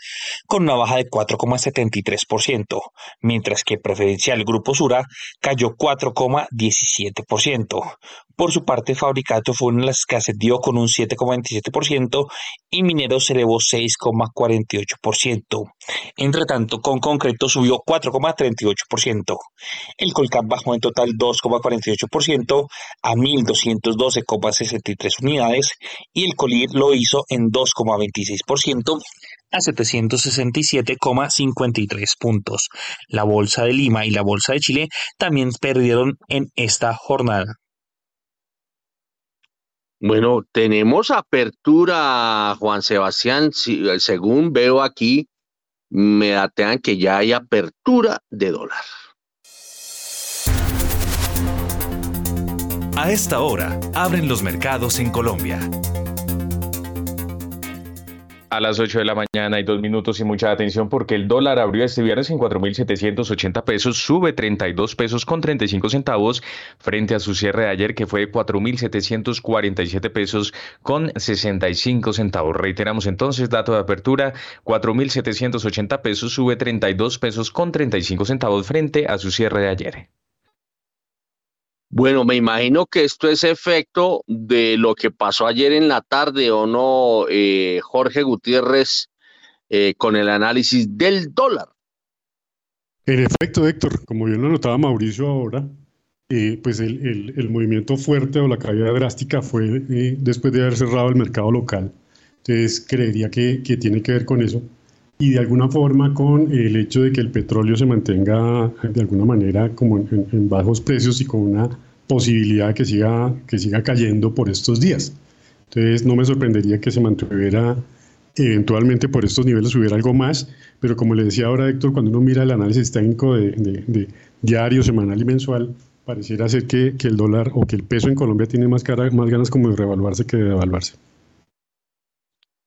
con una baja de 4,73%, mientras que Preferencial Grupo Sura cayó 4,17%. Por su parte, Fabricato fue una de las que ascendió con un 7,27% y Mineros elevó 6,48%. Entre tanto, con concreto subió 4,38%. El Colcap bajó en total 2,48% a 1.212,63 unidades y el Colir lo hizo en 2,26% a 767,53 puntos. La Bolsa de Lima y la Bolsa de Chile también perdieron en esta jornada. Bueno, tenemos apertura, Juan Sebastián. según veo aquí, me datean que ya hay apertura de dólar. A esta hora, abren los mercados en Colombia. A las 8 de la mañana y dos minutos y mucha atención porque el dólar abrió este viernes en 4.780 pesos, sube 32 pesos con 35 centavos frente a su cierre de ayer que fue 4.747 pesos con 65 centavos. Reiteramos entonces, dato de apertura, 4.780 pesos, sube 32 pesos con 35 centavos frente a su cierre de ayer. Bueno, me imagino que esto es efecto de lo que pasó ayer en la tarde, ¿o no, eh, Jorge Gutiérrez, eh, con el análisis del dólar? En efecto, Héctor, como bien lo notaba Mauricio ahora, eh, pues el, movimiento fuerte o la caída drástica fue después de haber cerrado el mercado local. Entonces, creería que, tiene que ver con eso y de alguna forma con el hecho de que el petróleo se mantenga de alguna manera como en, bajos precios y con una posibilidad que siga, que siga cayendo por estos días. Entonces no me sorprendería que se mantuviera eventualmente por estos niveles hubiera algo más, pero como le decía ahora Héctor, cuando uno mira el análisis técnico de, diario, semanal y mensual, pareciera ser que, que, el dólar o que el peso en Colombia tiene más, cara, más ganas como de revaluarse que de devaluarse.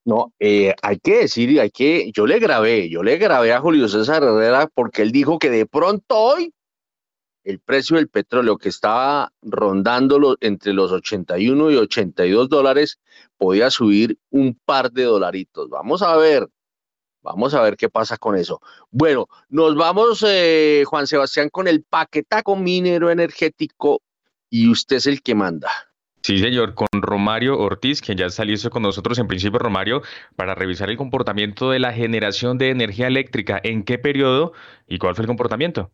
No, eh, hay que decir, hay que, yo le grabé, yo le grabé a Julio César Herrera porque él dijo que de pronto hoy el precio del petróleo que estaba rondando entre los 81 y 82 dólares podía subir un par de dolaritos. Vamos a ver, vamos a ver qué pasa con eso. Bueno, nos vamos, eh, Juan Sebastián, con el paquetaco minero energético y usted es el que manda. Sí, señor, con Romario Ortiz, quien ya está listo con nosotros en principio, Romario, para revisar el comportamiento de la generación de energía eléctrica, en qué periodo y cuál fue el comportamiento.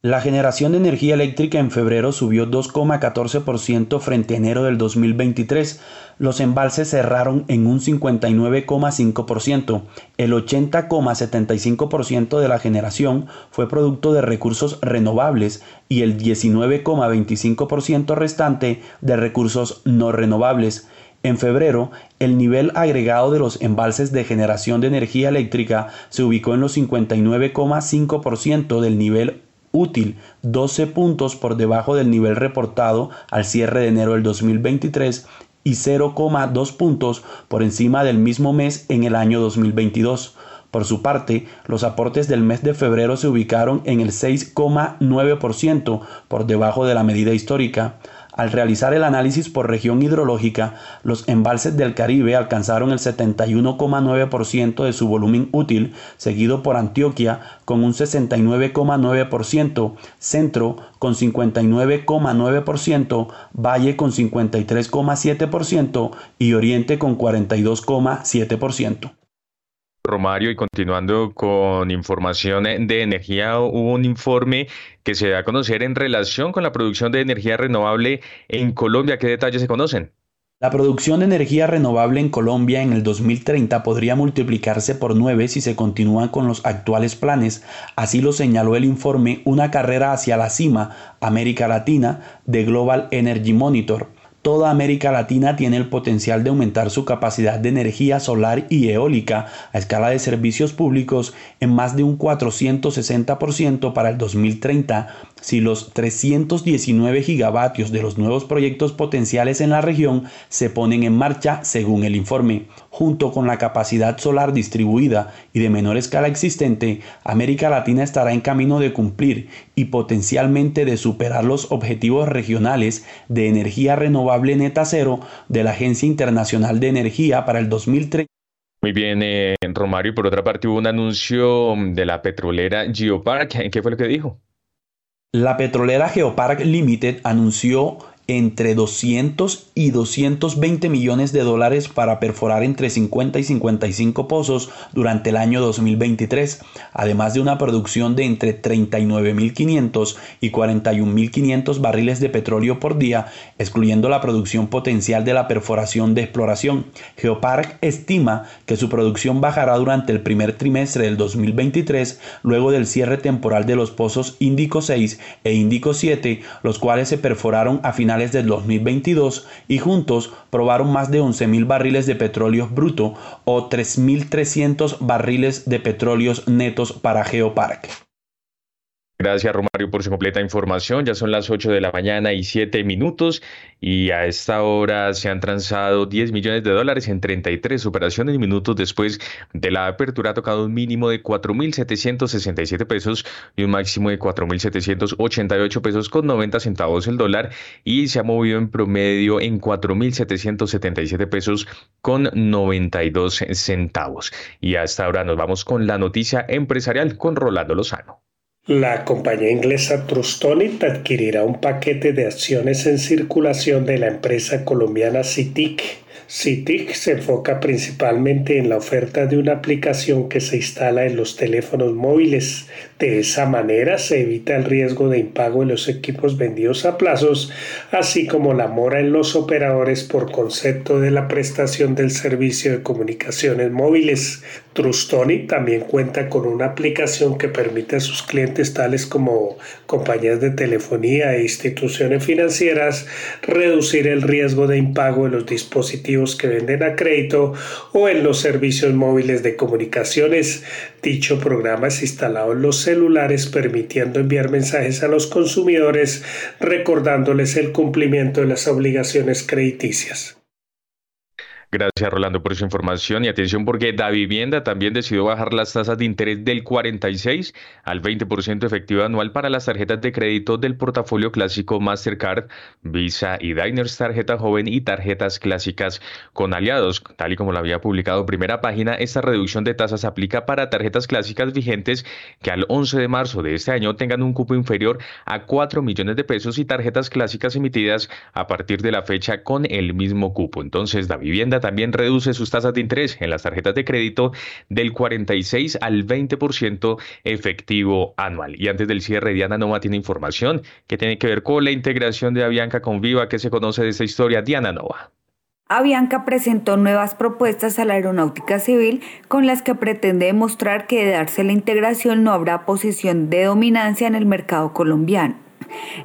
La generación de energía eléctrica en febrero subió 2,14% frente a enero del 2023. Los embalses cerraron en un 59,5%. El 80,75% de la generación fue producto de recursos renovables y el 19,25% restante de recursos no renovables. En febrero, el nivel agregado de los embalses de generación de energía eléctrica se ubicó en los 59,5% del nivel útil 12 puntos por debajo del nivel reportado al cierre de enero del 2023 y 0,2 puntos por encima del mismo mes en el año 2022. Por su parte, los aportes del mes de febrero se ubicaron en el 6,9% por debajo de la medida histórica. Al realizar el análisis por región hidrológica, los embalses del Caribe alcanzaron el 71,9% de su volumen útil, seguido por Antioquia con un 69,9%, Centro con 59,9%, Valle con 53,7% y Oriente con 42,7%. Romario, y continuando con información de energía, hubo un informe que se da a conocer en relación con la producción de energía renovable en Colombia. ¿Qué detalles se conocen? La producción de energía renovable en Colombia en el 2030 podría multiplicarse por nueve si se continúan con los actuales planes, así lo señaló el informe Una carrera hacia la cima, América Latina, de Global Energy Monitor. Toda América Latina tiene el potencial de aumentar su capacidad de energía solar y eólica a escala de servicios públicos en más de un 460% para el 2030 si los 319 gigavatios de los nuevos proyectos potenciales en la región se ponen en marcha según el informe. Junto con la capacidad solar distribuida y de menor escala existente, América Latina estará en camino de cumplir y potencialmente de superar los objetivos regionales de energía renovable neta cero de la Agencia Internacional de Energía para el 2030. Muy bien, eh, Romario. Por otra parte, hubo un anuncio de la petrolera Geopark. ¿Qué fue lo que dijo? La petrolera Geopark Limited anunció entre 200 y 220 millones de dólares para perforar entre 50 y 55 pozos durante el año 2023, además de una producción de entre 39.500 y 41.500 barriles de petróleo por día, excluyendo la producción potencial de la perforación de exploración. Geopark estima que su producción bajará durante el primer trimestre del 2023, luego del cierre temporal de los pozos Índico 6 e Índico 7, los cuales se perforaron a finales del 2022 y juntos probaron más de 11.000 barriles de petróleo bruto o 3.300 barriles de petróleos netos para Geopark. Gracias, Romario, por su completa información. Ya son las 8 de la mañana y 7 minutos y a esta hora se han transado 10 millones de dólares en 33 operaciones minutos después de la apertura ha tocado un mínimo de 4.767 pesos y un máximo de 4.788 pesos con 90 centavos el dólar y se ha movido en promedio en 4.777 pesos con 92 centavos. Y a esta hora nos vamos con la noticia empresarial con Rolando Lozano. La compañía inglesa Trustonit adquirirá un paquete de acciones en circulación de la empresa colombiana CITIC CITIC se enfoca principalmente en la oferta de una aplicación que se instala en los teléfonos móviles. De esa manera se evita el riesgo de impago en los equipos vendidos a plazos, así como la mora en los operadores por concepto de la prestación del servicio de comunicaciones móviles. Trustoni también cuenta con una aplicación que permite a sus clientes tales como compañías de telefonía e instituciones financieras reducir el riesgo de impago en los dispositivos que venden a crédito o en los servicios móviles de comunicaciones. Dicho programa es instalado en los celulares permitiendo enviar mensajes a los consumidores recordándoles el cumplimiento de las obligaciones crediticias. Gracias, Rolando, por su información. Y atención, porque Da Vivienda también decidió bajar las tasas de interés del 46 al 20% efectivo anual para las tarjetas de crédito del portafolio clásico Mastercard, Visa y Diners, tarjeta joven y tarjetas clásicas con aliados. Tal y como lo había publicado primera página, esta reducción de tasas aplica para tarjetas clásicas vigentes que al 11 de marzo de este año tengan un cupo inferior a 4 millones de pesos y tarjetas clásicas emitidas a partir de la fecha con el mismo cupo. Entonces, Da Vivienda también reduce sus tasas de interés en las tarjetas de crédito del 46 al 20% efectivo anual. Y antes del cierre, Diana Nova tiene información que tiene que ver con la integración de Avianca con Viva. ¿Qué se conoce de esta historia? Diana Nova. Avianca presentó nuevas propuestas a la aeronáutica civil con las que pretende demostrar que de darse la integración no habrá posición de dominancia en el mercado colombiano.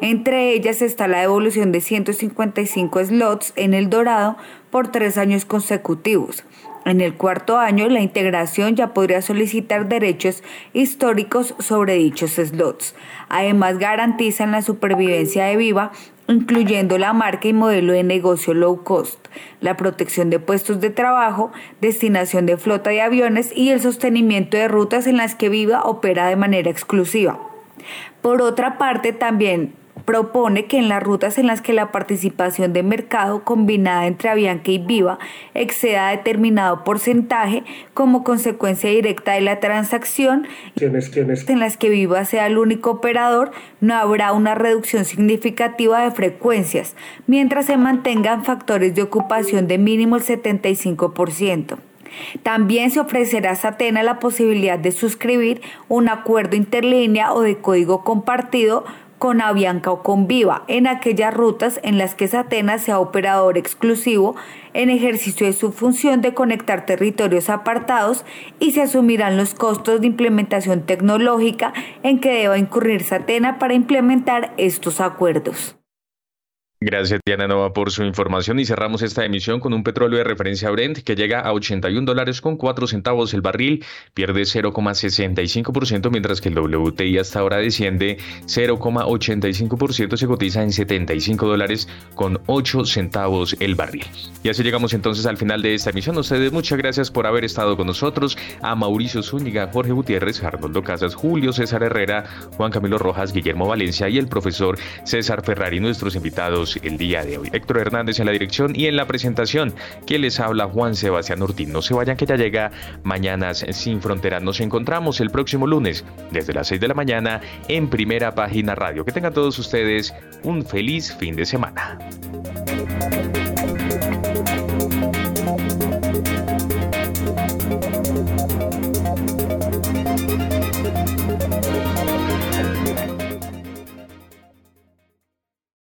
Entre ellas está la devolución de 155 slots en el Dorado por tres años consecutivos. En el cuarto año, la integración ya podría solicitar derechos históricos sobre dichos slots. Además, garantizan la supervivencia de Viva, incluyendo la marca y modelo de negocio low cost, la protección de puestos de trabajo, destinación de flota de aviones y el sostenimiento de rutas en las que Viva opera de manera exclusiva. Por otra parte, también propone que en las rutas en las que la participación de mercado combinada entre Avianca y Viva exceda determinado porcentaje como consecuencia directa de la transacción, en las que Viva sea el único operador, no habrá una reducción significativa de frecuencias, mientras se mantengan factores de ocupación de mínimo el 75%. También se ofrecerá a Satena la posibilidad de suscribir un acuerdo interlínea o de código compartido con Avianca o con Viva en aquellas rutas en las que Satena sea operador exclusivo en ejercicio de su función de conectar territorios apartados y se asumirán los costos de implementación tecnológica en que deba incurrir Satena para implementar estos acuerdos. Gracias Diana Nova por su información y cerramos esta emisión con un petróleo de referencia Brent que llega a 81 dólares con 4 centavos el barril, pierde 0,65% mientras que el WTI hasta ahora desciende 0,85%, se cotiza en 75 dólares con 8 centavos el barril. Y así llegamos entonces al final de esta emisión. ustedes muchas gracias por haber estado con nosotros, a Mauricio Zúñiga, Jorge Gutiérrez, Arnoldo Casas, Julio César Herrera, Juan Camilo Rojas, Guillermo Valencia y el profesor César Ferrari, nuestros invitados el día de hoy. Héctor Hernández en la dirección y en la presentación. Quien les habla Juan Sebastián Ortiz. No se vayan que ya llega Mañanas sin Fronteras. Nos encontramos el próximo lunes desde las 6 de la mañana en Primera Página Radio. Que tengan todos ustedes un feliz fin de semana.